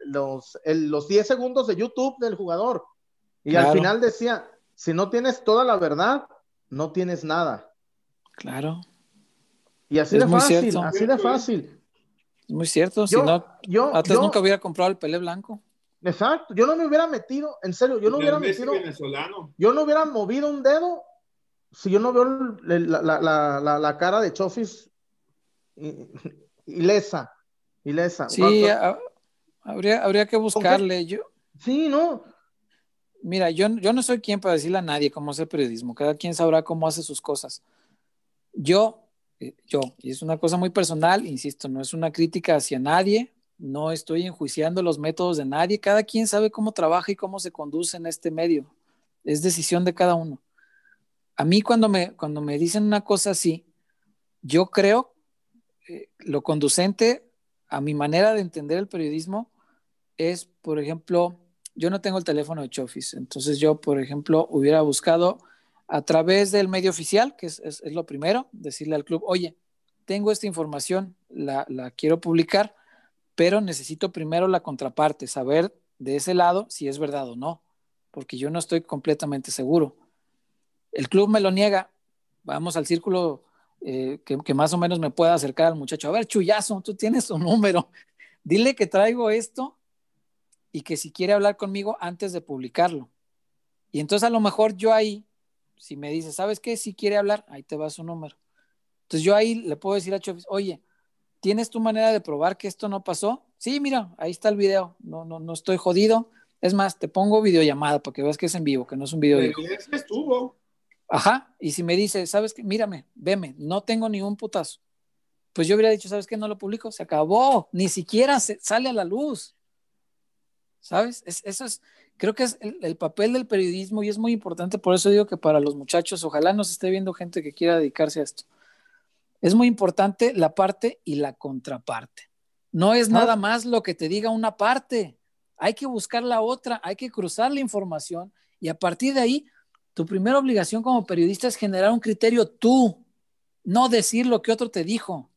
los, el, los 10 segundos de YouTube del jugador. Y claro. al final decía, si no tienes toda la verdad, no tienes nada. Claro. Y así es de fácil, cierto. así de fácil. Es muy cierto, yo, si no, yo, Atlas yo, nunca hubiera comprado el Pelé Blanco. Exacto, yo no me hubiera metido, en serio, yo no hubiera metido, venezolano. yo no hubiera movido un dedo si yo no veo la, la, la, la cara de Chofis ilesa, ilesa. Sí, a, habría, habría que buscarle. Yo, sí, no. Mira, yo, yo no soy quien para decirle a nadie cómo hace periodismo, cada quien sabrá cómo hace sus cosas. Yo, eh, yo, y es una cosa muy personal, insisto, no es una crítica hacia nadie, no estoy enjuiciando los métodos de nadie, cada quien sabe cómo trabaja y cómo se conduce en este medio, es decisión de cada uno. A mí cuando me, cuando me dicen una cosa así, yo creo eh, lo conducente a mi manera de entender el periodismo es, por ejemplo, yo no tengo el teléfono de Chofis, entonces yo, por ejemplo, hubiera buscado a través del medio oficial, que es, es, es lo primero, decirle al club, oye, tengo esta información, la, la, quiero publicar, pero necesito primero la contraparte, saber de ese lado si es verdad o no, porque yo no estoy completamente seguro. El club me lo niega, vamos al círculo eh, que, más o menos me pueda acercar al muchacho. A ver, Chuyazo, tú tienes su número. Dile que traigo esto y que si quiere hablar conmigo antes de publicarlo. Y entonces a lo mejor yo ahí, si me dice, ¿sabes qué? Si quiere hablar, ahí te va su número. Entonces yo ahí le puedo decir a Chofis, oye, ¿tienes tu manera de probar que esto no pasó? Sí, mira, ahí está el video. No, no, no estoy jodido. Es más, te pongo videollamada para que veas que es en vivo, que no es un video. estuvo. Ajá, y si me dice, ¿sabes qué? Mírame, veme, no tengo ni un putazo. Pues yo hubiera dicho, ¿sabes qué? No lo publico, se acabó, ni siquiera se, sale a la luz. ¿Sabes? Es, eso es, creo que es el, el, papel del periodismo y es muy importante, por eso digo que para los muchachos, ojalá nos esté viendo gente que quiera dedicarse a esto. Es muy importante la parte y la contraparte. No es nada más lo que te diga una parte, hay que buscar la otra, hay que cruzar la información y a partir de ahí tu primera obligación como periodista es generar un criterio tú, no decir lo que otro te dijo.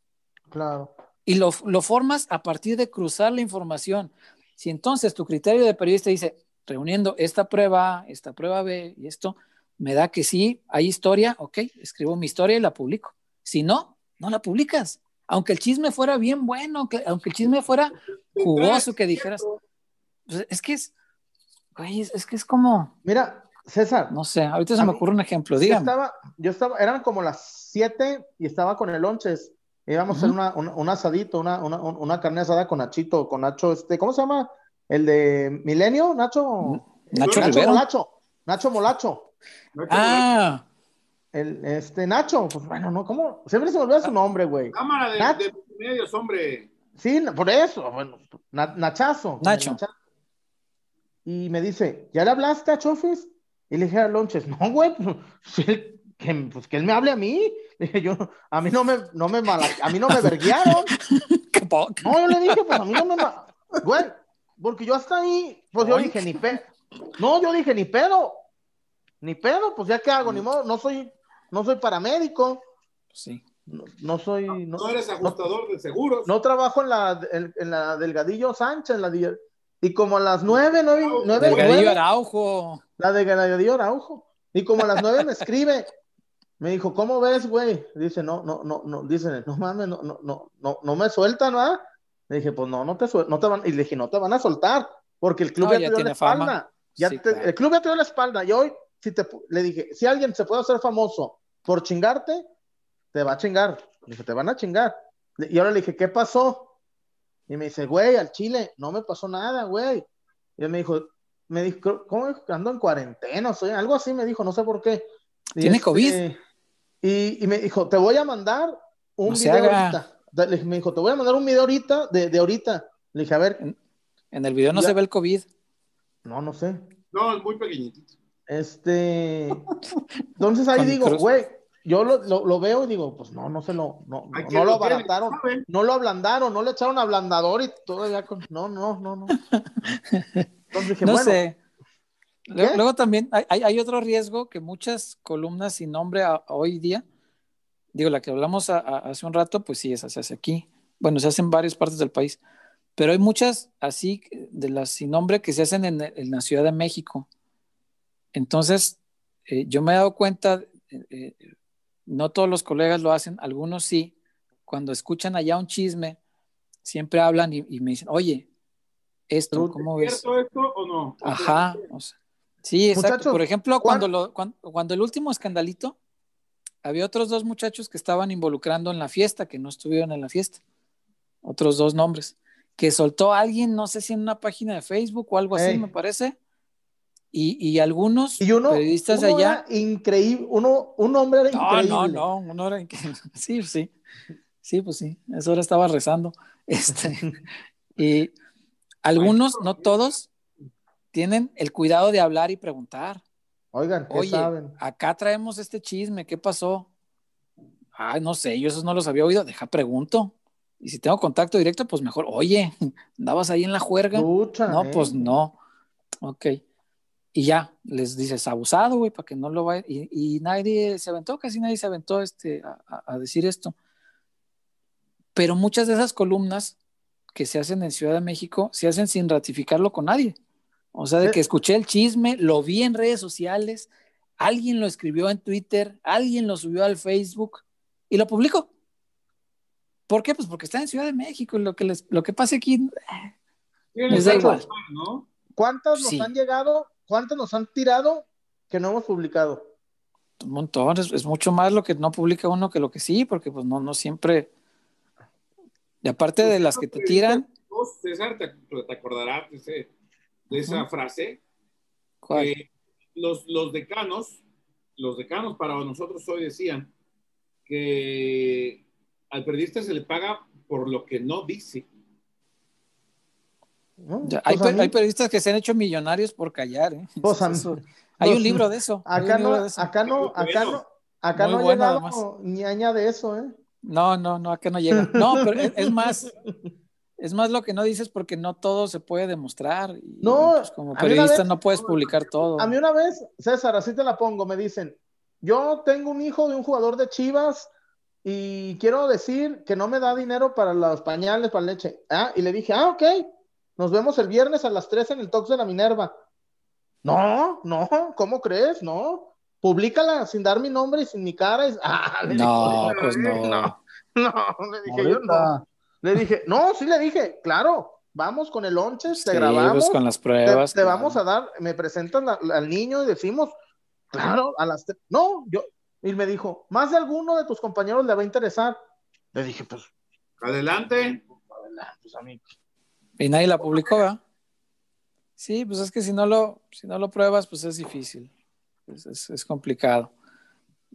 Claro. Y lo, lo, formas a partir de cruzar la información. Si entonces tu criterio de periodista dice, reuniendo esta prueba esta prueba B y esto, me da que sí, hay historia, ok, escribo mi historia y la publico. Si no, no la publicas. Aunque el chisme fuera bien bueno, que, aunque el chisme fuera jugoso, que dijeras, pues es que es, güey, es, es que es como... Mira, César. No sé, ahorita se me ocurre un ejemplo, dígame. Yo estaba, yo estaba, eran como las 7 y estaba con el lonches. Íbamos uh -huh. a hacer una, un, un asadito, una, una, una, carne asada con Nachito, con Nacho, este, ¿cómo se llama? El de Milenio, Nacho. Nacho, Nacho Molacho. Nacho Molacho. Ah. El, este, Nacho, pues bueno, no, ¿cómo? Siempre se me olvida su nombre, güey. Cámara de, Nach... de medios, hombre. Sí, por eso, bueno, na, Nachazo. Nacho. Nachazo. Y me dice, ¿ya le hablaste a Chofis? Y le dije a Lonches, no, güey, pues, que, pues, que él me hable a mí. Le dije yo, a mí no me, no me mala, a mí no me verguiaron. no, yo le dije, pues a mí no me, güey, porque yo hasta ahí, pues yo dije, ni pedo. No, yo dije, ni pedo. Ni pedo, pues ya qué hago, ni modo, no soy, no soy paramédico. Sí. No, no soy. No, no, eres ajustador no, de seguros. No trabajo en la, en, en la Delgadillo Sánchez, en la y como a las nueve, nueve, nueve, Delgadillo Araujo. La de Delgadillo Araujo. Y como a las nueve me escribe, me dijo, ¿cómo ves, güey? Dice, no, no, no, no, dice, no mames, no, no, no, no, no me sueltan, ¿no? Le dije, pues no, no te no te van, y le dije, no te van a soltar, porque el club no, ya, ya te dio la espalda. Ya sí, te, claro. El club ya te dio la espalda. Y hoy, si te, le dije, si alguien se puede hacer famoso por chingarte, te va a chingar. Le dije, te van a chingar. Y ahora le dije, ¿qué pasó? Y me dice, güey, al Chile, no me pasó nada, güey. Y él me dijo, me dijo, ¿cómo ando en cuarentena? Soy, algo así me dijo, no sé por qué. Y ¿Tiene este, COVID? Y, y, me dijo, te voy a mandar un no video ahorita. Le, me dijo, te voy a mandar un video ahorita, de, de ahorita. Le dije, a ver. En, en el video no ya. se ve el COVID. No, no sé. No, es muy pequeñito. Este, entonces ahí digo, güey, yo lo, lo, veo y digo, pues no, no se lo, no, no, lo abarataron, no lo ablandaron, no le echaron ablandador y todavía con, no, no, no, no. Entonces dije, no sé. Luego, también hay, hay, otro riesgo que muchas columnas sin nombre hoy día, digo, la que hablamos hace un rato, pues sí, esa se hace aquí. Bueno, se hace en varias partes del país, pero hay muchas así de las sin nombre que se hacen en, en la Ciudad de México. Entonces, eh, yo me he dado cuenta, eh, eh, no todos los colegas lo hacen, algunos sí, cuando escuchan allá un chisme, siempre hablan y, me dicen, oye, esto, ¿cómo ves? ¿Es esto o no? Ajá, sí, exacto. Por ejemplo, cuando, cuando, el último escandalito, había otros dos muchachos que estaban involucrando en la fiesta, que no estuvieron en la fiesta, otros dos nombres, que soltó a alguien, no sé si en una página de Facebook o algo así, me parece, y, algunos periodistas de allá. increíble, uno, un hombre era increíble. No, no, no, uno era increíble. Sí, sí. Sí, pues sí, eso ahora estaba rezando. Este, y algunos, no todos, tienen el cuidado de hablar y preguntar. Oigan, ¿qué Oye, acá traemos este chisme, ¿qué pasó? Ay, no sé, yo esos no los había oído, deja pregunto. Y si tengo contacto directo, pues mejor, oye, andabas ahí en la juerga. no, pues eh. no. Ok y ya, les dices abusado, güey, para que no lo vaya. Y, nadie se aventó, casi nadie se aventó este, a, decir esto. Pero muchas de esas columnas que se hacen en Ciudad de México se hacen sin ratificarlo con nadie. O sea, de que escuché el chisme, lo vi en redes sociales, alguien lo escribió en Twitter, alguien lo subió al Facebook y lo publicó. ¿Por qué? Pues porque está en Ciudad de México y lo que, les, lo que pase aquí les da igual. ¿no? ¿Cuántos nos han llegado ¿Cuántos nos han tirado que no hemos publicado? Un montón, es, mucho más lo que no publica uno que lo que sí, porque pues no, no siempre. Y aparte de las que te tiran. César, te, acordarás de, esa frase. los, los decanos, los decanos para nosotros hoy decían que al periodista se le paga por lo que no dice hay, pues hay, periodistas que se han hecho millonarios por callar. ¿eh? Pues hay un libro de eso. Acá no, acá no, acá no, acá no llega ni añade eso, ¿eh? No, no, no, acá no llega. No, pero es, más, es más lo que no dices porque no todo se puede demostrar. no, pues como periodista no puedes publicar todo. A mí una vez, César, así te la pongo, me dicen, yo tengo un hijo de un jugador de Chivas y quiero decir que no me da dinero para los pañales, para leche. Ah, y le dije, ah, ok nos vemos el viernes a las 3 en el Tox de la Minerva. No, no, ¿cómo crees? No. Publícala sin dar mi nombre y sin mi cara. Ah, no, pues no. no. No, le dije yo no. Le dije, no, sí le dije, claro, vamos con el lonches, te grabamos. Pues con las pruebas. Te, vamos a dar, me presentan al niño y decimos, claro, a las no, yo, y me dijo, más de alguno de tus compañeros le va a interesar. Le dije, pues. Adelante. Adelante, pues a mí. Y nadie la publicó, ¿verdad? Sí, pues es que si no lo, si no lo pruebas, pues es difícil. Es, complicado.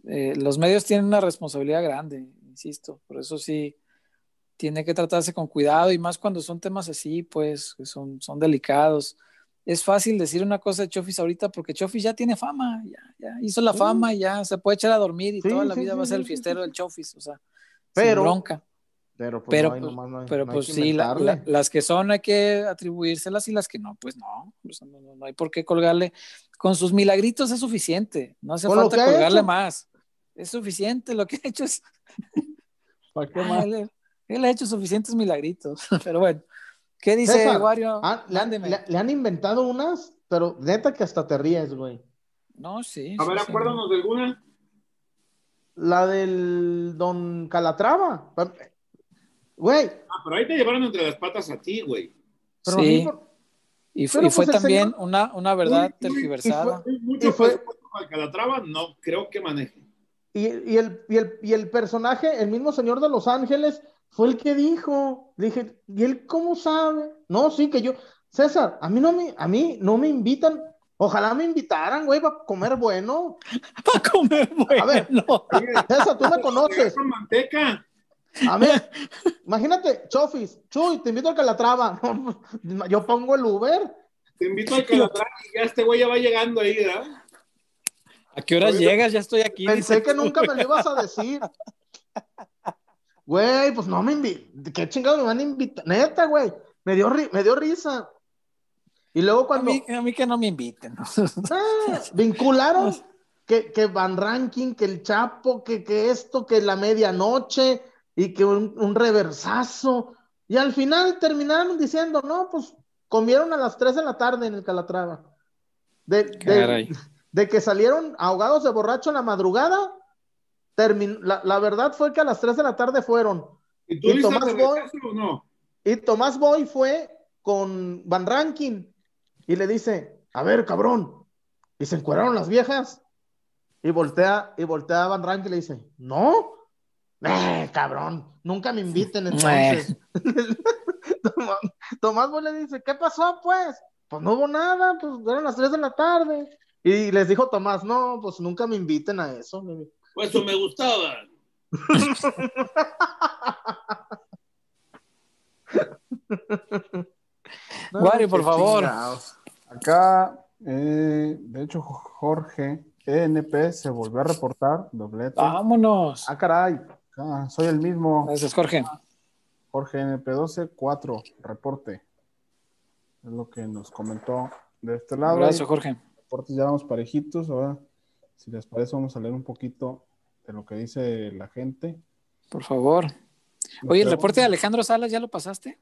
Eh, los medios tienen una responsabilidad grande, insisto. Por eso sí tiene que tratarse con cuidado y más cuando son temas así, pues, que son, son delicados. Es fácil decir una cosa de Chofis ahorita porque Chofis ya tiene fama, ya, hizo la fama, ya se puede echar a dormir y toda la vida va a ser el fiestero del Chofis, o sea, pero, sin bronca. Pero, pues, pero, pues sí, las que son hay que atribuírselas y las que no, pues no, no, hay por qué colgarle. Con sus milagritos es suficiente, no hace falta colgarle más. Es suficiente, lo que ha hecho es... ¿Para qué más? Él, ha hecho suficientes milagritos, pero bueno. ¿Qué dice Wario? Ah, le, han inventado unas, pero neta que hasta te ríes, güey. No, sí. A ver, acuérdanos de alguna. La del Don Calatrava. Güey. Ah, pero ahí te llevaron entre las patas a ti, güey. Sí. Y, fue, pues, también una, una verdad tergiversada. Y fue, y Calatrava no creo que maneje. Y, y, el, y, el, y el personaje, el mismo señor de Los Ángeles, fue el que dijo. Dije, ¿y él cómo sabe? No, sí, que yo. César, a mí no me, a mí no me invitan. Ojalá me invitaran, güey, para comer bueno. Para comer bueno. A ver, César, tú me conoces. Con manteca. A ver, imagínate, Chofis, Chuy, te invito al Calatrava. Yo pongo el Uber. Te invito al Calatrava y ya este güey ya va llegando ahí, ¿verdad? ¿A qué horas llegas? Ya estoy aquí. Pensé que tú. nunca me lo ibas a decir. Güey, pues no me invitan. ¿Qué chingados me van a invitar? Neta, güey. Me dio, ri- me dio risa. Y luego A cuando mí, a mí que no me inviten. ¿no? Ah, vincularon que, que Van Ranking, que el Chapo, que, que esto, que la medianoche y que un, un reversazo. Y al final terminaron diciendo, no, pues comieron a las 3 de la tarde en el Calatrava. De, de- Caray. de que salieron ahogados de borracho en la madrugada, termin- la, la verdad fue que a las 3 de la tarde fueron. ¿Y tú ¿Y dices Tomás Boy? o no? Y Tomás Boy fue con Van Rankin y le dice, a ver, cabrón, y se encueraron las viejas. Y voltea, y voltea a Van Rankin y le dice, no, eh, cabrón, nunca me inviten entonces. Tomás, le dice, ¿qué pasó pues? Pues no hubo nada, pues eran las 3 de la tarde. Y les dijo Tomás, no, pues nunca me inviten a eso. Pues eso me gustaba. Wario, por favor. chingados. Acá, eh, de hecho, Jorge ENP se volvió a reportar, doblete. Vámonos. Ah, caray. Acá, soy el mismo. Gracias, Jorge. Jorge NP12, 4, reporte. Es lo que nos comentó de este lado. Gracias, Jorge. reportes ya vamos parejitos. Ahora, si les parece, vamos a leer un poquito de lo que dice la gente. Por favor. Oye, el reporte de Alejandro Salas, ¿ya lo pasaste?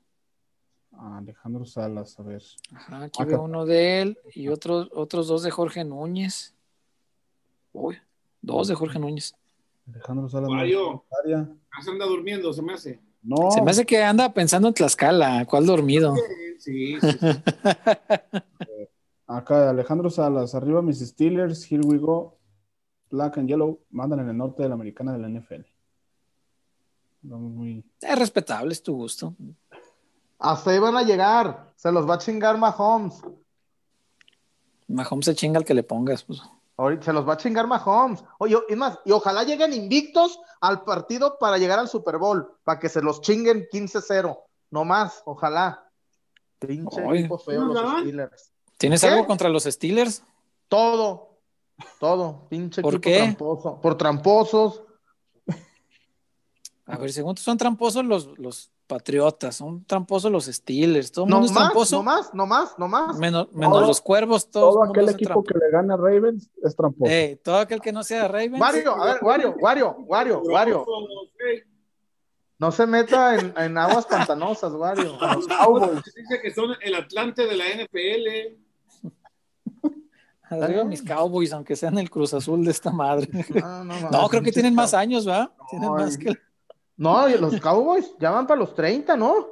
a Alejandro Salas, a ver. Ajá, aquí Acá. veo uno de él y otros, otros dos de Jorge Núñez. Uy, dos de Jorge Núñez. Alejandro Salas. Mario. Ah, se anda durmiendo, se me hace. No, Se me hace que anda pensando en Tlaxcala. ¿Cuál dormido? Sí, sí, sí. acá Alejandro Salas, arriba mis Steelers, here we go. Black and Yellow, mandan en el norte de la americana de la NFL. Muy. Es respetable, es tu gusto. Hasta ahí van a llegar. Se los va a chingar Mahomes. Mahomes se chinga al que le pongas. Pues. Ahorita se los va a chingar Mahomes. Oye, y más, y ojalá lleguen invictos al partido para llegar al Super Bowl, para que se los chinguen 15-0. No más, ojalá. Pinche equipo feo ¿No los? Steelers. ¿Tienes ¿Qué? algo contra los Steelers? Todo, todo. Pinche ¿Por equipo qué? tramposo. Por tramposos. A ver, según tú son tramposos los, los Patriotas, son tramposos los Steelers, todo el No mundo es más, tramposo. no más, no más, no más. Menos, menos Todo- los cuervos, todos Todo el mundo aquel equipo que le gana a Ravens es tramposo. Ey, todo aquel que no sea Ravens. Wario, a ver, Wario, Wario, Wario, Wario. No se meta en, en aguas pantanosas, Wario. Los Cowboys dice que son el Atlante de la NFL. Arriba mis Cowboys, aunque sean el Cruz Azul de esta madre. No, no, no. No, creo que tienen más años, ¿va? Tienen más que. No, y los Cowboys ya van para los 30, ¿no?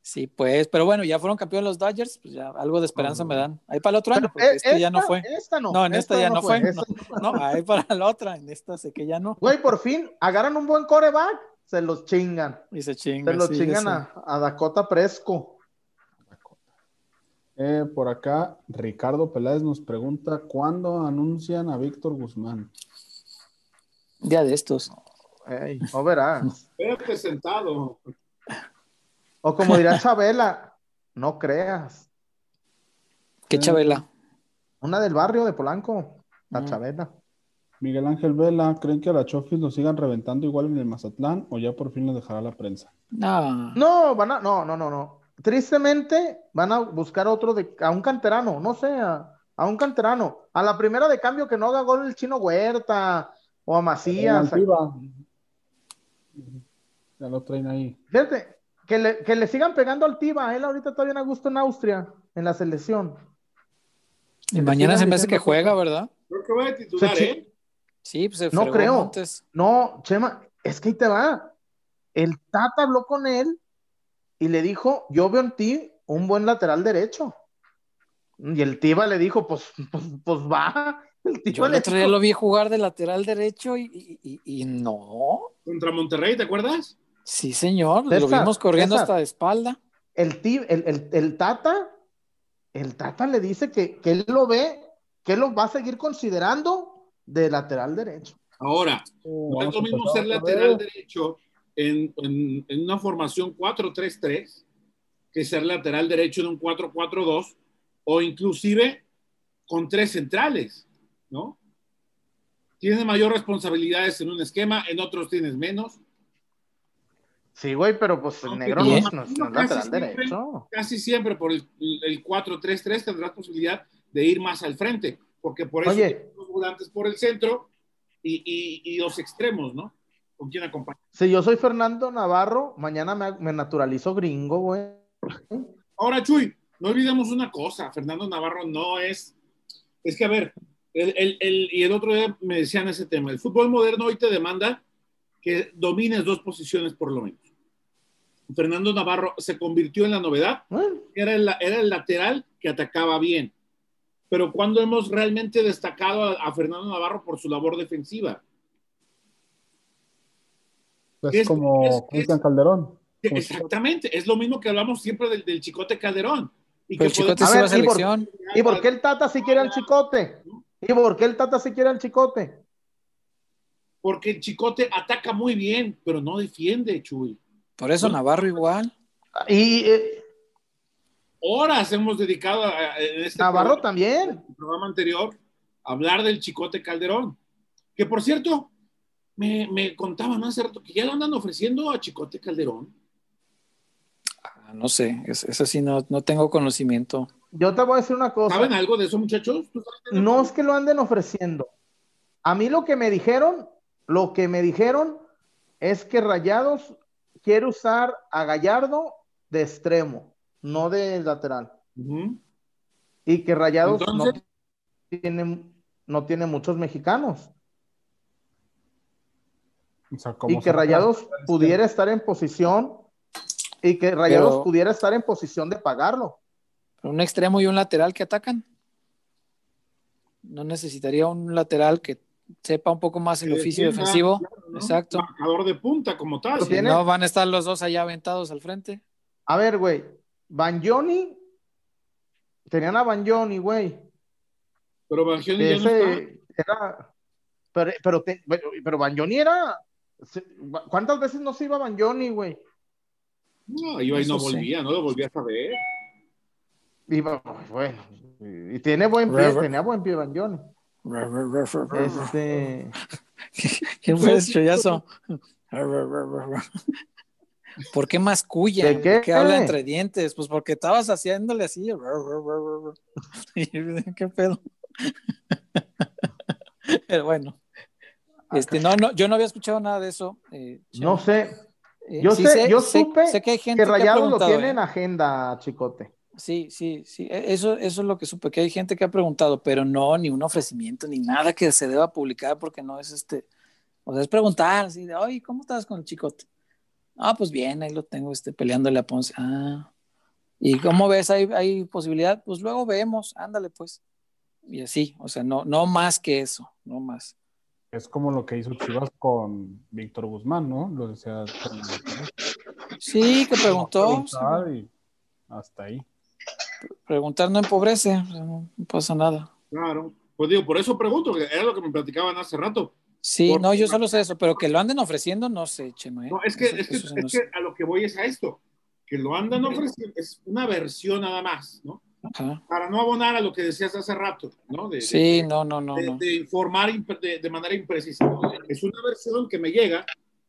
Sí, pues, pero bueno, ya fueron campeones los Dodgers, pues ya algo de esperanza me dan. Ahí para el otro año, porque eh, este ya no esta- fue. Esta no. No, en esta ya no fue, esta No, ahí para la otra, en esta sé que ya no. Güey, por fin agarran un buen coreback, se los chingan. Y se chinga. Se los sí, chingan a Dakota Presco. Eh, por acá, Ricardo Peláez nos pregunta: ¿cuándo anuncian a Víctor Guzmán? Día de estos. Ey, no verás. Espérate sentado. O como dirá Chabela, no creas. ¿Qué Chabela? Una del barrio de Polanco, la Mm. Chabela. Miguel Ángel Vela, ¿creen que a la Chofis lo sigan reventando igual en el Mazatlán o ya por fin lo dejará la prensa? No. No, van a, no, no, no, no. Tristemente van a buscar otro de, a un canterano, no sé, a, a un canterano. A la primera de cambio que no haga gol el chino Huerta o a Macías. Ya lo traen ahí. Fíjate, que le, que le sigan pegando al Tiva. Él ahorita todavía a gusto en Austria, en la selección. Y mañana se me hace que juega. ¿verdad? Creo que voy a titular, ¿eh? Sí, pues se No creo. Montes. No, Chema, es que ahí te va. El Tata habló con él y le dijo, yo veo en ti un buen lateral derecho. Y el Tiva le dijo, pues, pues, pues va. El Yo el otro día lo vi jugar de lateral derecho y, y- y- y no. Contra Monterrey, ¿te acuerdas? Sí, señor. lo César, vimos corriendo César. hasta de espalda. el, el, el- el Tata, el Tata le dice que, que él lo ve, que él lo va a seguir considerando de lateral derecho. Ahora, Oh, no es lo mismo ser lateral derecho en, en- en una formación 4-3-3 que ser lateral derecho en un 4-4-2 o inclusive con tres centrales, ¿no? tienes mayor responsabilidades en un esquema, en otros tienes menos. Sí, güey, pero pues el negro no, no, es lateral derecho. Casi siempre por el, el 4-3-3 tendrás posibilidad de ir más al frente, porque por eso Oye. los volantes por el centro y, y, y, los extremos, ¿no? ¿Con quién acompaña? Si yo soy Fernando Navarro, mañana me, me naturalizo gringo, güey. Ahora, Chuy, no olvidemos una cosa, Fernando Navarro no es, es que a ver, el, el, el, y el otro día me decían ese tema, el fútbol moderno hoy te demanda que domines dos posiciones por lo menos. Fernando Navarro se convirtió en la novedad, Bueno, era el, era el lateral que atacaba bien. Pero cuando hemos realmente destacado a, a Fernando Navarro por su labor defensiva. Es, Es- como Cristian Calderón. Como Exactamente, es lo mismo que hablamos siempre del, del Chicote Calderón. Y Pero el que Chicote A sí ver, va a ¿y por- selección. ¿Y por qué el Tata si quiere al chicote? ¿Y por qué el Tata si quiere al chicote? Porque el Chicote ataca muy bien, pero no defiende, Chuy. Por eso Navarro igual. Y eh, Horas hemos dedicado a, este Navarro programa, también. en el programa anterior a hablar del Chicote Calderón. Que por cierto, me, me contaban hace rato que ya lo andan ofreciendo a Chicote Calderón. Ah, No sé, es- eso sí no, no tengo conocimiento. Yo te voy a decir una cosa. ¿Saben algo de eso, muchachos? ¿Tú sabes de eso? No es que lo anden ofreciendo. A mí lo que me dijeron, lo que me dijeron es que Rayados quiere usar a Gallardo de extremo, no de lateral. Y que Rayados Entonces- no tiene, no tiene muchos mexicanos. O sea, como Y que Rayados pudiera estar en posición y que Rayados Pero- pudiera estar en posición de pagarlo. Un extremo y un lateral que atacan. No necesitaría un lateral que sepa un poco más el Que oficio defienda, defensivo. claro, ¿no? Exacto. Marcador de punta como tal. Si no, van a estar los dos allá aventados al frente. A ver, güey, Banjoni, tenían a Banjoni, güey. Pero ya no era, pero, pero, te- pero, Banjoni era, ¿cuántas veces no se iba Banjoni, güey? No, iba y no sí. volvía, no lo volvía a saber. Iba, bueno, y tiene buen pie, tenía buen pie Banjoni. Este, ¿Quién fue ese chollazo? ¿Por qué masculla? ¿De qué? ¿Por qué habla entre dientes? Pues porque estabas haciéndole así. ¿Qué pedo? Pero bueno. Este, no, no, yo no había escuchado nada de eso. eh, no Chema. sé, Eh, yo sí sé- yo supe sé que hay gente que que Rayados lo preguntado, tiene ¿eh? en agenda, Chicote. Sí, sí, sí. e- Eso, eso es lo que supe, que hay gente que ha preguntado, pero no, ni un ofrecimiento, ni nada que se deba publicar porque no es este. O sea, es preguntar, así de, oye, ¿cómo estás con el chicote? Ah, pues bien, ahí lo tengo este, peleándole a Ponce. Ah. ¿Y cómo ves? ¿Hay, hay posibilidad? Pues luego vemos, ándale pues. Y así, o sea, no, no más que eso, no más. Es como lo que hizo Chivas con Víctor Guzmán, ¿no? Lo decía. Sí, que preguntó. y hasta ahí. Preguntar no empobrece, no, pasa nada. Claro. Pues digo, por eso pregunto, que era lo que me platicaban hace rato. Sí, Por- no, yo solo sé eso, pero que lo anden ofreciendo, no sé, Chema. ¿eh? No, es que, Eso- es, que, es no que a lo que voy es a esto, que lo andan ofreciendo, es una versión nada más, ¿no? Ajá. Para no abonar a lo que decías hace rato, ¿no? De, Sí, no, no, no, de, no. de informar de, de manera imprecisa. Es una versión que me llega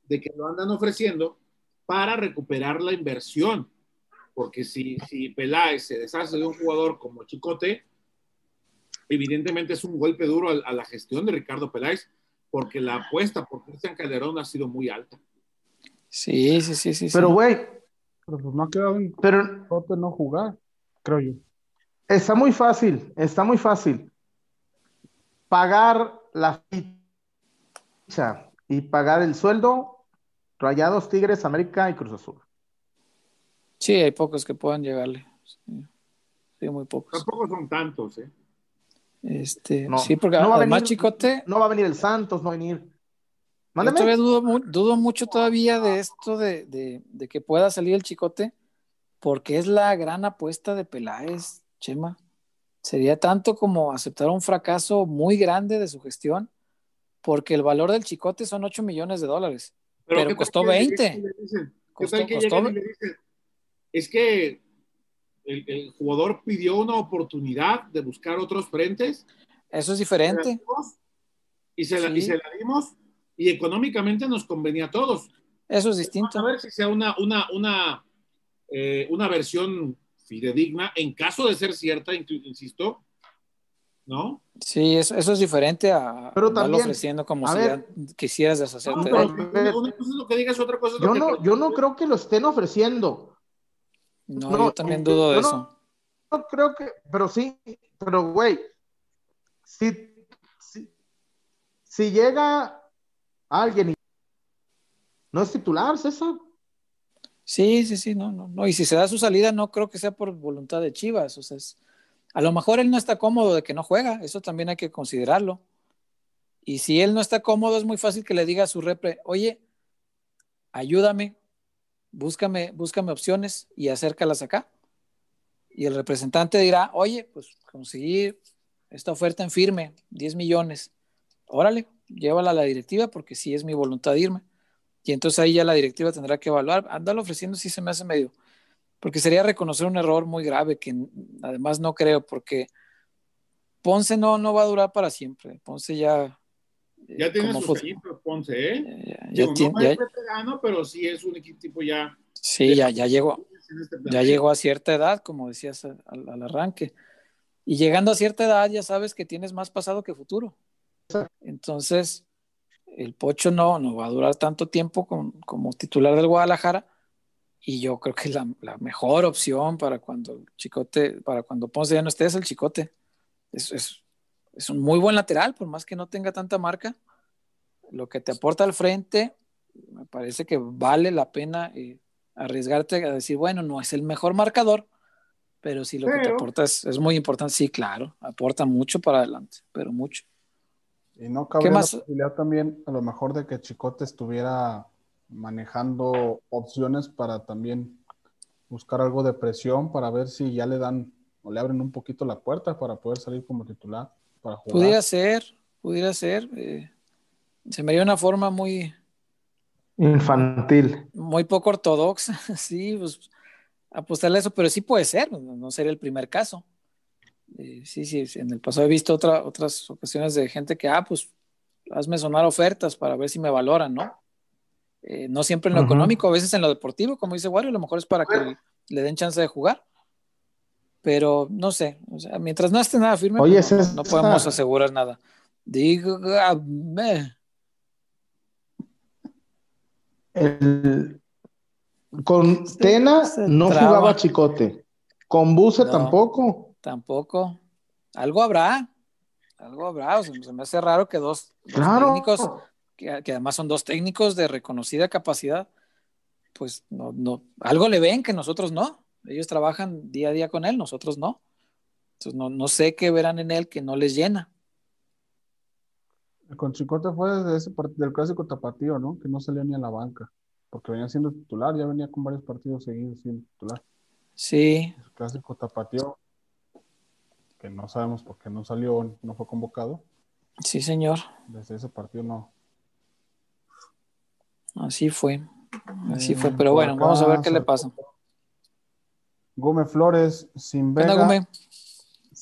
de que lo andan ofreciendo para recuperar la inversión. Porque si, si Peláez se deshace de un jugador como Chicote, evidentemente es un golpe duro a, a la gestión de Ricardo Peláez, porque la apuesta por Cristian Calderón ha sido muy alta. Sí, sí, sí, sí. Pero, sí. güey, Pero pues no ha quedado en pero corte no jugar, creo yo. está muy fácil, está muy fácil. Pagar la ficha y pagar el sueldo, Rayados, Tigres, América y Cruz Azul. Sí, hay pocos que puedan llegarle. Sí, Sí, muy pocos. Tampoco son tantos, ¿eh? Este, No, sí, porque no va a además venir- Chicote, No va a venir el Santos, no va a venir. yo Mándame. todavía dudo, dudo mucho todavía de esto de, de- de que pueda salir el Chicote, porque es la gran apuesta de Peláez, Chema. Sería tanto como aceptar un fracaso muy grande de su gestión, porque el valor del Chicote son 8 millones de dólares. Pero ¿qué tal costó que le 20. dicen- le dicen- ¿Qué Costó- tal que costó- y le dicen, es que el, el jugador pidió una oportunidad de buscar otros frentes? Eso es diferente. y se, la, y se la dimos y económicamente nos convenía a todos. Eso es distinto. A ver si sea una, una, una, eh, una versión fidedigna, en caso de ser cierta, insisto, ¿no? Sí, eso, eso es diferente a pero también, ofreciendo como si ver, quisieras deshacerte. No, pero, una cosa es lo que digas, otra cosa es lo yo que no, yo no creo que lo estén ofreciendo. No, no yo también dudo de eso. No, no creo que, pero sí, pero güey, si, si, si llega alguien y no es titular, César. Sí, sí, sí, no, no, no. Y si se da su salida, no creo que sea por voluntad de Chivas. O sea, es, a lo mejor él no está cómodo de que no juega, eso también hay que considerarlo. Y si él no está cómodo, es muy fácil que le diga a su repre, oye, ayúdame, búscame, búscame opciones y acércalas acá. Y el representante dirá, oye, pues conseguir esta oferta en firme, 10 millones, órale, llévala a la directiva porque sí es mi voluntad irme. Y entonces ahí ya la directiva tendrá que evaluar, ándalo ofreciendo si se me hace medio, porque sería reconocer un error muy grave que además no creo, porque Ponce no, no va a durar para siempre. Ponce ya... Eh, ya tiene sus equipos, Ponce, ¿eh? Ya, ya, Digo, ya, no pero sí es un equipo ya... Sí, ya, ya llegó. Este ya llegó a cierta edad, como decías al, al arranque. Y llegando a cierta edad ya sabes que tienes más pasado que futuro. Entonces, el Pocho no, no va a durar tanto tiempo con, como titular del Guadalajara y yo creo que la, la, mejor opción para cuando Chicote, para cuando Ponce ya no esté es el Chicote. Es, es, es, un muy buen lateral, por más que no tenga tanta marca. Lo que te aporta al frente, me parece que vale la pena eh, arriesgarte a decir, bueno, no es el mejor marcador, pero si lo pero... que te aporta es, es, muy importante, sí, claro, aporta mucho para adelante, pero mucho. Y no cabe la posibilidad también, a lo mejor, de que Chicote estuviera manejando opciones para también buscar algo de presión para ver si ya le dan o le abren un poquito la puerta para poder salir como titular para jugar. Pudiera ser, pudiera ser. Eh, se me dio una forma muy infantil. Muy poco ortodoxa, sí, pues apostarle a eso, pero sí puede ser, no sería el primer caso. Eh, sí, sí, en el pasado he visto otra, otras ocasiones de gente que, ah, pues hazme sonar ofertas para ver si me valoran, ¿no? Eh, no siempre en lo uh -huh. económico, a veces en lo deportivo, como dice Wario, a lo mejor es para que le den chance de jugar. Pero no sé, o sea, mientras no esté nada firme, Oye, pues, no, no, podemos asegurar nada. Dígame. El... Con Tena no traba. jugaba Chicote. Con Buse no. tampoco. Tampoco. Algo habrá. Algo habrá. O sea, se me hace raro que dos, técnicos, que, que, además son dos técnicos de reconocida capacidad, pues no, no, algo le ven que nosotros no. Ellos trabajan día a día con él, nosotros no. Entonces no, no sé qué verán en él que no les llena. Con Chicote fue desde ese del clásico tapatío, ¿no? Que no salía ni a la banca, porque venía siendo titular, ya venía con varios partidos seguidos siendo titular. Sí. El clásico tapatío que no sabemos por qué no salió, no fue convocado. Sí, señor. Desde ese partido no. Así fue. Así eh, fue, pero bueno, acá, vamos a ver qué le pasa. Gómez Flores, sin Vega,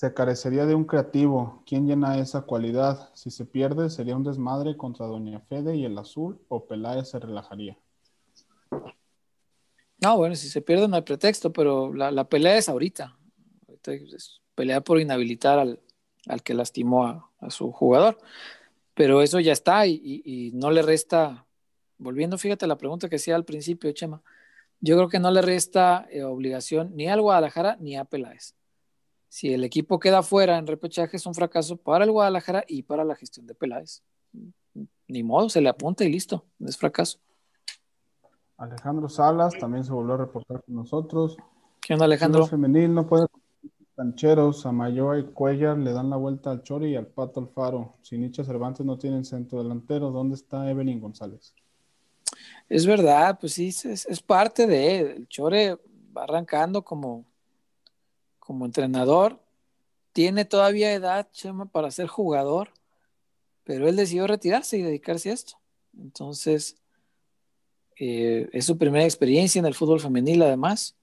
se carecería de un creativo. ¿Quién llena esa cualidad? Si se pierde, sería un desmadre contra Doña Fede y el Azul, o Peláez se relajaría. No, bueno, si se pierde no hay pretexto, pero la, pelea es ahorita. es pelear por inhabilitar al, al que lastimó a, su jugador. Pero eso ya está y, y, y, no le resta, volviendo, fíjate la pregunta que hacía al principio, Chema, yo creo que no le resta eh, obligación ni al Guadalajara ni a Peláez. Si el equipo queda fuera en repechaje es un fracaso para el Guadalajara y para la gestión de Peláez. Ni modo, se le apunta y listo, es fracaso. Alejandro Salas también se volvió a reportar con nosotros. ¿Qué onda, Alejandro? El femenil no puede Cancheros, Amayoa y Cuellar le dan la vuelta al Chore y al Pato Alfaro. Si Nietzsche Cervantes no tienen centro delantero, ¿dónde está Evelyn González? Es verdad, pues sí, es, es parte de el Chore va arrancando como, como entrenador. Tiene todavía edad, Chema, para ser jugador, pero él decidió retirarse y dedicarse a esto. Entonces, eh, es su primera experiencia en el fútbol femenil, además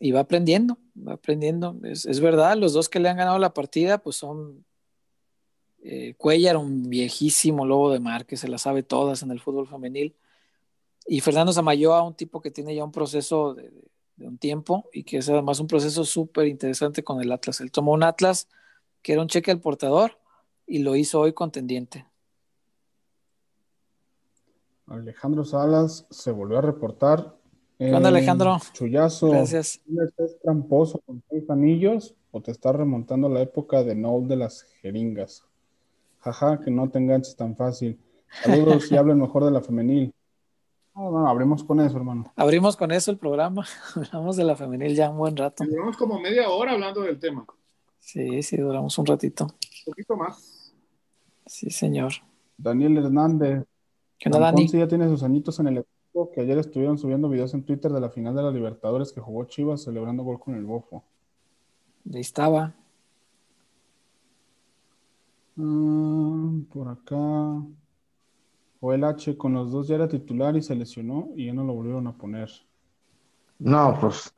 y va aprendiendo, va aprendiendo. Es, verdad, los dos que le han ganado la partida, pues son Eh, Cuellar, un viejísimo lobo de mar que se las sabe todas en el fútbol femenil. Y Fernando Samayoa, un tipo que tiene ya un proceso de un tiempo y que es además un proceso súper interesante con el Atlas. Él tomó un Atlas que era un cheque al portador y lo hizo hoy contendiente. Alejandro Salas se volvió a reportar. ¿Qué onda, Alejandro? Chullazo. Gracias. ¿Estás tramposo con seis anillos o te estás remontando a la época de no de las jeringas? Jaja, que no te enganches tan fácil. Saludos y hablen mejor de la femenil. No, no, abrimos con eso, hermano. Abrimos con eso el programa. Hablamos de la femenil ya un buen rato. Duramos como media hora hablando del tema. Sí, sí, duramos un ratito. Un poquito más. Sí, señor. Daniel Hernández. ¿Qué onda, Dani? Ponce ya tiene sus añitos en el equipo, que ayer estuvieron subiendo videos en Twitter de la final de la Libertadores que jugó Chivas celebrando gol con el Bofo. Ahí estaba. Ah, por acá. Joel H con los dos ya era titular y se lesionó y ya no lo volvieron a poner. No, pues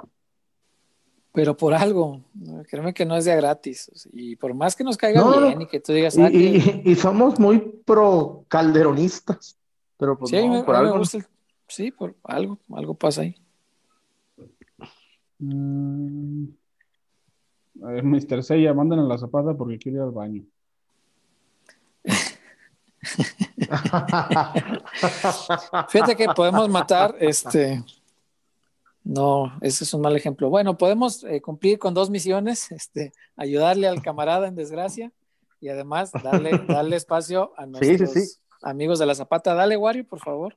Pero por algo, créeme que no es de gratis. o Y por más que nos caiga No, bien y que tú digas, y, ah, que- y- y somos muy pro calderonistas. Pero pues sí, a mí no, me- por algo. gusta el- sí, por algo, algo pasa ahí. Mm. A ver, Mr. Seiya, manden a la zapata porque quiere ir al baño. Fíjate que podemos matar, este, no, ese es un mal ejemplo. Bueno, podemos eh, cumplir con dos misiones, este, ayudarle al camarada en desgracia y además darle, darle espacio a Sí, nuestros sí, sí. amigos de la Zapata. Dale, Wario, por favor.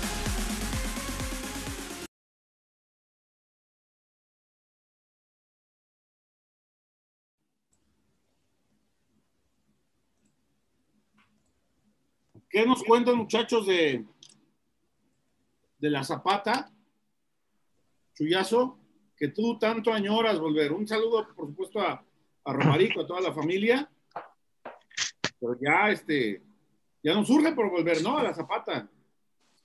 ¿Qué nos cuentan, muchachos, de, de la Zapata? Chuyazo, que tú tanto añoras volver. Un saludo, por supuesto, a, a Romarico, a toda la familia. Pero ya, este, ya nos surge por volver, ¿no? A la Zapata.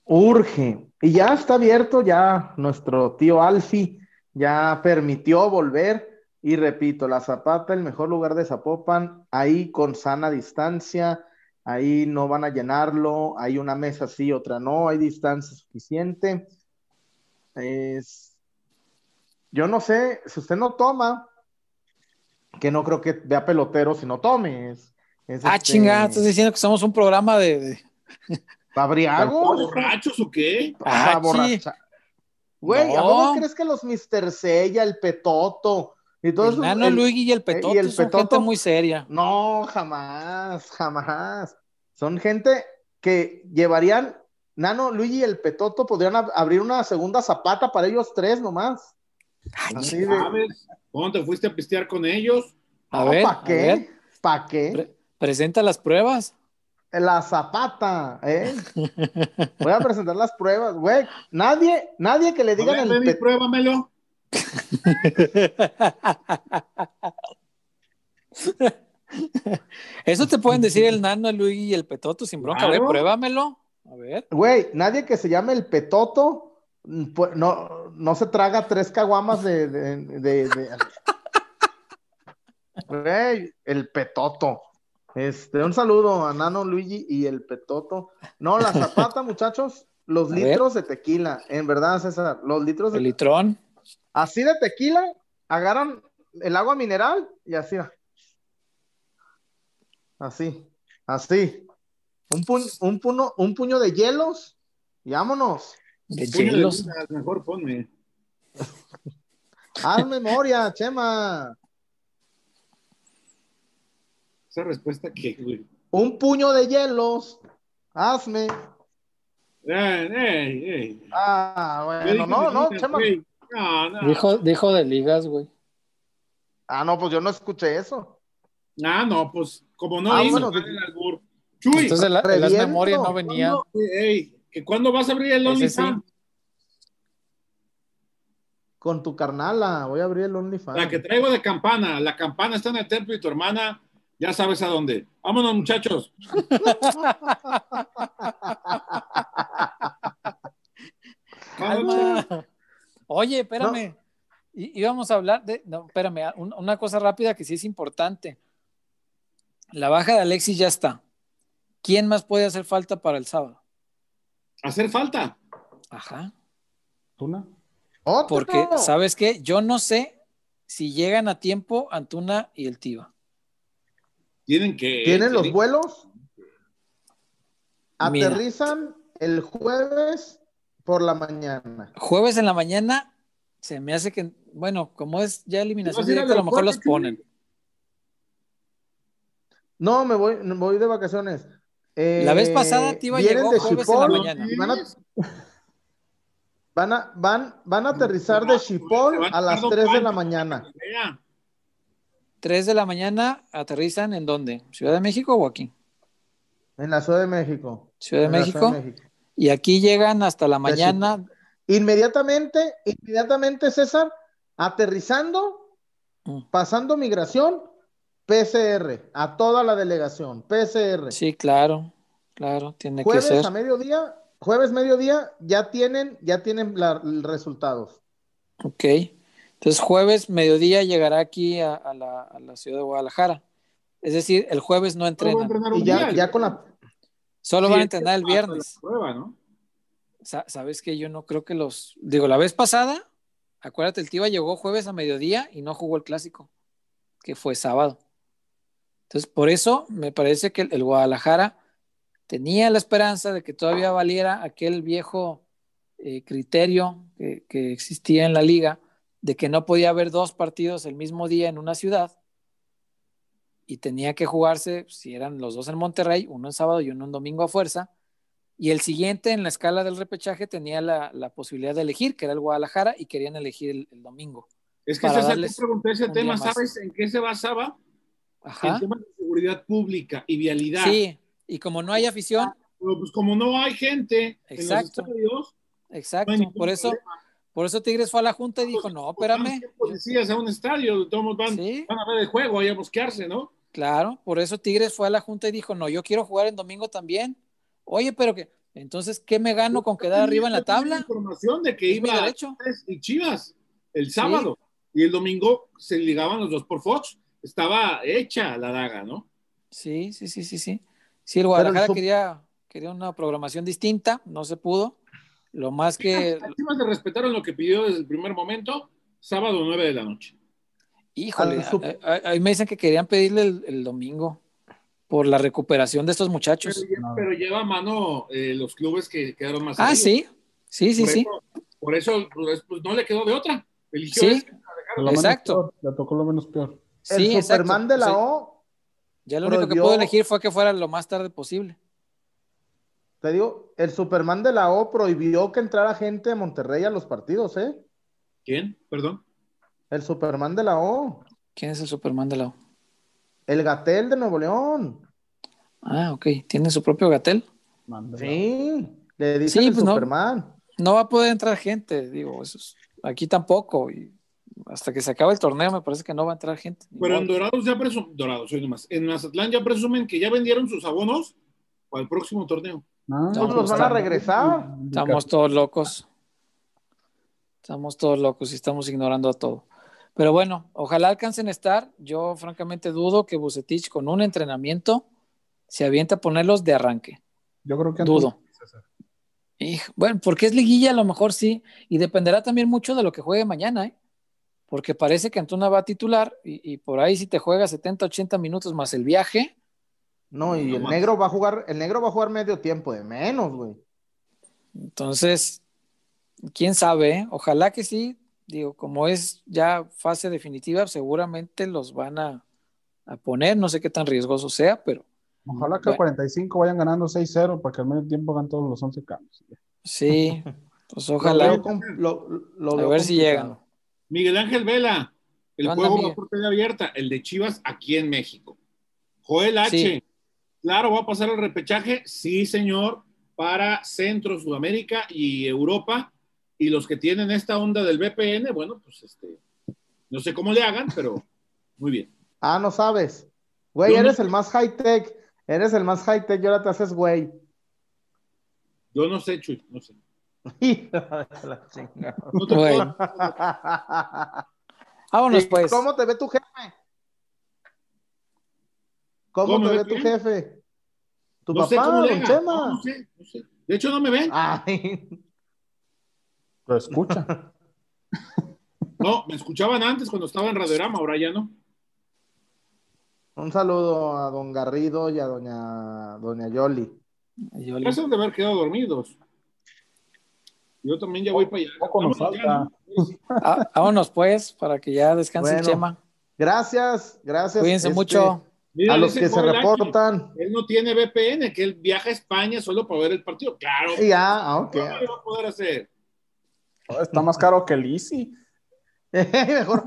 Urge. Y ya está abierto, ya nuestro tío Alfi ya permitió volver. Y repito, la Zapata, el mejor lugar de Zapopan, ahí con sana distancia, ahí no van a llenarlo, hay una mesa sí, otra no, hay distancia suficiente. Es... Yo no sé, si usted no toma, que no creo que vea pelotero si no tome. Es, es Ah, este, chingada, estás diciendo que somos un programa de. de- ¿Pabriagos? ¿Borrachos o qué? Ah, Ah, borracha. Güey, ¿a poco crees que los Mr. Sella, el Petoto y todo el? Nano el- Luigi y el eh, Petoto y el son Petoto? gente muy seria. No, jamás, jamás. Son gente que llevarían, Nano, Luigi y el Petoto podrían ab- abrir una segunda zapata para ellos tres nomás. Así de, ¿Sabes? ¿Cuándo te fuiste a pistear con ellos? A ver, ¿para qué? ¿Para qué? pre- presenta las pruebas. La zapata, ¿eh? Voy a presentar las pruebas, güey. Nadie, nadie que le A digan ver, el pruébamelo. Eso te pueden decir el Nano, el Luigi y el Petoto sin bronca. A ver, pruébamelo. A ver. Güey, nadie que se llame el Petoto no, no se traga tres caguamas de, de, de- de- Güey, el Petoto. Este, un saludo a Nano Luigi y el Petoto. No, la zapata, muchachos, los A litros de tequila, en verdad, César, los litros El de litrón. Así de tequila, agarran el agua mineral y así. va. Así, así. Un, un, puño, un puño de hielos y vámonos. De hielos. mejor ponme. Haz memoria, Chema. Esa respuesta que, güey. Un puño de hielos. Hazme. Ah, bueno, no, no, Chema. No, no. Dijo, dijo de ligas, güey. Ah, no, pues yo no escuché eso. Ah, no, pues como no Ah, hizo bueno, mal el albur. Chuy, Entonces la, en las memorias no venía. ¿cuándo, ey, que ¿cuándo vas a abrir el sí. OnlyFans? Con tu carnala, voy a abrir el OnlyFans. La que traigo de campana. La campana está en el templo y tu hermana ya sabes a dónde. Vámonos, muchachos. Calma. Oye, espérame. Y, íbamos a hablar de. No, espérame, un- una cosa rápida que sí es importante. La baja de Alexis ya está. ¿Quién más puede hacer falta para el sábado? Hacer falta. Ajá. ¿Tuna? ¡Otro! Porque, ¿sabes qué? Yo no sé si llegan a tiempo Antuna y el Tiva. Tienen que. ¿Tienen los vuelos? Mira. Aterrizan el jueves por la mañana. Jueves en la mañana se me hace que, bueno, como es ya eliminación ¿Vas a ir al directa, a lo mejor los ponen. No, me voy, me voy de vacaciones. Eh, La vez pasada Tiva llegó de jueves en la mañana. Van a, van a, van, van a aterrizar de Chipol a las 3 de la mañana. Vea, 3 de la mañana aterrizan en dónde? ¿Ciudad de México o aquí? En la Ciudad de México. Ciudad de En la México. Ciudad de México. Y aquí llegan hasta la mañana. Inmediatamente, inmediatamente, César, aterrizando, Mm. pasando migración, PCR, a toda la delegación, PCR. Sí, claro, claro, tiene que Jueves ser. a mediodía, jueves mediodía, ya tienen, ya tienen la- resultados. Ok. Entonces, jueves, mediodía, llegará aquí a, a la, a la ciudad de Guadalajara. Es decir, el jueves no entrenan. Y ya, ya con la, Solo Sí, van a entrenar el viernes. prueba, ¿no? Sa- Sabes que yo no creo que los. Digo, la vez pasada, acuérdate, el Tiva llegó jueves a mediodía y no jugó el clásico, que fue sábado. Entonces, por eso me parece que el, el Guadalajara tenía la esperanza de que todavía valiera aquel viejo eh, criterio que, que existía en la liga de que no podía haber dos partidos el mismo día en una ciudad y tenía que jugarse, si eran los dos en Monterrey, uno en sábado y uno en domingo a fuerza, y el siguiente en la escala del repechaje tenía la, la posibilidad de elegir, que era el Guadalajara, y querían elegir el, el domingo. Es que César, darles tú pregunté ese tema. ¿sabes en qué se basaba? Ajá. El tema de seguridad pública y vialidad. Sí, y como no hay afición, Pero pues como no hay gente Exacto. en los estadios, exacto, no por eso, problema. por eso Tigres fue a la junta y dijo, no, espérame, Van policías a un estadio, todos van, sí, van a ver el juego ahí a buscarse, ¿no? Claro, por eso Tigres fue a la junta y dijo, no, yo quiero jugar en domingo también. Oye, pero que, entonces, ¿qué me gano con quedar arriba en la tabla? información de que iba derecho. Tigres y Chivas el sábado y el domingo se ligaban los dos por Fox. Estaba hecha la daga, ¿no? Sí, sí, sí, sí, sí. Sí, el Guadalajara quería, quería una programación distinta, no se pudo. Lo más que, Las Chivas le respetaron lo que pidió desde el primer momento, sábado 9 de la noche. Híjole, a- a- ahí me dicen que querían pedirle el, el domingo por la recuperación de estos muchachos. Pero, lle- No. pero lleva a mano eh, los clubes que quedaron más Ah, sí, sí, sí, por sí. Eso, por eso pues, pues, no le quedó de otra. Eligió Sí. menos Exacto. le tocó lo menos peor. el Sí, exacto. Superman de la Sí. O, Ya lo único que pudo elegir fue que fuera lo más tarde posible. te digo, el Superman de la O prohibió que entrara gente de Monterrey a los partidos, ¿eh? ¿Quién? Perdón. El Superman de la O, ¿Quién es el Superman de la U? el Gatel de Nuevo León. Ah, ok. ¿Tiene su propio gatel? Sí, le dicen Sí, el pues no. Superman. No va a poder entrar gente, digo, eso es- aquí tampoco. Y hasta que se acabe el torneo me parece que no va a entrar gente. Pero en. Dorados ya presumen, Dorados, soy nomás. En Mazatlán ya presumen que ya vendieron sus abonos para el próximo torneo. No, Pues los van a regresar. Estamos todos locos. Estamos todos locos y estamos ignorando a todo. Pero bueno, ojalá alcancen a estar. Yo francamente dudo que Bucetich con un entrenamiento se avienta a ponerlos de arranque. Yo creo que Dudo. Hij- bueno, porque es liguilla, a lo mejor sí, y dependerá también mucho de lo que juegue mañana, ¿eh? Porque parece que Antuna va a titular y, y por ahí si te juega 70, 80 minutos más el viaje, No, y el negro va a jugar, el negro va a jugar medio tiempo de menos, güey. Entonces, quién sabe, ¿eh? ojalá que sí. Digo, como es ya fase definitiva, seguramente los van a, a poner. No sé qué tan riesgoso sea, pero. Ojalá que a 45 vayan ganando 6-0 para que al medio tiempo hagan todos los 11 cambios. Sí, pues ojalá. Lo, lo, a ver si llegan. Miguel Ángel Vela, el juego va por tele abierta, el de Chivas aquí en México. Joel H. Sí. Claro, va a pasar el repechaje, sí, señor, para Centro, Sudamérica y Europa. Y los que tienen esta onda del VPN, bueno, pues este, no sé cómo le hagan, pero muy bien. Ah, no sabes. Güey, Yo eres no... el más high tech. Eres el más high tech y ahora te haces güey. Yo no sé, Chuy, no sé. no te puedo... Vámonos, pues. ¿Cómo te ve tu jefe? ¿Cómo, ¿Cómo te ve tu jefe? ¿Tu no papá, sé cómo don Chema? No, no, sé, no sé. De hecho, no me ven. Ay. Lo escucha. No, me escuchaban antes cuando estaba en Radiorama, ahora ya no. Un saludo a don Garrido y a doña, doña Yoli. Yoli. Pasan de haber quedado dormidos. Yo también ya voy para allá. Vámonos falta. ya, ¿no? Ah, vámonos, pues, para que ya descanse el Chema. Gracias, gracias. Cuídense este, mucho. Mira, A los que se reportan. Él no tiene VPN, que él viaja a España solo para ver el partido. Claro. Ya, ah, ok. ¿Cómo lo va a poder hacer? Está más caro que el Easy. Mejor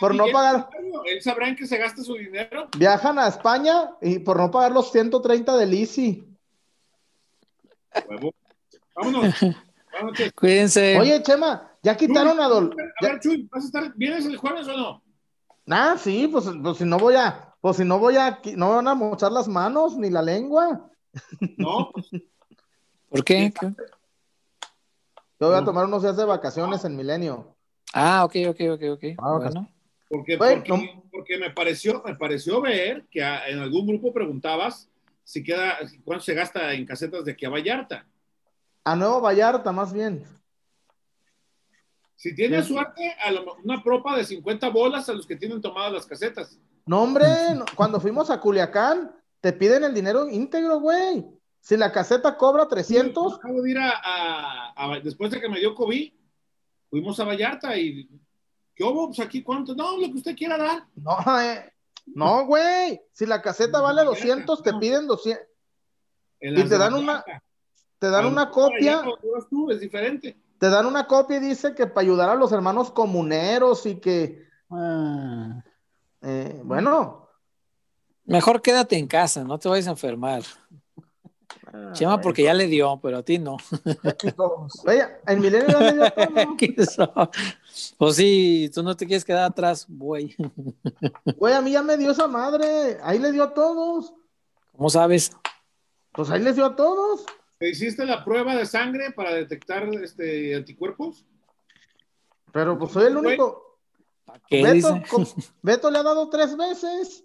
Por no pagar. Él sabrá en qué se gasta su dinero. viajan a España y por no pagar los 130 del Easy. Vámonos. Cuídense. Oye, Chema, ya quitaron a Dol. A ver, Chuy, ¿vas a estar, ¿vienes el jueves o no? Ah, sí, pues, pues si no voy a, pues si no voy a, no van a mochar las manos ni la lengua. No, pues, ¿Por qué? ¿Qué? Yo voy a tomar unos días de vacaciones en Milenio. Ah, ok, ok, ok, ok. Ah. Bueno. porque, Güey, porque, no. porque me pareció, me pareció ver que a- en algún grupo preguntabas si queda, cuánto se gasta en casetas de aquí a Vallarta. A Nuevo Vallarta, más bien. Si tienes Sí. suerte, a lo, una propa de 50 bolas a los que tienen tomadas las casetas. No, hombre, no, cuando fuimos a Culiacán, te piden el dinero íntegro, güey. Si la caseta cobra 300, Acabo de ir a, a- a- después de que me dio COVID, fuimos a Vallarta y ¿qué hubo? Pues aquí cuánto, no, lo que usted quiera dar. no, eh, no, güey. Si la caseta vale 200, te piden 200. En Y te dan una-. Te dan una copia, tú, es diferente. te dan una copia y dice que para ayudar a los hermanos comuneros y que, Ah, eh, bueno, Mejor quédate en casa, no te vayas a enfermar. Chema, porque ya le dio, pero a ti no. aquí todos. Oye, en Milenio ya le dio todo. ¿Qué sabe? O sí, tú no te quieres quedar atrás, güey. Güey, a mí ya me dio esa madre. Ahí le dio a todos. ¿Cómo sabes? Pues ahí les dio a todos. ¿Te hiciste la prueba de sangre para detectar este, anticuerpos? Pero pues soy el único. ¿Para qué Beto, dice? com- Beto le ha dado tres veces.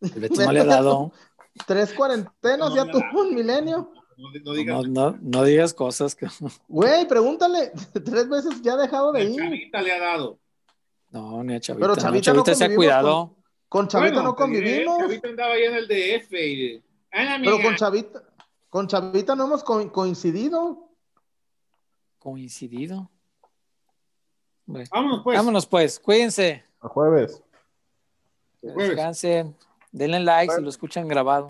El Beto no le ha dado. Tres cuarentenas, No, ya tuvo un milenio. No, no digas. No, no, no digas cosas que. Güey, pregúntale. Tres veces ya ha dejado de ir. Chavita le ha dado. No, ni a Chavita. Pero no, Chavita no Chavita se ha cuidado. Con Chavita Bueno, no diré, convivimos. Chavita andaba ahí en el DF y. Amiga. Pero con Chavita, con Chavita no hemos co- coincidido. Coincidido. Bueno, Vámonos, pues. Vámonos, pues. Cuídense. El jueves. El jueves. Descansen. Denle like si lo escuchan grabado.